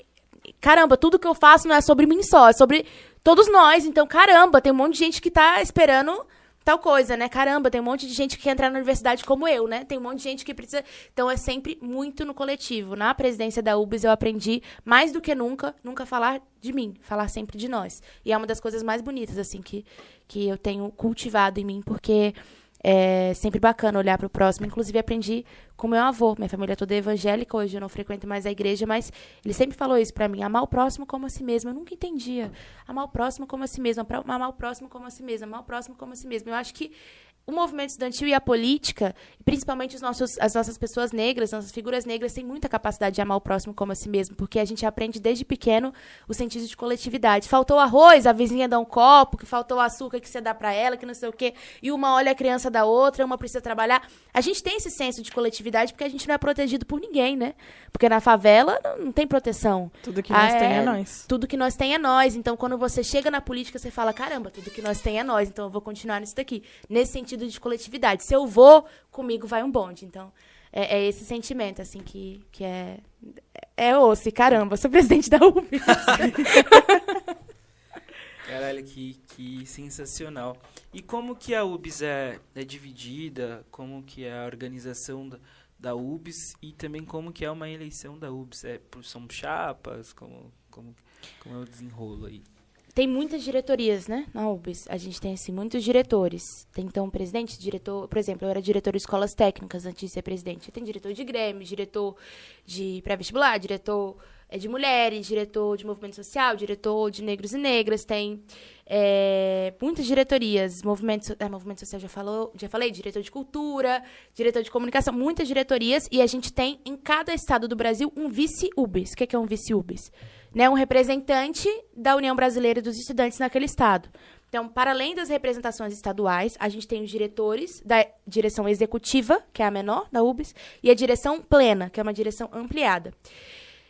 caramba, tudo que eu faço não é sobre mim só, é sobre todos nós. Então, caramba, tem um monte de gente que tá esperando tal coisa, né? Caramba, tem um monte de gente que quer entrar na universidade como eu, né? Tem um monte de gente que precisa. Então, é sempre muito no coletivo. Na presidência da UBS, eu aprendi, mais do que nunca, nunca falar de mim, falar sempre de nós. E é uma das coisas mais bonitas, assim, que, que eu tenho cultivado em mim, porque é sempre bacana olhar para o próximo. Inclusive, aprendi com meu avô. Minha família toda é evangélica, hoje eu não frequento mais a igreja, mas ele sempre falou isso para mim: amar o próximo como a si mesmo. Eu nunca entendia. Amar o próximo como a si mesmo, amar o próximo como a si mesmo, amar o próximo como a si mesmo. Eu acho que o movimento estudantil e a política, principalmente os nossos, as nossas pessoas negras, nossas figuras negras, têm muita capacidade de amar o próximo como a si mesmo, porque a gente aprende desde pequeno o sentido de coletividade. Faltou arroz, a vizinha dá um copo, que faltou açúcar que você dá para ela, que não sei o quê, e uma olha a criança da outra, uma precisa trabalhar. A gente tem esse senso de coletividade porque a gente não é protegido por ninguém, né? Porque na favela não, tem proteção. Tudo que nós Ah, tem é. é nós. Tudo que nós tem é nós. Então, quando você chega na política, você fala: caramba, tudo que nós tem é nós. Então, eu vou continuar nisso daqui. Nesse sentido de coletividade. Se eu vou, comigo vai um bonde. Então, é, é esse sentimento, assim, que, que é. É osso. E, Caramba, sou presidente da UB. Caralho, que, que sensacional. E como que a UBS é, é dividida? Como que é a organização da, da UBS? E também como que é uma eleição da UBS? É, são chapas? Como, como, como é o desenrolo aí? Tem muitas diretorias, né, na UBS. A gente tem, assim, muitos diretores. Tem, então, presidente, diretor... Por exemplo, eu era diretor de escolas técnicas antes de ser presidente. Tem diretor de Grêmio, diretor de pré-vestibular, diretor eh, de mulheres, diretor de movimento social, diretor de negros e negras. Tem eh, muitas diretorias. Movimento, ah, movimento social, já, falou, já falei. Diretor de cultura, diretor de comunicação. Muitas diretorias. E a gente tem, em cada estado do Brasil, um vice-UBS. O que é que é um vice-UBS? Né, um representante da União Brasileira dos Estudantes naquele estado. Então, para além das representações estaduais, a gente tem os diretores da direção executiva, que é a menor da UBS, e a direção plena, que é uma direção ampliada.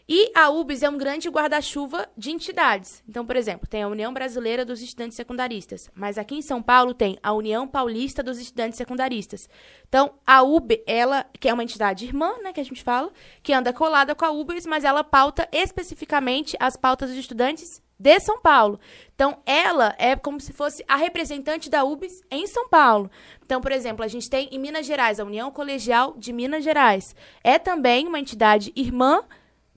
E a UBS é um grande guarda-chuva de entidades. Então, por exemplo, tem a União Brasileira dos Estudantes Secundaristas, mas aqui em São Paulo tem a União Paulista dos Estudantes Secundaristas. Então, a UB, ela, que é uma entidade irmã, né, que a gente fala, que anda colada com a UBS, mas ela pauta especificamente as pautas dos estudantes de São Paulo. Então, ela é como se fosse a representante da UBS em São Paulo. Então, por exemplo, a gente tem em Minas Gerais a União Colegial de Minas Gerais. É também uma entidade irmã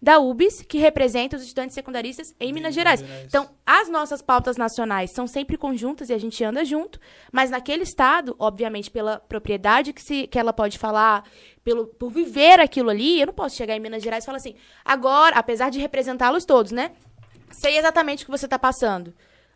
da UBS, que representa os estudantes secundaristas em Minas Gerais. Então, as nossas pautas nacionais são sempre conjuntas e a gente anda junto, mas naquele estado, obviamente, pela propriedade que, se, que ela pode falar, pelo, por viver aquilo ali, eu não posso chegar em Minas Gerais e falar assim, agora, apesar de representá-los todos, né? Sei exatamente o que você está passando.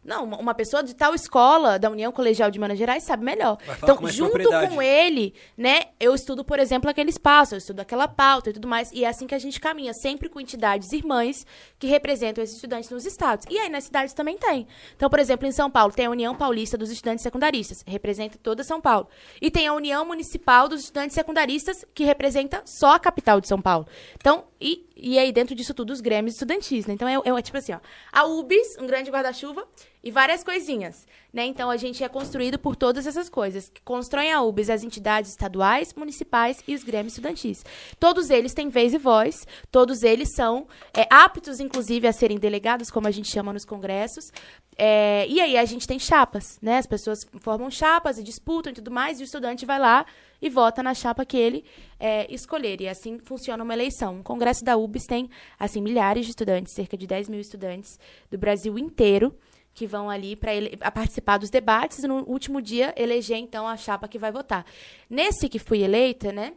Não, uma- pessoa de tal escola, da União Colegial de Minas Gerais, sabe melhor. Então, junto com ele, né, eu estudo, por exemplo, aquele espaço, eu estudo aquela pauta e tudo mais. E é assim que a gente caminha, sempre com entidades irmãs que representam esses estudantes nos estados. E aí nas cidades também tem. Então, por exemplo, em São Paulo, tem a União Paulista dos Estudantes Secundaristas, representa toda São Paulo. E tem a União Municipal dos Estudantes Secundaristas, que representa só a capital de São Paulo. Então, e, e aí dentro disso tudo, os grêmios estudantis, né? Então, é, é tipo assim, ó. A UBS, um grande guarda-chuva, e várias coisinhas, né? Então a gente é construído por todas essas coisas. que Constroem a UBS as entidades estaduais, municipais e os grêmios estudantis. Todos eles têm vez e voz, todos eles são é, aptos, inclusive, a serem delegados, como a gente chama nos congressos. É, e aí a gente tem chapas, né? As pessoas formam chapas e disputam e tudo mais, e o estudante vai lá e vota na chapa que ele é, escolher. E assim funciona uma eleição. O Congresso da UBS tem, assim, milhares de estudantes, cerca de 10 mil estudantes do Brasil inteiro, que vão ali para participar dos debates e no último dia eleger, então, a chapa que vai votar. Nesse que fui eleita, né?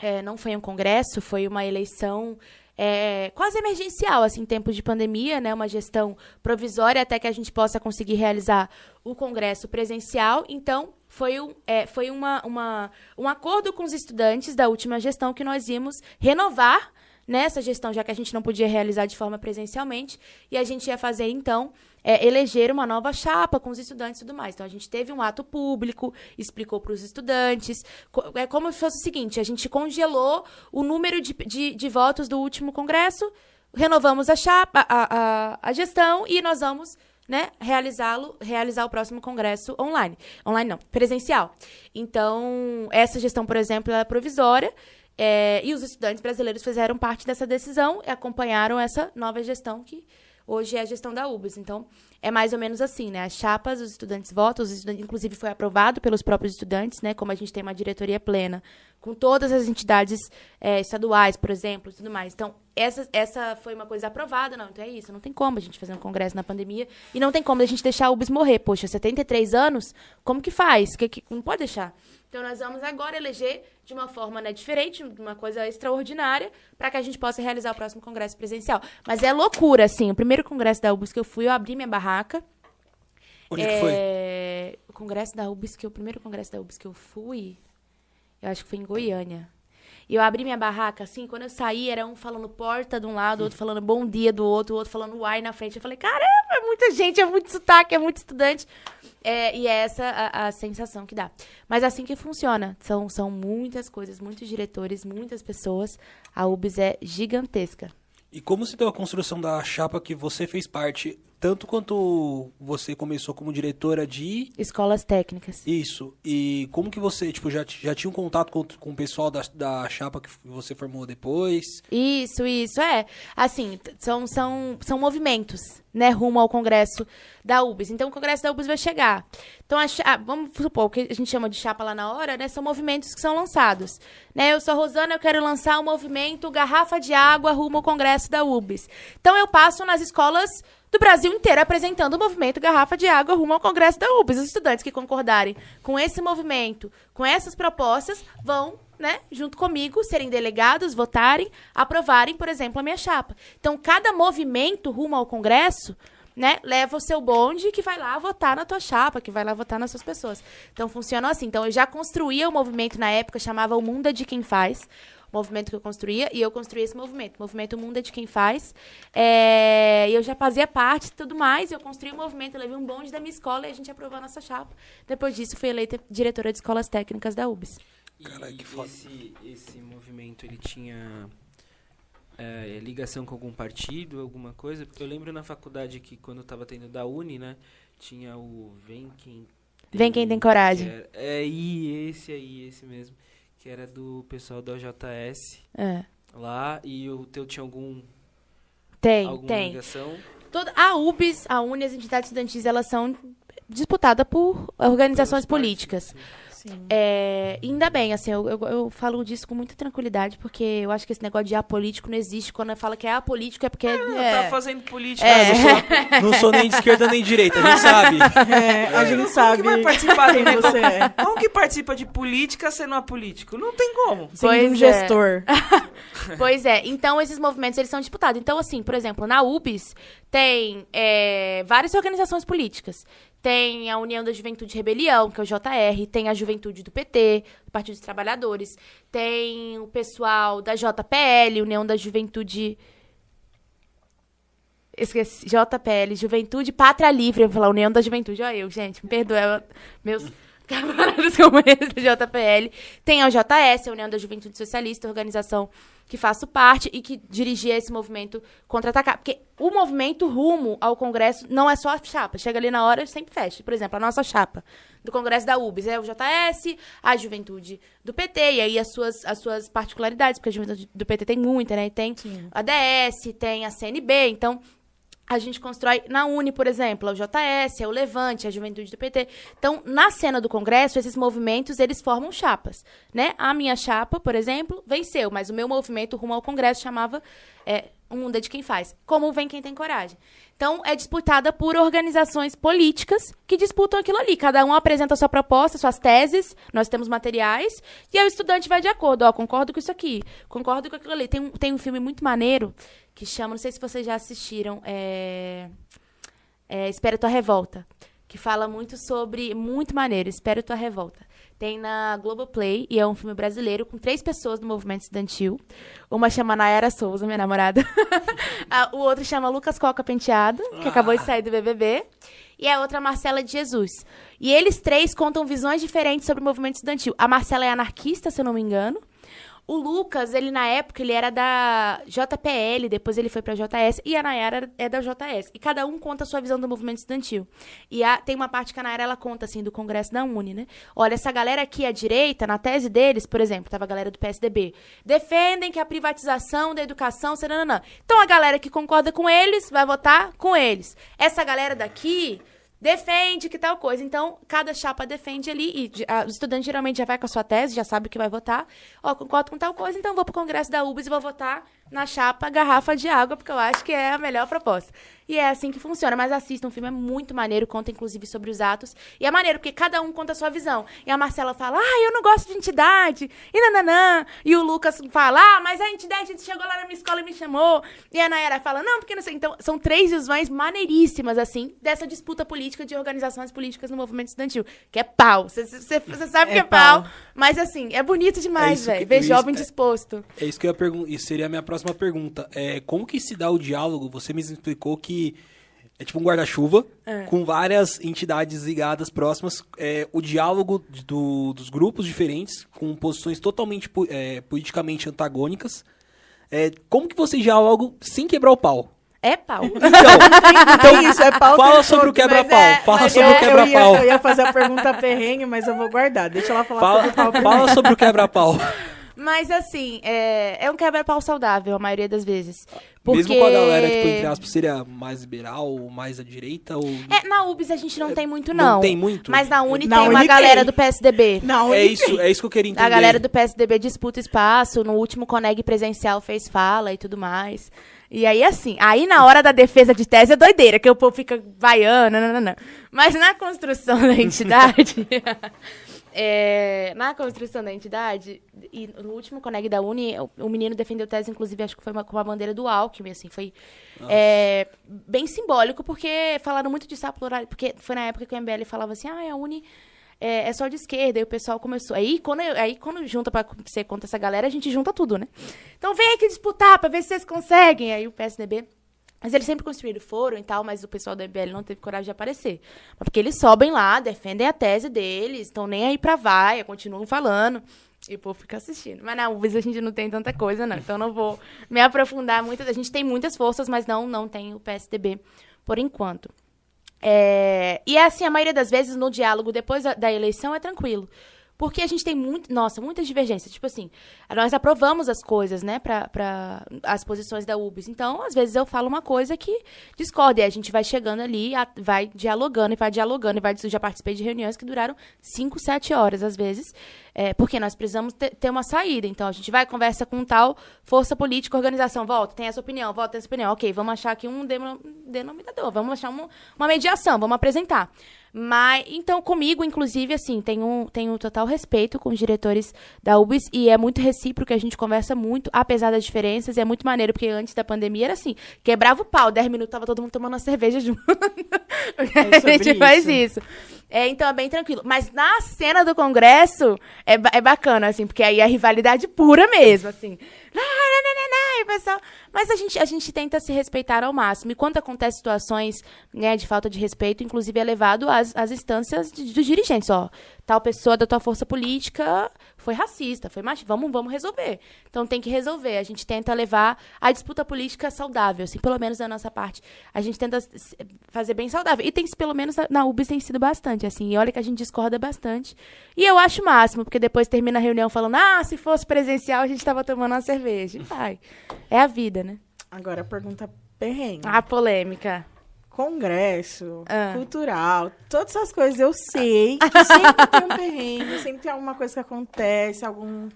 é, não foi um congresso, foi uma eleição é, quase emergencial, assim, em tempos de pandemia, né? Uma gestão provisória até que a gente possa conseguir realizar o congresso presencial. Então, foi, um, é, foi uma, uma, um acordo com os estudantes da última gestão que nós íamos renovar nessa gestão, já que a gente não podia realizar de forma presencialmente, e a gente ia fazer, então, é, eleger uma nova chapa com os estudantes e tudo mais. Então, a gente teve um ato público, explicou para os estudantes. Co é como se fosse o seguinte: a gente congelou o número de, de, de votos do último congresso, renovamos a chapa, a, a, a gestão, e nós vamos né, realizá-lo, realizar o próximo congresso online. Online não, presencial. Então, essa gestão, por exemplo, é provisória. É, e os estudantes brasileiros fizeram parte dessa decisão e acompanharam essa nova gestão que hoje é a gestão da UBS. Então, é mais ou menos assim, né? As chapas, os estudantes votam, os estudantes, inclusive foi aprovado pelos próprios estudantes, né? Como a gente tem uma diretoria plena, com todas as entidades é, estaduais, por exemplo, e tudo mais. Então, essa, essa foi uma coisa aprovada, não, então é isso. Não tem como a gente fazer um congresso na pandemia e não tem como a gente deixar a UBS morrer. Poxa, 73 anos, como que faz? Que, que, não pode deixar. Então, nós vamos agora eleger de uma forma né, diferente, de uma coisa extraordinária, para que a gente possa realizar o próximo congresso presencial. Mas é loucura, assim. O primeiro congresso da UBS que eu fui, eu abri minha barraca. Onde que foi? É, O congresso da UBS, que o primeiro congresso da UBS que eu fui, eu acho que foi em Goiânia. E eu abri minha barraca, assim, quando eu saí, era um falando porta de um lado, outro falando bom dia do outro, outro falando uai na frente. Eu falei, caramba, é muita gente, é muito sotaque, é muito estudante. É, e é essa a, a sensação que dá. Mas assim que funciona. São, são muitas coisas, muitos diretores, muitas pessoas. A UBS é gigantesca. E como se deu a construção da chapa que você fez parte, tanto quanto você começou como diretora de Escolas técnicas. isso, e como que você, tipo, já, já tinha um contato com, com o pessoal da, da chapa que você formou depois? Isso, isso, é. Assim, são, são, são movimentos, né, rumo ao congresso da UBS. Então, o congresso da UBS vai chegar. Então, a ah, vamos supor, o que a gente chama de chapa lá na hora, né, são movimentos que são lançados. Né, eu sou a Rosana, eu quero lançar o movimento Garrafa de Água rumo ao congresso da UBS. Então, eu passo nas escolas do Brasil inteiro apresentando o movimento Garrafa de Água rumo ao congresso da UBS. Os estudantes que concordarem com esse movimento, com essas propostas, vão né, junto comigo, serem delegados, votarem, aprovarem, por exemplo, a minha chapa. Então, cada movimento rumo ao Congresso, né, leva o seu bonde que vai lá votar na tua chapa, que vai lá votar nas suas pessoas. Então, funciona assim. Então, eu já construía o movimento na época, chamava O Mundo é de Quem Faz, movimento que eu construía, e eu construí esse movimento. O movimento Mundo é de Quem Faz. É, e eu já fazia parte e tudo mais, eu construí o movimento, eu levei um bonde da minha escola e a gente aprovou a nossa chapa. Depois disso, fui eleita diretora de escolas técnicas da UBS. Caralho, que foda. esse, esse movimento, ele tinha é, ligação com algum partido, alguma coisa? Porque eu lembro na faculdade que quando eu tava tendo da Uni, né? Tinha o Vem Quem Tem... Vem Quem Tem Coragem. era- é, e esse aí, esse mesmo. Que era do pessoal da JS É. lá. E o teu tinha algum, Tem, alguma tem. ligação? Toda, a UBS, a UNE, as entidades estudantis, elas são disputadas por organizações políticas. partidos, Sim. É, ainda bem, assim, eu, eu, eu falo disso com muita tranquilidade, porque eu acho que esse negócio de apolítico não existe. Quando fala que é apolítico é porque. sim. é, Tá fazendo política. É. Sou- não sou nem de esquerda nem de direita, a gente sabe. É, a gente Como sabe que vai participar negócio? você é. Como que participa de política sendo apolítico? Não tem como. Sendo um é. gestor. Pois é, então esses movimentos eles são disputados. Então, assim, por exemplo, na UBS tem é, várias organizações políticas. Tem a União da Juventude Rebelião, que é o JR, tem a Juventude do PT, do Partido dos Trabalhadores, tem o pessoal da JPL, União da Juventude. Esqueci, JPL, Juventude Pátria Livre, eu vou falar União da Juventude, olha eu, gente, me perdoa. Meus camaradas como esse do JPL. Tem a JS, a União da Juventude Socialista, organização que faço parte e que dirigia esse movimento contra-atacar. Porque o movimento rumo ao Congresso não é só a chapa. Chega ali na hora e sempre fecha. Por exemplo, a nossa chapa do Congresso da UBS é o JS, a Juventude do PT, e aí as suas, as suas particularidades, porque a Juventude do PT tem muita, né? Tem a DS, tem a CNB, então a gente constrói na Uni, por exemplo, é o JS, é o Levante, a Juventude do PT. Então, na cena do Congresso, esses movimentos, eles formam chapas, né? A minha chapa, por exemplo, venceu, mas o meu movimento rumo ao Congresso chamava é, O Mundo é de Quem Faz. Como vem quem tem coragem. Então, é disputada por organizações políticas que disputam aquilo ali. Cada um apresenta a sua proposta, suas teses, nós temos materiais, e aí o estudante vai de acordo. Ó, concordo com isso aqui, concordo com aquilo ali. Tem um, tem um filme muito maneiro que chama, não sei se vocês já assistiram, é, é Espera Tua Revolta, que fala muito sobre, muito maneiro, Espera Tua Revolta. Tem na Globoplay, e é um filme brasileiro, com três pessoas do movimento estudantil. Uma chama Nayara Souza, minha namorada. O outro chama Lucas Coca Penteado, que acabou de sair do BBB. E a outra, Marcela de Jesus. E eles três contam visões diferentes sobre o movimento estudantil. A Marcela é anarquista, se eu não me engano. O Lucas, ele na época, ele era da JPL, depois ele foi pra JS, e a Nayara é da JS. E cada um conta a sua visão do movimento estudantil. E a- tem uma parte que a Nayara, ela conta, assim, do Congresso da Uni, né? Olha, essa galera aqui à direita, na tese deles, por exemplo, tava a galera do PSDB, defendem que a privatização da educação... não. Então a galera que concorda com eles vai votar com eles. Essa galera daqui defende que tal coisa. Então, cada chapa defende ali, e a- o estudante geralmente já vai com a sua tese, já sabe o que vai votar. Ó, concordo com tal coisa, então vou pro congresso da UBS e vou votar na chapa garrafa de água, porque eu acho que é a melhor proposta. E é assim que funciona. Mas assista, um filme é muito maneiro, conta inclusive sobre os atos. E é maneiro, porque cada um conta a sua visão. E a Marcela fala, ah, eu não gosto de entidade, e nananã. E o Lucas fala, ah, mas a entidade chegou lá na minha escola e me chamou. E a Nayara fala, não, porque não sei. Então, são três visões maneiríssimas, assim, dessa disputa política de organizações políticas no movimento estudantil. Que é pau. Você sabe É que é pau. pau. Mas, assim, é bonito demais, que- velho. Ver jovem é- disposto. É isso que eu ia perguntar. Isso seria a minha próxima pergunta. É, como que se dá o diálogo? Você me explicou que é tipo um guarda-chuva É. com várias entidades ligadas próximas. É, o diálogo do- dos grupos diferentes, com posições totalmente é, politicamente antagônicas. É, como que você dialoga sem quebrar o pau? É pau. Então, Então, isso é pau fala sobre o todo, quebra-pau. é- fala sobre Eu, o eu, ia, quebra-pau. eu ia fazer a pergunta perrengue, mas eu vou guardar. Deixa ela falar Fala, sobre o pau primeiro. fala sobre o quebra-pau. Mas assim, é, é um quebra-pau saudável, a maioria das vezes. Porque... Mesmo com a galera, tipo, entre aspas, seria mais liberal, ou mais à direita, ou... É, na UBS a gente não tem muito, não não. tem muito? Mas na Uni Na tem uma Uni galera tem. do PSDB. Não, É isso, é isso que eu queria entender. A galera do PSDB disputa espaço, no último Coneg presencial fez fala e tudo mais. E aí, assim, aí na hora da defesa de tese é doideira, que o povo fica vaiando, não, não, não. Mas na construção da entidade, é, na construção da entidade, e no último Coneg da Uni, o, o menino defendeu tese, inclusive, acho que foi uma- com a bandeira do Alckmin, assim, foi é, bem simbólico, porque falaram muito disso, a plural, porque foi na época que o MBL falava assim, ah, a Uni é, é só de esquerda, e o pessoal começou. Aí quando, eu- aí, quando junta pra ser contra essa galera, a gente junta tudo, né? Então vem aqui disputar pra ver se vocês conseguem. Aí o PSDB. Mas eles sempre construíram foro e tal, mas o pessoal do MBL não teve coragem de aparecer. Porque eles sobem lá, defendem a tese deles, estão nem aí pra vaia, continuam falando. E o povo fica assistindo. Mas na UBS a gente não tem tanta coisa, não. Então não vou me aprofundar muito. A gente tem muitas forças, mas não, não tem o PSDB por enquanto. É, e é assim, a maioria das vezes no diálogo depois da, da eleição é tranquilo. Porque a gente tem muito, nossa, muitas divergências. Tipo assim, nós aprovamos as coisas, né, pra, pra as posições da UBS. Então, às vezes eu falo uma coisa que discorda. E a gente vai chegando ali, a- vai dialogando e vai dialogando. E vai, já participei de reuniões que duraram 5, 7 horas, às vezes. É, porque nós precisamos ter, ter uma saída. Então, a gente vai, conversa com tal força política, organização. Volta, tem essa opinião, volta, tem essa opinião. Ok, vamos achar aqui um deno- denominador. Vamos achar um- uma mediação, vamos apresentar. Mas, então, comigo, inclusive, assim, tenho, tenho total respeito com os diretores da UBS e é muito recíproco, a gente conversa muito, apesar das diferenças, e é muito maneiro, porque antes da pandemia era assim, quebrava o pau, 10 minutos tava todo mundo tomando uma cerveja junto. É a gente faz isso. isso. É, então é bem tranquilo. Mas na cena do Congresso é, é bacana, assim, porque aí é rivalidade pura mesmo, assim. Lá, lá, lá, lá, lá, e o pessoal Mas a gente, a gente tenta se respeitar ao máximo. E quando acontecem situações né, de falta de respeito, inclusive é levado às, às instâncias dos dirigentes. Ó, tal pessoa da tua força política foi racista, foi machista. Vamos, vamos resolver. Então tem que resolver. A gente tenta levar a disputa política saudável, assim, pelo menos da nossa parte. A gente tenta fazer bem saudável. E tem pelo menos na- UBS tem sido bastante, assim. E olha que a gente discorda bastante. E eu acho o máximo, porque depois termina a reunião falando: "Ah, se fosse presencial, a gente tava tomando uma cerveja". E vai. É a vida? Agora a pergunta perrengue. A polêmica. Congresso, Ah. cultural, todas essas coisas eu sei que sempre tem um perrengue, sempre tem alguma coisa que acontece, algum.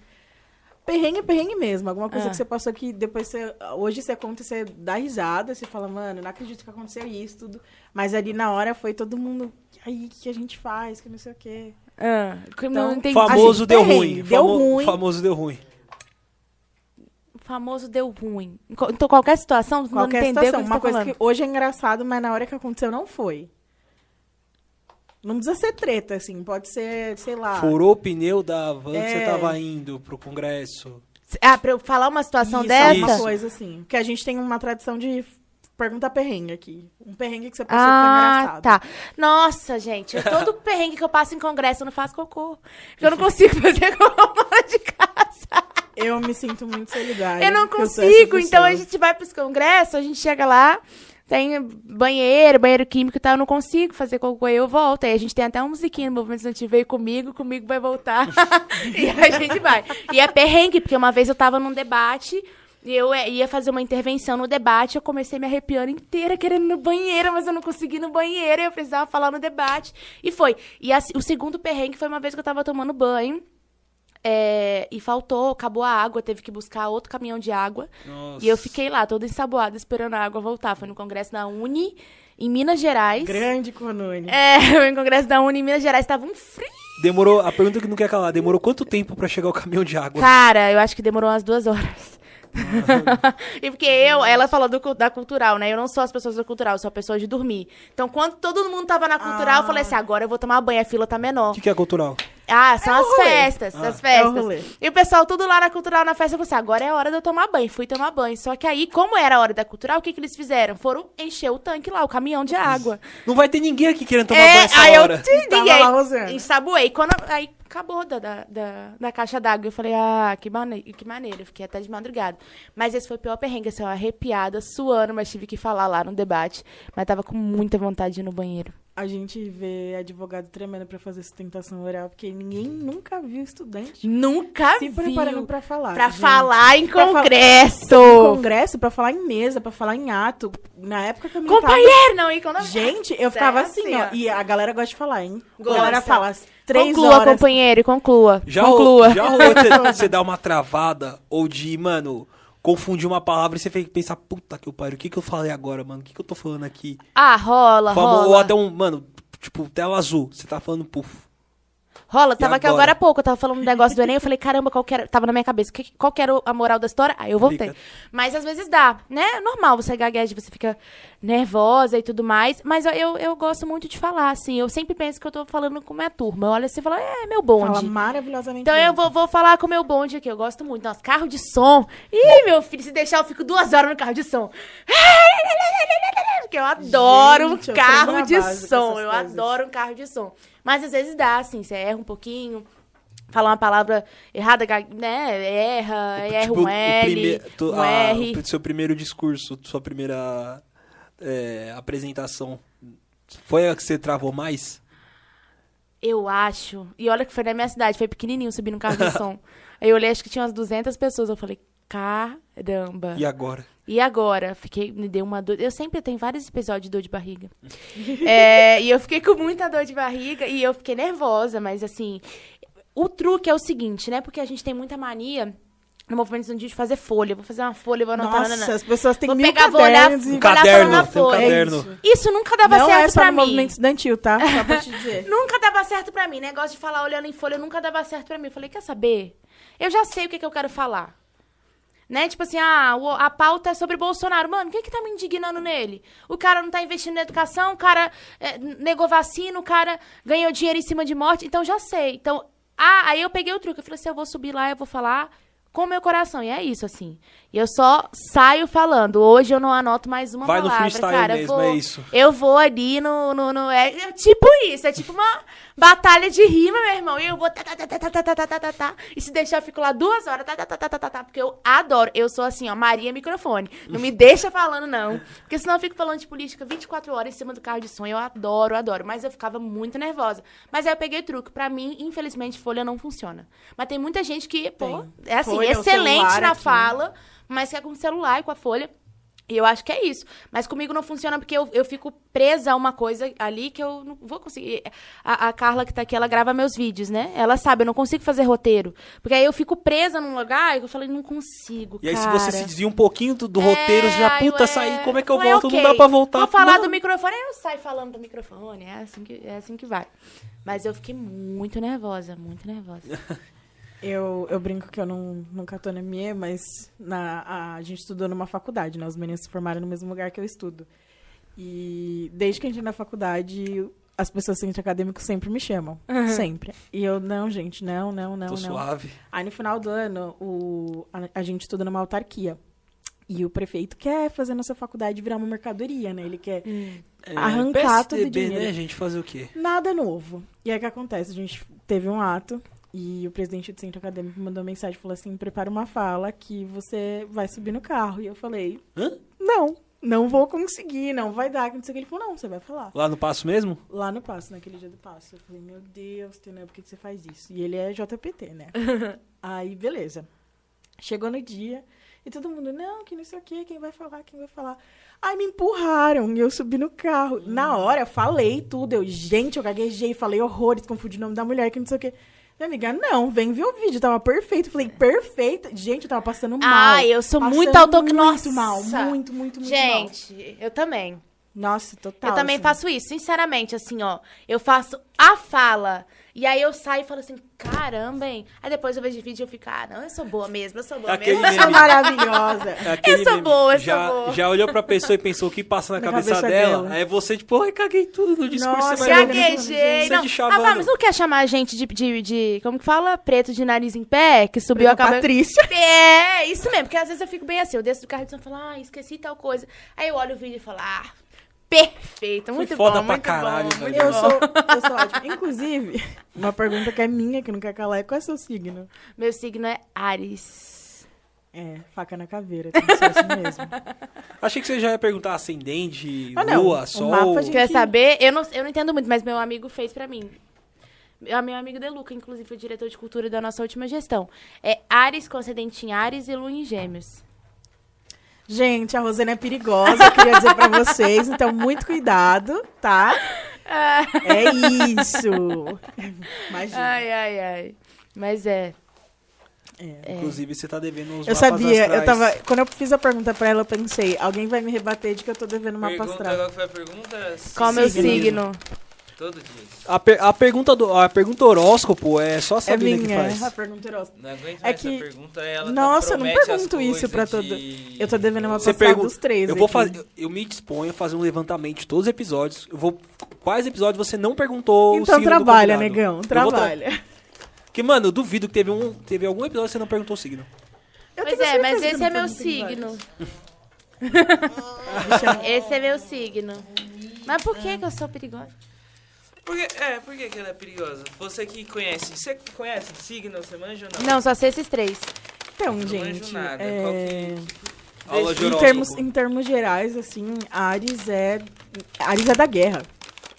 Perrengue, perrengue mesmo. Alguma coisa Ah. que você passou que depois você. Hoje você conta e você dá risada, você fala, mano, não acredito que aconteceu isso, tudo. Mas ali na hora foi todo mundo. Aí, o que a gente faz? Que não sei o quê. Ah, não Então, entendi. Famoso Assim, deu perrengue, ruim. deu Famo- ruim. Famoso deu ruim. O famoso deu ruim. Então, qualquer situação, tu Qualquer não entendeu situação. Uma tá coisa falando. que hoje é engraçado, mas na hora que aconteceu não foi. Não precisa ser treta, assim. Pode ser, sei lá. Furou o pneu da van que você É. tava indo pro congresso. Ah, pra eu falar uma situação Isso, dessa? alguma coisa assim. Porque a gente tem uma tradição de perguntar perrengue aqui. Um perrengue que você passou Ah, que foi engraçado. tá. Nossa, gente, eu- todo perrengue que eu passo em congresso eu não faço cocô. Eu não consigo fazer cocô fora de casa. Eu me sinto muito solidária. Eu não essa consigo. Então a gente vai pros congressos, a gente chega lá, tem banheiro, banheiro químico e tal, eu não consigo fazer cocô, eu volto. Aí a gente tem até uma musiquinha no movimento estudantil, veio comigo, comigo vai voltar. e a gente vai. E é perrengue, porque uma vez eu tava num debate. E eu eh, ia fazer uma intervenção no debate, eu comecei me arrepiando inteira, querendo ir no banheiro, mas eu não consegui ir no banheiro, e eu precisava falar no debate. E foi. E a- o segundo perrengue foi uma vez que eu tava tomando banho. É, e faltou, acabou a água, teve que buscar outro caminhão de água. Nossa. E eu fiquei lá, toda ensaboada, esperando a água voltar. Foi no congresso da Uni, em Minas Gerais. Grande Conune. É, foi no congresso da Uni, em Minas Gerais. Tava um frio. Demorou, a pergunta que não quer calar, demorou quanto tempo pra chegar o caminhão de água? Cara, eu acho que demorou umas duas horas. e porque eu, ela falou do da cultural, né? Eu não sou as pessoas da cultural, eu sou a pessoa de dormir. Então, quando todo mundo tava na cultural, eu falei assim: agora eu vou tomar banho, a fila tá menor. O que, que é cultural? Ah, são as rolê. festas, Ah. as festas. É o rolê. e o pessoal tudo lá na cultural, na festa, eu falei assim, agora é hora de eu tomar banho. Fui tomar banho. Só que aí, como era a hora da cultural, o que, que eles fizeram? Foram encher o tanque lá, o caminhão de água. Não vai ter ninguém aqui querendo tomar banho é, essa aí hora. eu te Tava liguei. lá, Rosana. Ensaboei. Quando, aí acabou da, da, da, da caixa d'água. Eu falei, ah, que, mane que maneiro. Eu fiquei até de madrugada. Mas esse foi o pior perrengue, assim, ó, arrepiada, suando, mas tive que falar lá no debate. Mas tava com muita vontade de ir no banheiro. A gente vê advogado tremendo pra fazer sustentação oral, porque ninguém nunca viu estudante Nunca se viu. preparando pra falar. Pra gente. falar em Pra fa- congresso. Em congresso, pra falar em mesa, pra falar em ato. Na época que eu me tava... Companheiro, não, e quando Gente, eu ficava Sério, assim, ó. E a galera gosta de falar, hein? A Gosta. galera fala três conclua, horas. companheiro, conclua. Já, conclua. rolou- já rolou você, você dar uma travada ou de, mano, confundir uma palavra e você fica pensar, puta que eu pariu, o que que eu falei agora, mano? O que que eu tô falando aqui? Ah, rola, Famo- rola. Ou até um, mano, tipo, tela azul, você tá falando puf. Rola, tava aqui agora? há pouco, eu tava falando um negócio do Enem, eu falei, caramba, qual que era, tava na minha cabeça, que- qual que era a moral da história? Aí eu voltei. Mas às vezes dá, né? É normal, você gagueja, você fica nervosa e tudo mais, mas eu, eu, gosto muito de falar, assim, eu sempre penso que eu tô falando com minha turma, eu olho assim e falo, é, meu Fala bonde. maravilhosamente Então bem. eu vou, vou falar com o meu bonde aqui, eu gosto muito. Nossa, carro de som. Ih, meu filho, se deixar eu fico duas horas no carro de som. Porque eu adoro Gente, um carro de som. Eu coisas. adoro um carro de som. Mas às vezes dá, assim, você erra um pouquinho, fala uma palavra errada, né? Erra, erra Tipo, um L, prime- um a- R. o seu primeiro discurso, sua primeira é, apresentação, foi a que você travou mais? Eu acho. E olha que foi na minha cidade, foi pequenininho subir no carro de som. Aí eu olhei, acho que tinha umas 200 pessoas. Eu falei, caramba. E agora? E agora? Fiquei, me deu uma dor. Eu sempre tenho vários episódios de dor de barriga. É, e eu fiquei com muita dor de barriga e eu fiquei nervosa, mas assim. O truque é o seguinte, né? Porque a gente tem muita mania no movimento estudantil de fazer folha. Vou fazer uma folha, vou anotar. Nossa, nanana. as pessoas têm Vou mil pegar, vou olhar- cadernos Um e... caderno, na tem um folha. caderno. Isso nunca dava Não certo é só pra no mim. movimento estudantil, tá? Só pra te dizer. Nunca dava certo pra mim. Negócio de falar olhando em folha nunca dava certo pra mim. Eu falei, quer saber? Eu já sei o que, que eu quero falar. Né? Tipo assim, ah, o- a pauta é sobre Bolsonaro. Mano, o que que tá me indignando nele? O cara não tá investindo na educação, o cara é, negou vacina, o cara ganhou dinheiro em cima de morte. Então já sei. Então, ah, aí eu peguei o truque. Eu falei assim, eu vou subir lá, eu vou falar com o meu coração. E é isso, assim. E eu só saio falando. Hoje eu não anoto mais uma Vai no palavra, freestyle cara. eu mesmo, vou, é isso. Eu vou ali no. no, no- é, é tipo isso, é tipo uma batalha de rima, meu irmão. E eu vou. Tá, tá, tá, tá, tá, tá, tá, tá, tá, tá, e se deixar, eu fico lá duas horas. Tá, tá, tá, tá, tá, tá, tá, porque eu adoro. Eu sou assim, ó, Maria microfone. Não me deixa falando, não. Porque senão eu fico falando de política 24 horas em cima do carro de som. Eu adoro, adoro. Mas eu ficava muito nervosa. Mas aí eu peguei truque. Pra mim, infelizmente, folha não funciona. Mas tem muita gente que, pô, Tem. é assim, o excelente na aqui. fala, mas que é com o celular e com a folha. E eu acho que é isso. Mas comigo não funciona porque eu, eu fico presa a uma coisa ali que eu não vou conseguir. A, a Carla que tá aqui, ela grava meus vídeos, né? Ela sabe, eu não consigo fazer roteiro. Porque aí eu fico presa num lugar e eu falei, não consigo, E aí, cara. se você se desvia um pouquinho do, do roteiro, você já, É, puta, aí, sair, é, como é que eu volto? Não ok. dá pra voltar. Vou falar Não. do microfone, aí eu saio falando do microfone. É assim que, é assim que vai. Mas eu fiquei muito nervosa, muito nervosa. Eu, eu brinco que eu não, nunca tô na minha, mas na, a, a gente estudou numa faculdade, né? Os meninos se formaram no mesmo lugar que eu estudo. E desde que a gente na faculdade, as pessoas do centro acadêmico sempre me chamam. Sempre. E eu, não, gente, não, não, não, Tô não. suave. Aí no final do ano, o, a, a gente estuda numa autarquia. E o prefeito quer fazer nossa faculdade virar uma mercadoria, né? Ele quer É, Arrancar todo o PSDB, dinheiro. né, gente? Fazer o quê? nada novo. E aí o que acontece? A gente teve um ato e o presidente do centro acadêmico mandou mensagem e falou assim: prepara uma fala que você vai subir no carro. E eu falei: Hã? não, não vou conseguir, não vai dar. que Não sei o que. Ele falou: não, você vai falar. Lá no passo mesmo? Lá no passo, naquele dia do passo. Eu falei: meu Deus, Tenel, por que que você faz isso? E ele é JPT, né? aí, beleza. Chegou no dia. E todo mundo, não, que não sei o quê, quem vai falar, quem vai falar. Aí me empurraram e eu subi no carro. Na hora, eu falei tudo. Eu, gente, eu gaguejei, falei horrores, confundi o nome da mulher, que não sei o quê. Minha amiga, não, vem ver o vídeo, tava perfeito. Falei, perfeita. Gente, eu tava passando mal. Ai, eu sou muito auto... Muito mal, muito, muito, muito mal. Gente, eu também. Nossa, total. eu também assim. faço isso, sinceramente, assim, ó. Eu faço a fala. E aí eu saio e falo assim, caramba, hein? Aí depois eu vejo o vídeo e eu fico, ah, não, eu sou boa mesmo, eu sou boa Aquele mesmo. Eu sou maravilhosa. É aquele sou meme. boa, eu já, sou boa. Já olhou pra pessoa e pensou o que passa na, Na cabeça, cabeça dela? dela. Aí você, tipo, ai, caguei tudo no discurso. Nossa, você. Gaguejei. Você Não. de Ah, mas não quer chamar a gente de, de, de- Como que fala? Preto de nariz em pé, que subiu a cabeça. Patrícia. É, isso mesmo, porque às vezes eu fico bem assim, eu desço do carro e falo, ah, esqueci tal coisa. Aí eu olho o vídeo e falo, ah, perfeito, muito foda bom, pra muito caralho, bom, velho. Eu bom. sou, eu sou ótima. Inclusive, uma pergunta que é minha, que não quer calar, é qual é seu signo? Meu signo é Ares. É, faca na caveira, tem que ser assim mesmo. Achei que você já ia perguntar ascendente, Ah, não. lua, O sol. mapa, gente- Quer saber? Eu não, eu não entendo muito, mas meu amigo fez pra mim. Meu meu amigo Deluca, inclusive, foi diretor de cultura da nossa última gestão. É Ares com ascendente em Ares e Lua em Gêmeos. Gente, a Rosana é perigosa, eu queria dizer pra vocês, então muito cuidado, tá? É isso. Imagina. Ai, ai, ai. Mas é. É. Inclusive, você tá devendo os Eu mapas sabia, eu astrais. tava. Quando eu fiz a pergunta pra ela, eu pensei, alguém vai me rebater de que eu tô devendo Pergunta, astral. qual que foi a pergunta? Qual é o meu Signo. signo? Todo dia. A, per- a pergunta do, a pergunta horóscopo é só a É Sabrina que minha, faz. a pergunta era Não aguento É mais que- essa pergunta. Ela Nossa, eu não pergunto isso pra todo- de- Eu tô devendo uma passada pergunta, dos três. eu vou fazer, eu, eu me disponho a fazer um levantamento de todos os episódios. Eu vou quais episódios você não perguntou o Então trabalha, negão, tra- trabalha. Porque, mano, eu duvido que teve um, teve algum episódio que você não perguntou o signo. Eu Pois é, mas que esse é meu signo. Esse é meu signo. Mas por que, que eu sou perigosa? Por que, é, por que, que ela é perigosa? Você que conhece. Você conhece de signo? Você manja ou não? Não, só sei esses três. Então, não gente. manjo nada. é, Qual que... Aula de Em termos, em termos gerais, assim, Ares é. Ares é da guerra.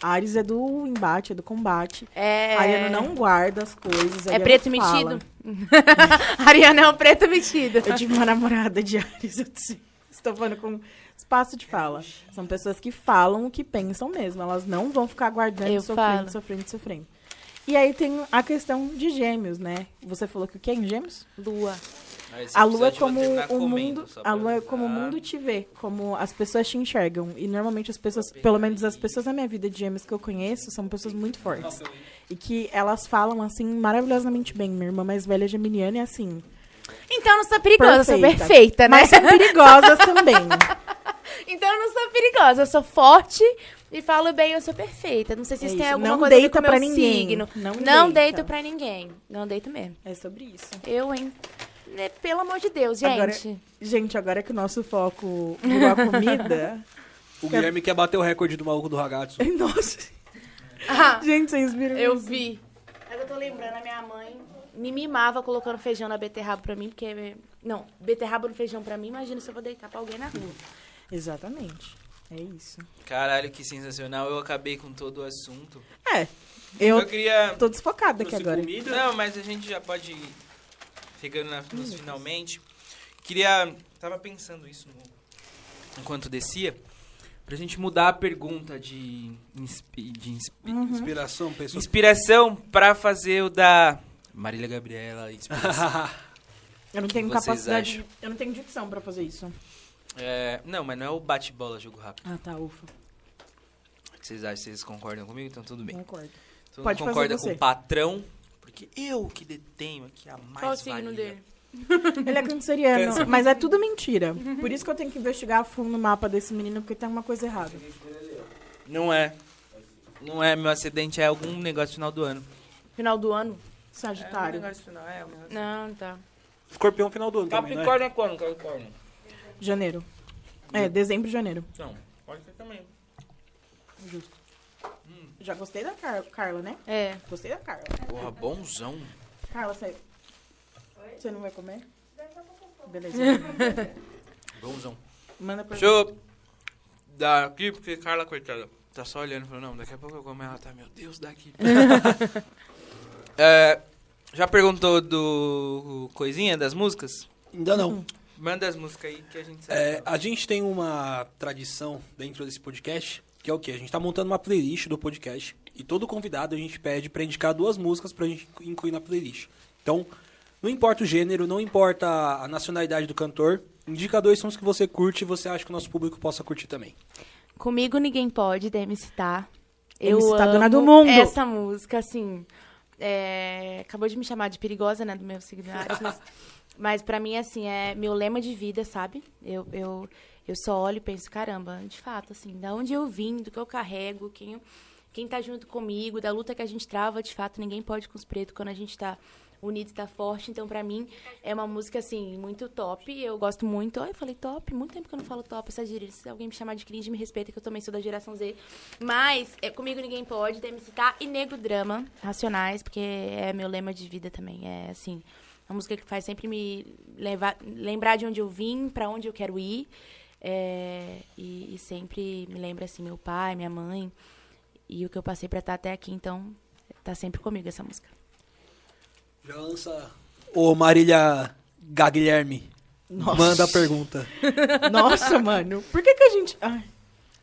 Ares é do embate, é do combate. É. Ariano não guarda as coisas. É Ariano preto fala. metido? Ariana é um preto metido. Eu tive uma namorada de Ares, eu disse- estou falando com espaço de fala. São pessoas que falam o que pensam mesmo. Elas não vão ficar guardando, Eu sofrendo, falo. sofrendo, sofrendo. E aí tem a questão de gêmeos, né? Você falou que o que é em gêmeos? Lua. A lua é eu vou como o mundo, a lua é como o mundo te vê, como as pessoas te enxergam. E normalmente as pessoas, pelo menos as pessoas na minha vida de gêmeos que eu conheço, são pessoas muito fortes. E que elas falam assim maravilhosamente bem. Minha irmã mais velha geminiana é assim. Então não sou perigosa, eu sou Perfeita. perfeita, né? Mas são perigosas também. Então eu não sou perigosa, eu sou forte e falo bem, eu sou perfeita. Não sei se É isso tem alguma não coisa a ver deita com pra ninguém. signo. Não Não deita. deito pra ninguém. Não deito mesmo. É sobre isso. Eu, hein? né, pelo amor de Deus, Agora- gente. Gente, agora que o nosso foco virou a comida. O Guilherme quer bater o recorde do maluco do Ragazzo. Nossa. Ah, Gente, vocês viram eu isso? vi. Mas eu tô lembrando, a minha mãe me mimava colocando feijão na beterraba pra mim, porque... Não, beterraba no feijão pra mim, imagina se eu vou deitar pra alguém na rua. Exatamente. É isso. Caralho, que sensacional. Eu acabei com todo o assunto. É. Eu Eu queria. tô desfocada aqui agora. comida. Não, mas a gente já pode ir chegando na- nos finalmente. Queria. Tava pensando isso no- enquanto descia. Pra gente mudar a pergunta de, inspi- de inspi- Inspiração, pessoa. inspiração pra fazer o da Marília Gabriela. inspiração. Eu não tenho capacidade. acham? Eu não tenho dicção pra fazer isso. É, não, mas não é o bate-bola jogo rápido. Ah, tá, ufa. O que Vocês acham? Vocês concordam comigo? Então tudo bem. Concordo. Todo Pode mundo fazer concorda você. com o patrão? Porque eu que detenho aqui a mais Qual o signo valia. dele? Ele é canceriano, mas é tudo mentira. Por isso que eu tenho que investigar a fundo o mapa desse menino, porque tem alguma coisa errada. Não é. Não é, meu acidente é algum negócio final do ano. Final do ano? É um Sagitário. negócio final, é um negócio Não, tá. Escorpião final do ano também, né? Capricórnio é quando, Capricórnio? Janeiro. É, dezembro e janeiro. Não, pode ser também. Justo. Já gostei da Car- Carla, né? É. Gostei da Carla. Porra, bonzão. Carla, você... Você não vai comer? Beleza. Bonzão. Manda pra Deixa eu dar aqui, porque Carla, coitada, tá só olhando e falou, não, daqui a pouco eu como ela, tá, meu Deus, daqui. É, já perguntou do coisinha das músicas? Ainda não. Manda as músicas aí que a gente sabe. É, a gente tem uma tradição dentro desse podcast, que é o quê? A gente tá montando uma playlist do podcast. E todo convidado a gente pede pra indicar duas músicas pra gente incluir na playlist. Então, não importa o gênero, não importa a nacionalidade do cantor, indica dois sons que você curte e você acha que o nosso público possa curtir também. Comigo ninguém pode, da MC Tá. MC Eu Tá, amo dona do mundo. essa música, assim. é, Acabou de me chamar de perigosa, né, do meu signário, mas, mas pra mim, assim, é meu lema de vida, sabe? Eu, eu, eu só olho e penso, caramba, de fato, assim, da onde eu vim, do que eu carrego, quem, quem tá junto comigo, da luta que a gente trava, de fato, ninguém pode com os pretos quando a gente tá unido, tá forte. Então, pra mim, é uma música, assim, muito top. Eu gosto muito. Ai, eu falei top, muito tempo que eu não falo top essa gíria. Se alguém me chamar de cringe, me respeita, que eu também sou da geração Z. Mas, é, comigo ninguém pode, tem me citar. E Negro Drama, Racionais, porque é meu lema de vida também. É, assim, uma música que faz sempre me levar, lembrar de onde eu vim, pra onde eu quero ir. É, e, e sempre me lembra, assim, meu pai, minha mãe. E o que eu passei pra estar até aqui, então, tá sempre comigo essa música. Já lança. Ô Marília Gaguilherme, Nossa. manda a pergunta. Nossa, mano. Por que que a gente... Ai,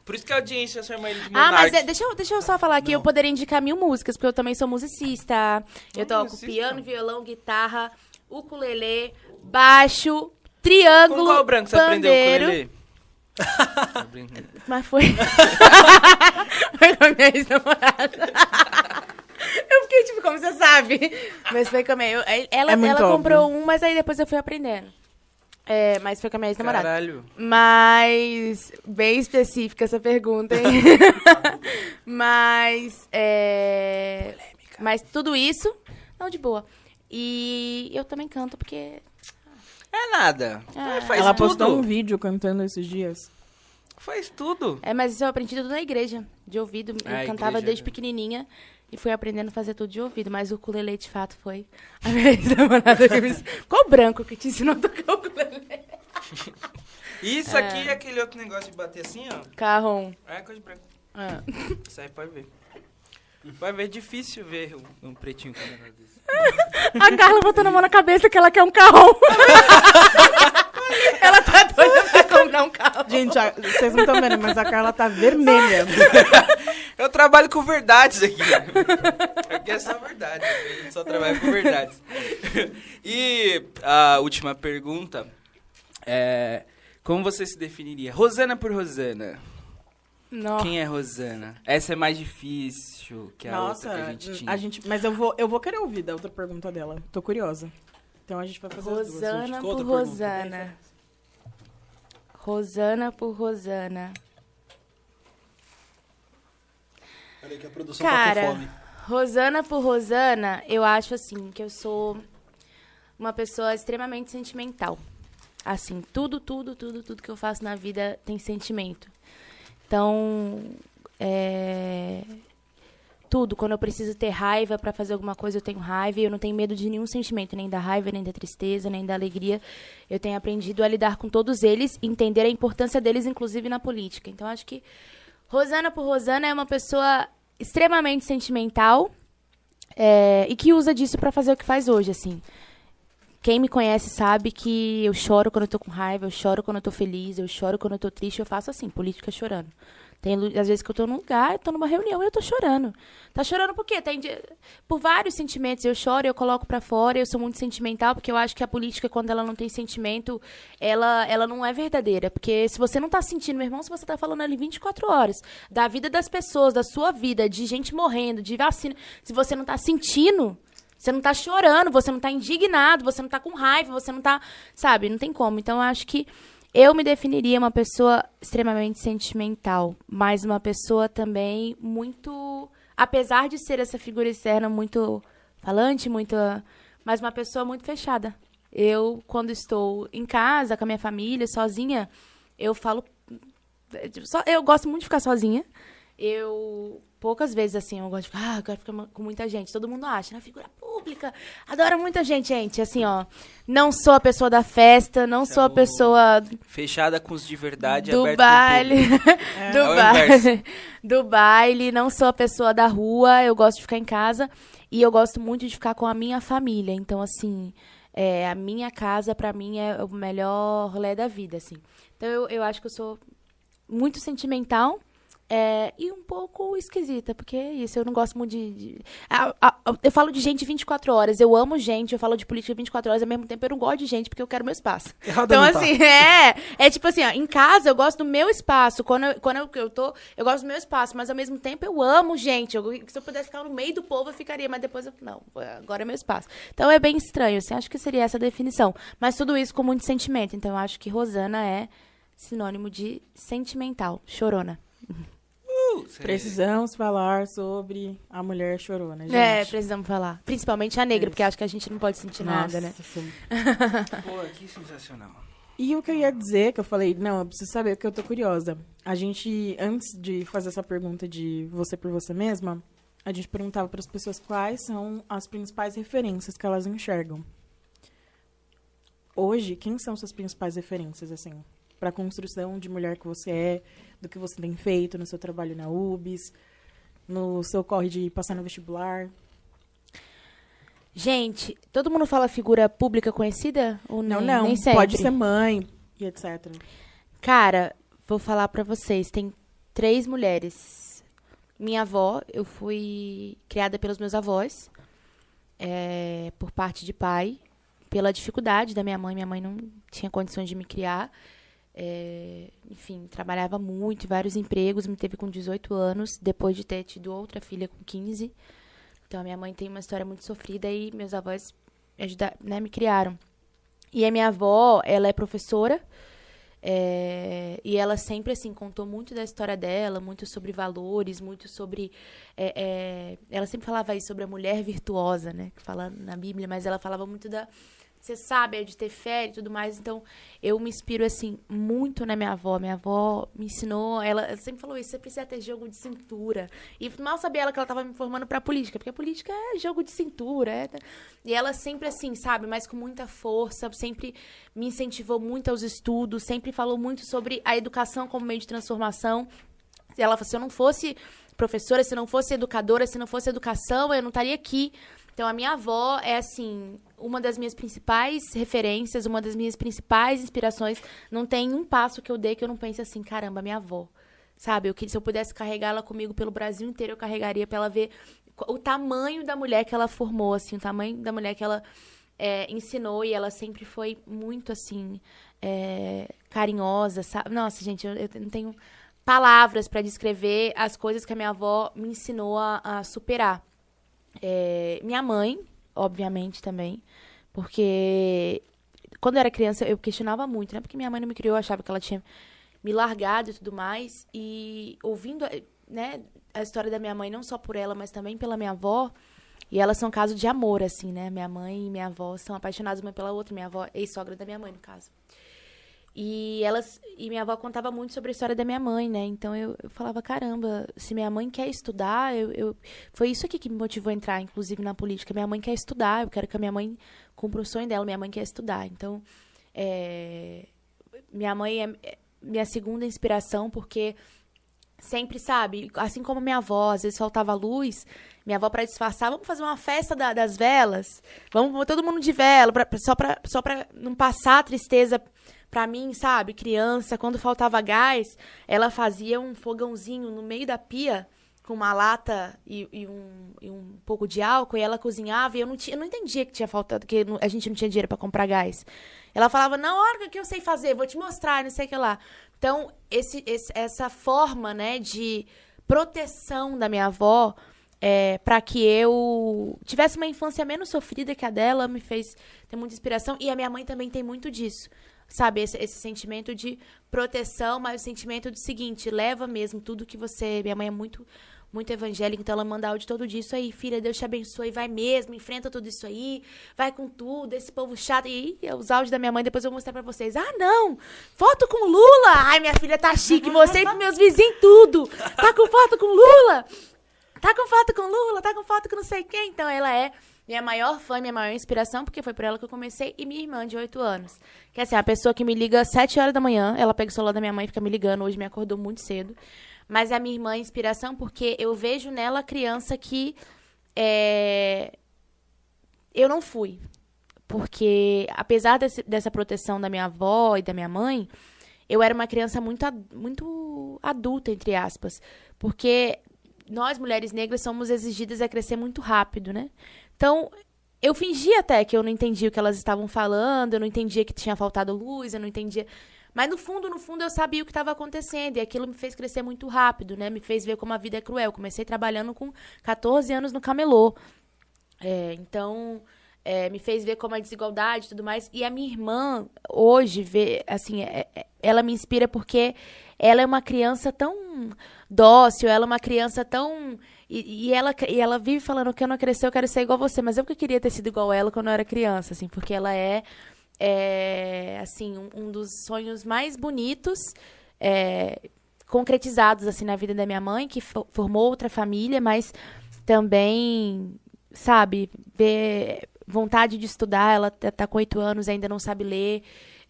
Por isso que a audiência chama ele de Ah, mas Monark. é- deixa, eu, deixa eu só falar aqui, eu poderia indicar mil músicas, porque eu também sou musicista. Eu toco musicista? piano, violão, guitarra, ukulele, baixo, triângulo, Com qual branco você aprendeu o pandeiro. ukulele? Tô brincando. Mas foi. foi com a minha ex-namorada. Eu fiquei tipo, como você sabe? Mas foi com a minha. eu- Ela, É ela comprou óbvio. um, mas aí depois eu fui aprendendo. É, mas foi com a minha ex-namorada. Caralho. Mas, bem específica essa pergunta, hein? mas, é... Mas tudo isso, não, de boa. E eu também canto porque... É nada. Ah. Faz ela tudo. postou um vídeo cantando esses dias. Faz tudo. É, mas isso eu aprendi tudo na igreja, de ouvido. Eu Ah, cantava igreja, desde pequenininha e fui aprendendo a fazer tudo de ouvido. Mas o ukulele, de fato, foi a minha ex-namorada que me ensinou. Branco que te ensinou a tocar ukulele? Isso aqui é aquele outro negócio de bater assim, ó. Carrom. É coisa de branco. Ah. Isso aí pode ver. Vai ver, é difícil ver um, um pretinho com um negócio desse. A Carla botando a mão na cabeça que ela quer um carrão. ela tá doida pra comprar um carro. Gente, a- vocês não estão vendo, mas a Carla tá vermelha. Eu trabalho com verdades aqui. Aqui é só verdade. A gente só trabalha com verdades. E a última pergunta é... Como você se definiria? Rosana por Rosana. Nossa. Quem é Rosana? Essa é mais difícil que a Nossa, outra que a gente tinha. a gente, mas eu vou, eu vou querer ouvir da outra pergunta dela. Tô curiosa. Então a gente vai fazer as duas. Rosana por. Rosana. Rosana por Rosana. Peraí que a produção tá com Cara, fome. Rosana por Rosana, eu acho assim que eu sou uma pessoa extremamente sentimental. Assim, tudo, tudo, tudo, tudo que eu faço na vida tem sentimento. Então, é, tudo. Quando eu preciso ter raiva para fazer alguma coisa, eu tenho raiva e eu não tenho medo de nenhum sentimento, nem da raiva, nem da tristeza, nem da alegria. Eu tenho aprendido a lidar com todos eles, entender a importância deles, inclusive na política. Então, acho que Rosana por Rosana é uma pessoa extremamente sentimental é, e que usa disso para fazer o que faz hoje, assim. Quem me conhece sabe que eu choro quando eu tô com raiva, eu choro quando eu tô feliz, eu choro quando eu tô triste, eu faço assim, política chorando. Tem às vezes que eu tô num lugar, eu tô numa reunião e eu tô chorando. Tá chorando por quê? Tem por vários sentimentos. Eu choro, eu coloco pra fora, eu sou muito sentimental, porque eu acho que a política, quando ela não tem sentimento, ela, ela não é verdadeira. Porque se você não tá sentindo, meu irmão, se você tá falando ali 24 horas da vida das pessoas, da sua vida, de gente morrendo, de vacina, se você não tá sentindo, você não tá chorando, você não tá indignado, você não tá com raiva, você não tá. Sabe? Não tem como. Então, eu acho que eu me definiria uma pessoa extremamente sentimental, mas uma pessoa também muito. Apesar de ser essa figura externa muito falante, muito. Mas uma pessoa muito fechada. Eu, quando estou em casa, com a minha família, sozinha, eu falo. Eu gosto muito de ficar sozinha. Eu. Poucas vezes, assim, eu gosto de ficar, ah, eu quero ficar com muita gente. Todo mundo acha, né? Figura pública. Adoro muita gente, gente. Assim, ó. Não sou a pessoa da festa, não sou a pessoa Fechada com os de verdade, do baile. público. do É baile. Do baile. Não sou a pessoa da rua. Eu gosto de ficar em casa. E eu gosto muito de ficar com a minha família. Então, assim, é, a minha casa, pra mim, é o melhor rolê da vida, assim. Então, eu, eu acho que eu sou muito sentimental. É, e um pouco esquisita, porque é isso, eu não gosto muito de. de- a- a- eu falo de gente 24 horas, eu amo gente, eu falo de política 24 horas, ao mesmo tempo eu não gosto de gente, porque eu quero meu espaço. Errado Então, tá. assim, é. É tipo assim, ó, em casa eu gosto do meu espaço. Quando eu, quando eu, eu tô, eu gosto do meu espaço, mas ao mesmo tempo eu amo gente. Eu- se eu pudesse ficar no meio do povo, eu ficaria, mas depois eu. Não, agora é meu espaço. Então é bem estranho, assim, acho que seria essa a definição. Mas tudo isso com muito sentimento. Então eu acho que Rosana é sinônimo de sentimental, chorona. Uh, Precisamos falar sobre a mulher chorona, gente. É, precisamos falar. Principalmente a negra, porque acho que a gente não pode sentir nada, né? Nossa, sim. Pô, que sensacional. E o que eu ia dizer, que eu falei, não, eu preciso saber, porque eu tô curiosa. A gente, antes de fazer essa pergunta de você por você mesma, a gente perguntava para as pessoas quais são as principais referências que elas enxergam. Hoje, quem são suas principais referências, assim, para a construção de mulher que você é, do que você tem feito no seu trabalho na UBS, no seu corre de passar no vestibular? Gente, todo mundo fala figura pública conhecida? Ou Não, nem, não, nem sempre? pode ser mãe e etc. Cara, vou falar pra vocês, tem três mulheres. Minha avó, eu fui criada pelos meus avós, é, por parte de pai, pela dificuldade da minha mãe. Minha mãe não tinha condições de me criar. É, enfim, trabalhava muito, vários empregos, me teve com 18 anos, depois de ter tido outra filha com 15. Então, a minha mãe tem uma história muito sofrida e meus avós ajuda, né, me criaram. E a minha avó, ela é professora, é, e ela sempre, assim, contou muito da história dela, muito sobre valores, muito sobre... é, é, ela sempre falava isso sobre a mulher virtuosa, né? Que fala na Bíblia, mas ela falava muito da... Você sabe, é de ter fé e tudo mais. Então, eu me inspiro, assim, muito na minha avó. Minha avó me ensinou... Ela ela sempre falou isso, você precisa ter jogo de cintura. E mal sabia ela que ela estava me formando pra política, porque a política é jogo de cintura. é- E ela sempre, assim, sabe? Mas com muita força, sempre me incentivou muito aos estudos, sempre falou muito sobre a educação como meio de transformação. Ela falou, se eu não fosse professora, se não fosse educadora, se não fosse educação, eu não estaria aqui. Então, a minha avó é, assim, uma das minhas principais referências, uma das minhas principais inspirações. Não tem um passo que eu dei que eu não pense assim, caramba, minha avó. Sabe, eu, se eu pudesse carregá-la comigo pelo Brasil inteiro, eu carregaria pra ela ver o tamanho da mulher que ela formou, assim, o tamanho da mulher que ela é, ensinou e ela sempre foi muito assim é, carinhosa, sabe? Nossa, gente, eu, eu não tenho palavras para descrever as coisas que a minha avó me ensinou a, a superar. É, minha mãe, obviamente também, porque quando eu era criança eu questionava muito, né? Porque minha mãe não me criou, eu achava que ela tinha me largado e tudo mais e ouvindo, né, a história da minha mãe não só por ela, mas também pela minha avó, E elas são caso de amor, assim, né? Minha mãe e minha avó são apaixonadas uma pela outra. Minha avó, ex-sogra da minha mãe, no caso. E elas e minha avó contava muito sobre a história da minha mãe, né? Então eu, eu falava, caramba, se minha mãe quer estudar, eu, eu foi isso aqui que me motivou a entrar, inclusive na política. Minha mãe quer estudar, eu quero que a minha mãe cumpra o sonho dela. Minha mãe quer estudar. Então, é, minha mãe é é minha segunda inspiração porque sempre, sabe, assim como minha avó, às vezes faltava luz, minha avó para disfarçar, vamos fazer uma festa da- das velas, vamos, todo mundo de vela, pra- só para só não passar a tristeza pra mim, sabe, criança, quando faltava gás, ela fazia um fogãozinho no meio da pia com uma lata e, e um, e um pouco de álcool e ela cozinhava e eu não, tinha, eu não entendia que tinha faltado, que a gente não tinha dinheiro para comprar gás. Ela falava, na hora que eu sei fazer, vou te mostrar, não sei o que lá. Então, esse, esse- essa forma, né, de proteção da minha avó é, para que eu tivesse uma infância menos sofrida que a dela me fez ter muita inspiração. E a minha mãe também tem muito disso. Sabe, esse, esse sentimento de proteção, mas o sentimento do seguinte, leva mesmo tudo que você. Minha mãe é muito muito evangélica, então ela manda áudio todo dia. Isso aí, filha, Deus te abençoe, vai mesmo, enfrenta tudo isso aí, vai com tudo, esse povo chato. E os áudios da minha mãe, depois eu vou mostrar pra vocês. Ah, não! Foto com Lula! Ai, minha filha tá chique, mostrei pros meus vizinhos tudo! Tá com foto com Lula! Tá com foto com Lula, tá com foto com não sei quem. Então ela é minha maior fã, minha maior inspiração, porque foi por ela que eu comecei. E minha irmã, de 8 anos. Que assim, a pessoa que me liga às 7 horas da manhã, ela pega o celular da minha mãe e fica me ligando. Hoje me acordou muito cedo. Mas a minha irmã é inspiração porque eu vejo nela a criança que é, eu não fui. Porque, apesar desse- dessa proteção da minha avó e da minha mãe, eu era uma criança muito, muito adulta, entre aspas. Porque nós, mulheres negras, somos exigidas a crescer muito rápido, né? Então, eu fingia até que eu não entendia o que elas estavam falando, eu não entendia que tinha faltado luz, eu não entendia. Mas no fundo, no fundo, eu sabia o que estava acontecendo. E aquilo me fez crescer muito rápido, né? Me fez ver como a vida é cruel. Comecei trabalhando com 14 anos no camelô. É, então, é, me fez ver como a desigualdade e tudo mais. E a minha irmã, hoje, vê, assim, é- é- ela me inspira porque ela é uma criança tão dócil, ela é uma criança tão. E, e ela, e ela vive falando que eu não cresci, eu quero ser igual você. Mas eu que queria ter sido igual ela quando eu era criança, assim, porque ela é, é assim, um, um dos sonhos mais bonitos. é, concretizados assim na vida da minha mãe que fo- formou outra família mas também sabe, ver vontade de estudar, ela tá com oito anos, ainda não sabe ler.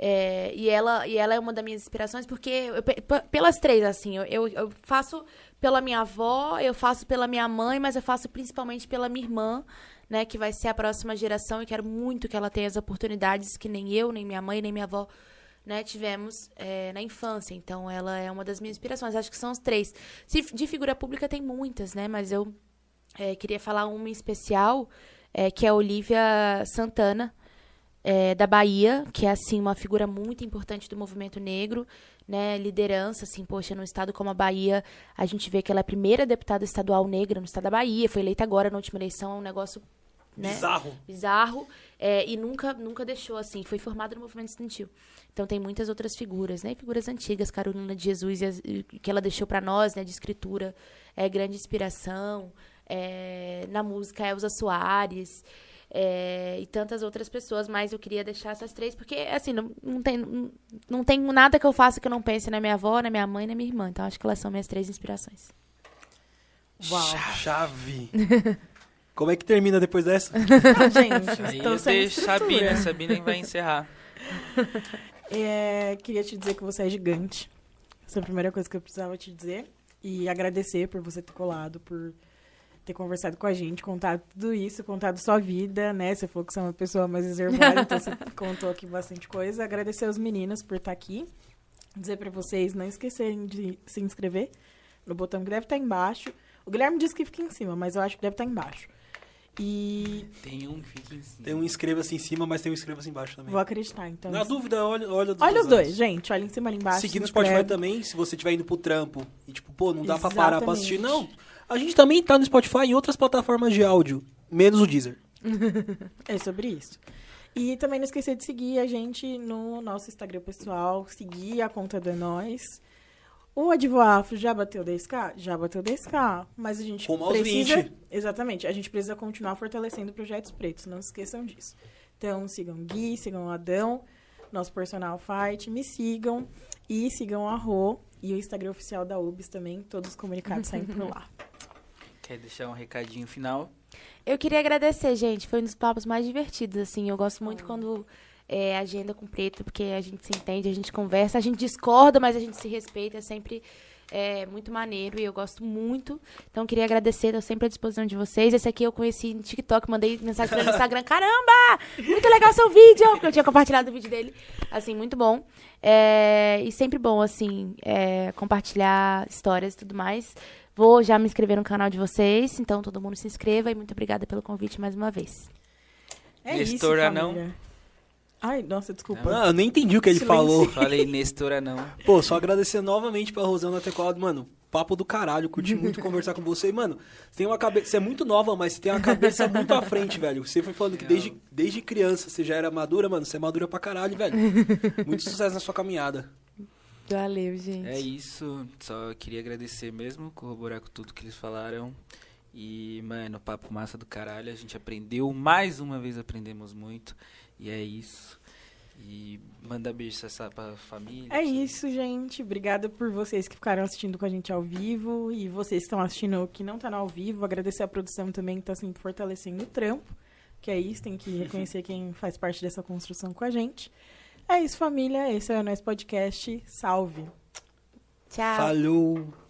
É, e, ela, e ela é uma das minhas inspirações, porque eu- pe- pe- pelas três, assim, eu, eu, faço pela minha avó, eu faço pela minha mãe, mas eu faço principalmente pela minha irmã, né, que vai ser a próxima geração, e quero muito que ela tenha as oportunidades que nem eu, nem minha mãe, nem minha avó né, tivemos é, na infância. Então, ela é uma das minhas inspirações. Acho que são os três. De figura pública tem muitas, né? Mas eu é, queria falar uma em especial, é, que é a Olivia Santana, é, da Bahia, que é, assim, uma figura muito importante do movimento negro, né? Liderança, assim, poxa, num estado como a Bahia, a gente vê que ela é a primeira deputada estadual negra no estado da Bahia, foi eleita agora na última eleição, é um negócio... Né? Bizarro. bizarro é, e nunca nunca deixou assim foi formado no movimento estudantil então tem muitas outras figuras né figuras antigas Carolina de Jesus e as- e que ela deixou para nós né de escritura é grande inspiração é, na música Elza Soares é, e tantas outras pessoas mas eu queria deixar essas três porque assim não, não tem não, não tem nada que eu faça que eu não pense na minha avó na minha mãe na minha irmã então acho que elas são minhas três inspirações Uau. Chave. Como é que termina depois dessa? Gente, Aí eu deixo. Sabina, Sabina vai encerrar. É, queria te dizer que você é gigante. Essa é a primeira coisa que eu precisava te dizer. E agradecer por você ter colado, por ter conversado com a gente, contado tudo isso, contado sua vida, né? Você falou que você é uma pessoa mais reservada, então você contou aqui bastante coisa. Agradecer aos meninos por estar aqui. Dizer pra vocês não esquecerem de se inscrever no botão que deve estar embaixo. O Guilherme disse que fica em cima, mas eu acho que deve estar embaixo. E Tem um que fica em cima. Tem um inscreva-se em cima, mas tem um inscreva-se embaixo também. vou acreditar, então. Na dúvida, olha, olha, dos Olha os dois, gente. Olha em cima ali embaixo. Seguir no se Spotify também, se você estiver indo pro trampo e tipo, pô, não dá pra parar pra assistir. Não, Exatamente. A gente também tá no Spotify e outras plataformas de áudio, menos o Deezer. É sobre isso. E também não esquecer de seguir a gente no nosso Instagram pessoal, seguir a conta É Nós. O Advoafro já bateu 10k? Já bateu 10k. Mas a gente Rumo aos precisa... 20. Exatamente. A gente precisa continuar fortalecendo projetos pretos. Não se esqueçam disso. Então, sigam Gui, sigam o Adão, nosso personal fight. Me sigam. E sigam a Rô e o Instagram oficial da UBS também. Todos os comunicados saem por lá. Quer deixar um recadinho final? Eu queria agradecer, gente. Foi um dos papos mais divertidos, assim. Eu gosto muito quando é agenda com preto, porque a gente se entende, a gente conversa, a gente discorda, mas a gente se respeita. É sempre é, muito maneiro e eu gosto muito. Então, queria agradecer, tô sempre à disposição de vocês. Esse aqui eu conheci no TikTok, mandei mensagem no Instagram. Caramba! Muito legal seu vídeo! Porque eu tinha compartilhado o vídeo dele. Assim, muito bom. É, e sempre bom, assim, é, compartilhar histórias e tudo mais. Vou já me inscrever no canal de vocês, então todo mundo se inscreva e muito obrigada pelo convite mais uma vez. É Nestor isso, família. Ai, nossa, desculpa. Ah, eu nem entendi o que ele Silêncio. falou. Falei Nestora não. Pô, só agradecer novamente pra Rosana ter colado, mano. Papo do caralho, curti muito conversar com você. E, mano, você tem uma cabeça. Você é muito nova, mas você tem uma cabeça muito à frente, velho. Você foi falando que desde, desde criança você já era madura, mano. Você é madura pra caralho, velho. Muito sucesso na sua caminhada. Valeu, gente. É isso. Só queria agradecer mesmo, corroborar com tudo que eles falaram. E, mano, papo massa do caralho. A gente aprendeu. Mais uma vez aprendemos muito. E é isso. E manda beijo pra essa pra família. É isso, gente. Obrigada por vocês que ficaram assistindo com a gente ao vivo e vocês que estão assistindo que não tá no ao vivo. Agradecer a produção também que tá sempre fortalecendo o trampo. Que é isso, tem que reconhecer quem faz parte dessa construção com a gente. É isso, família. Esse é o nosso podcast. Salve! Tchau. Falou!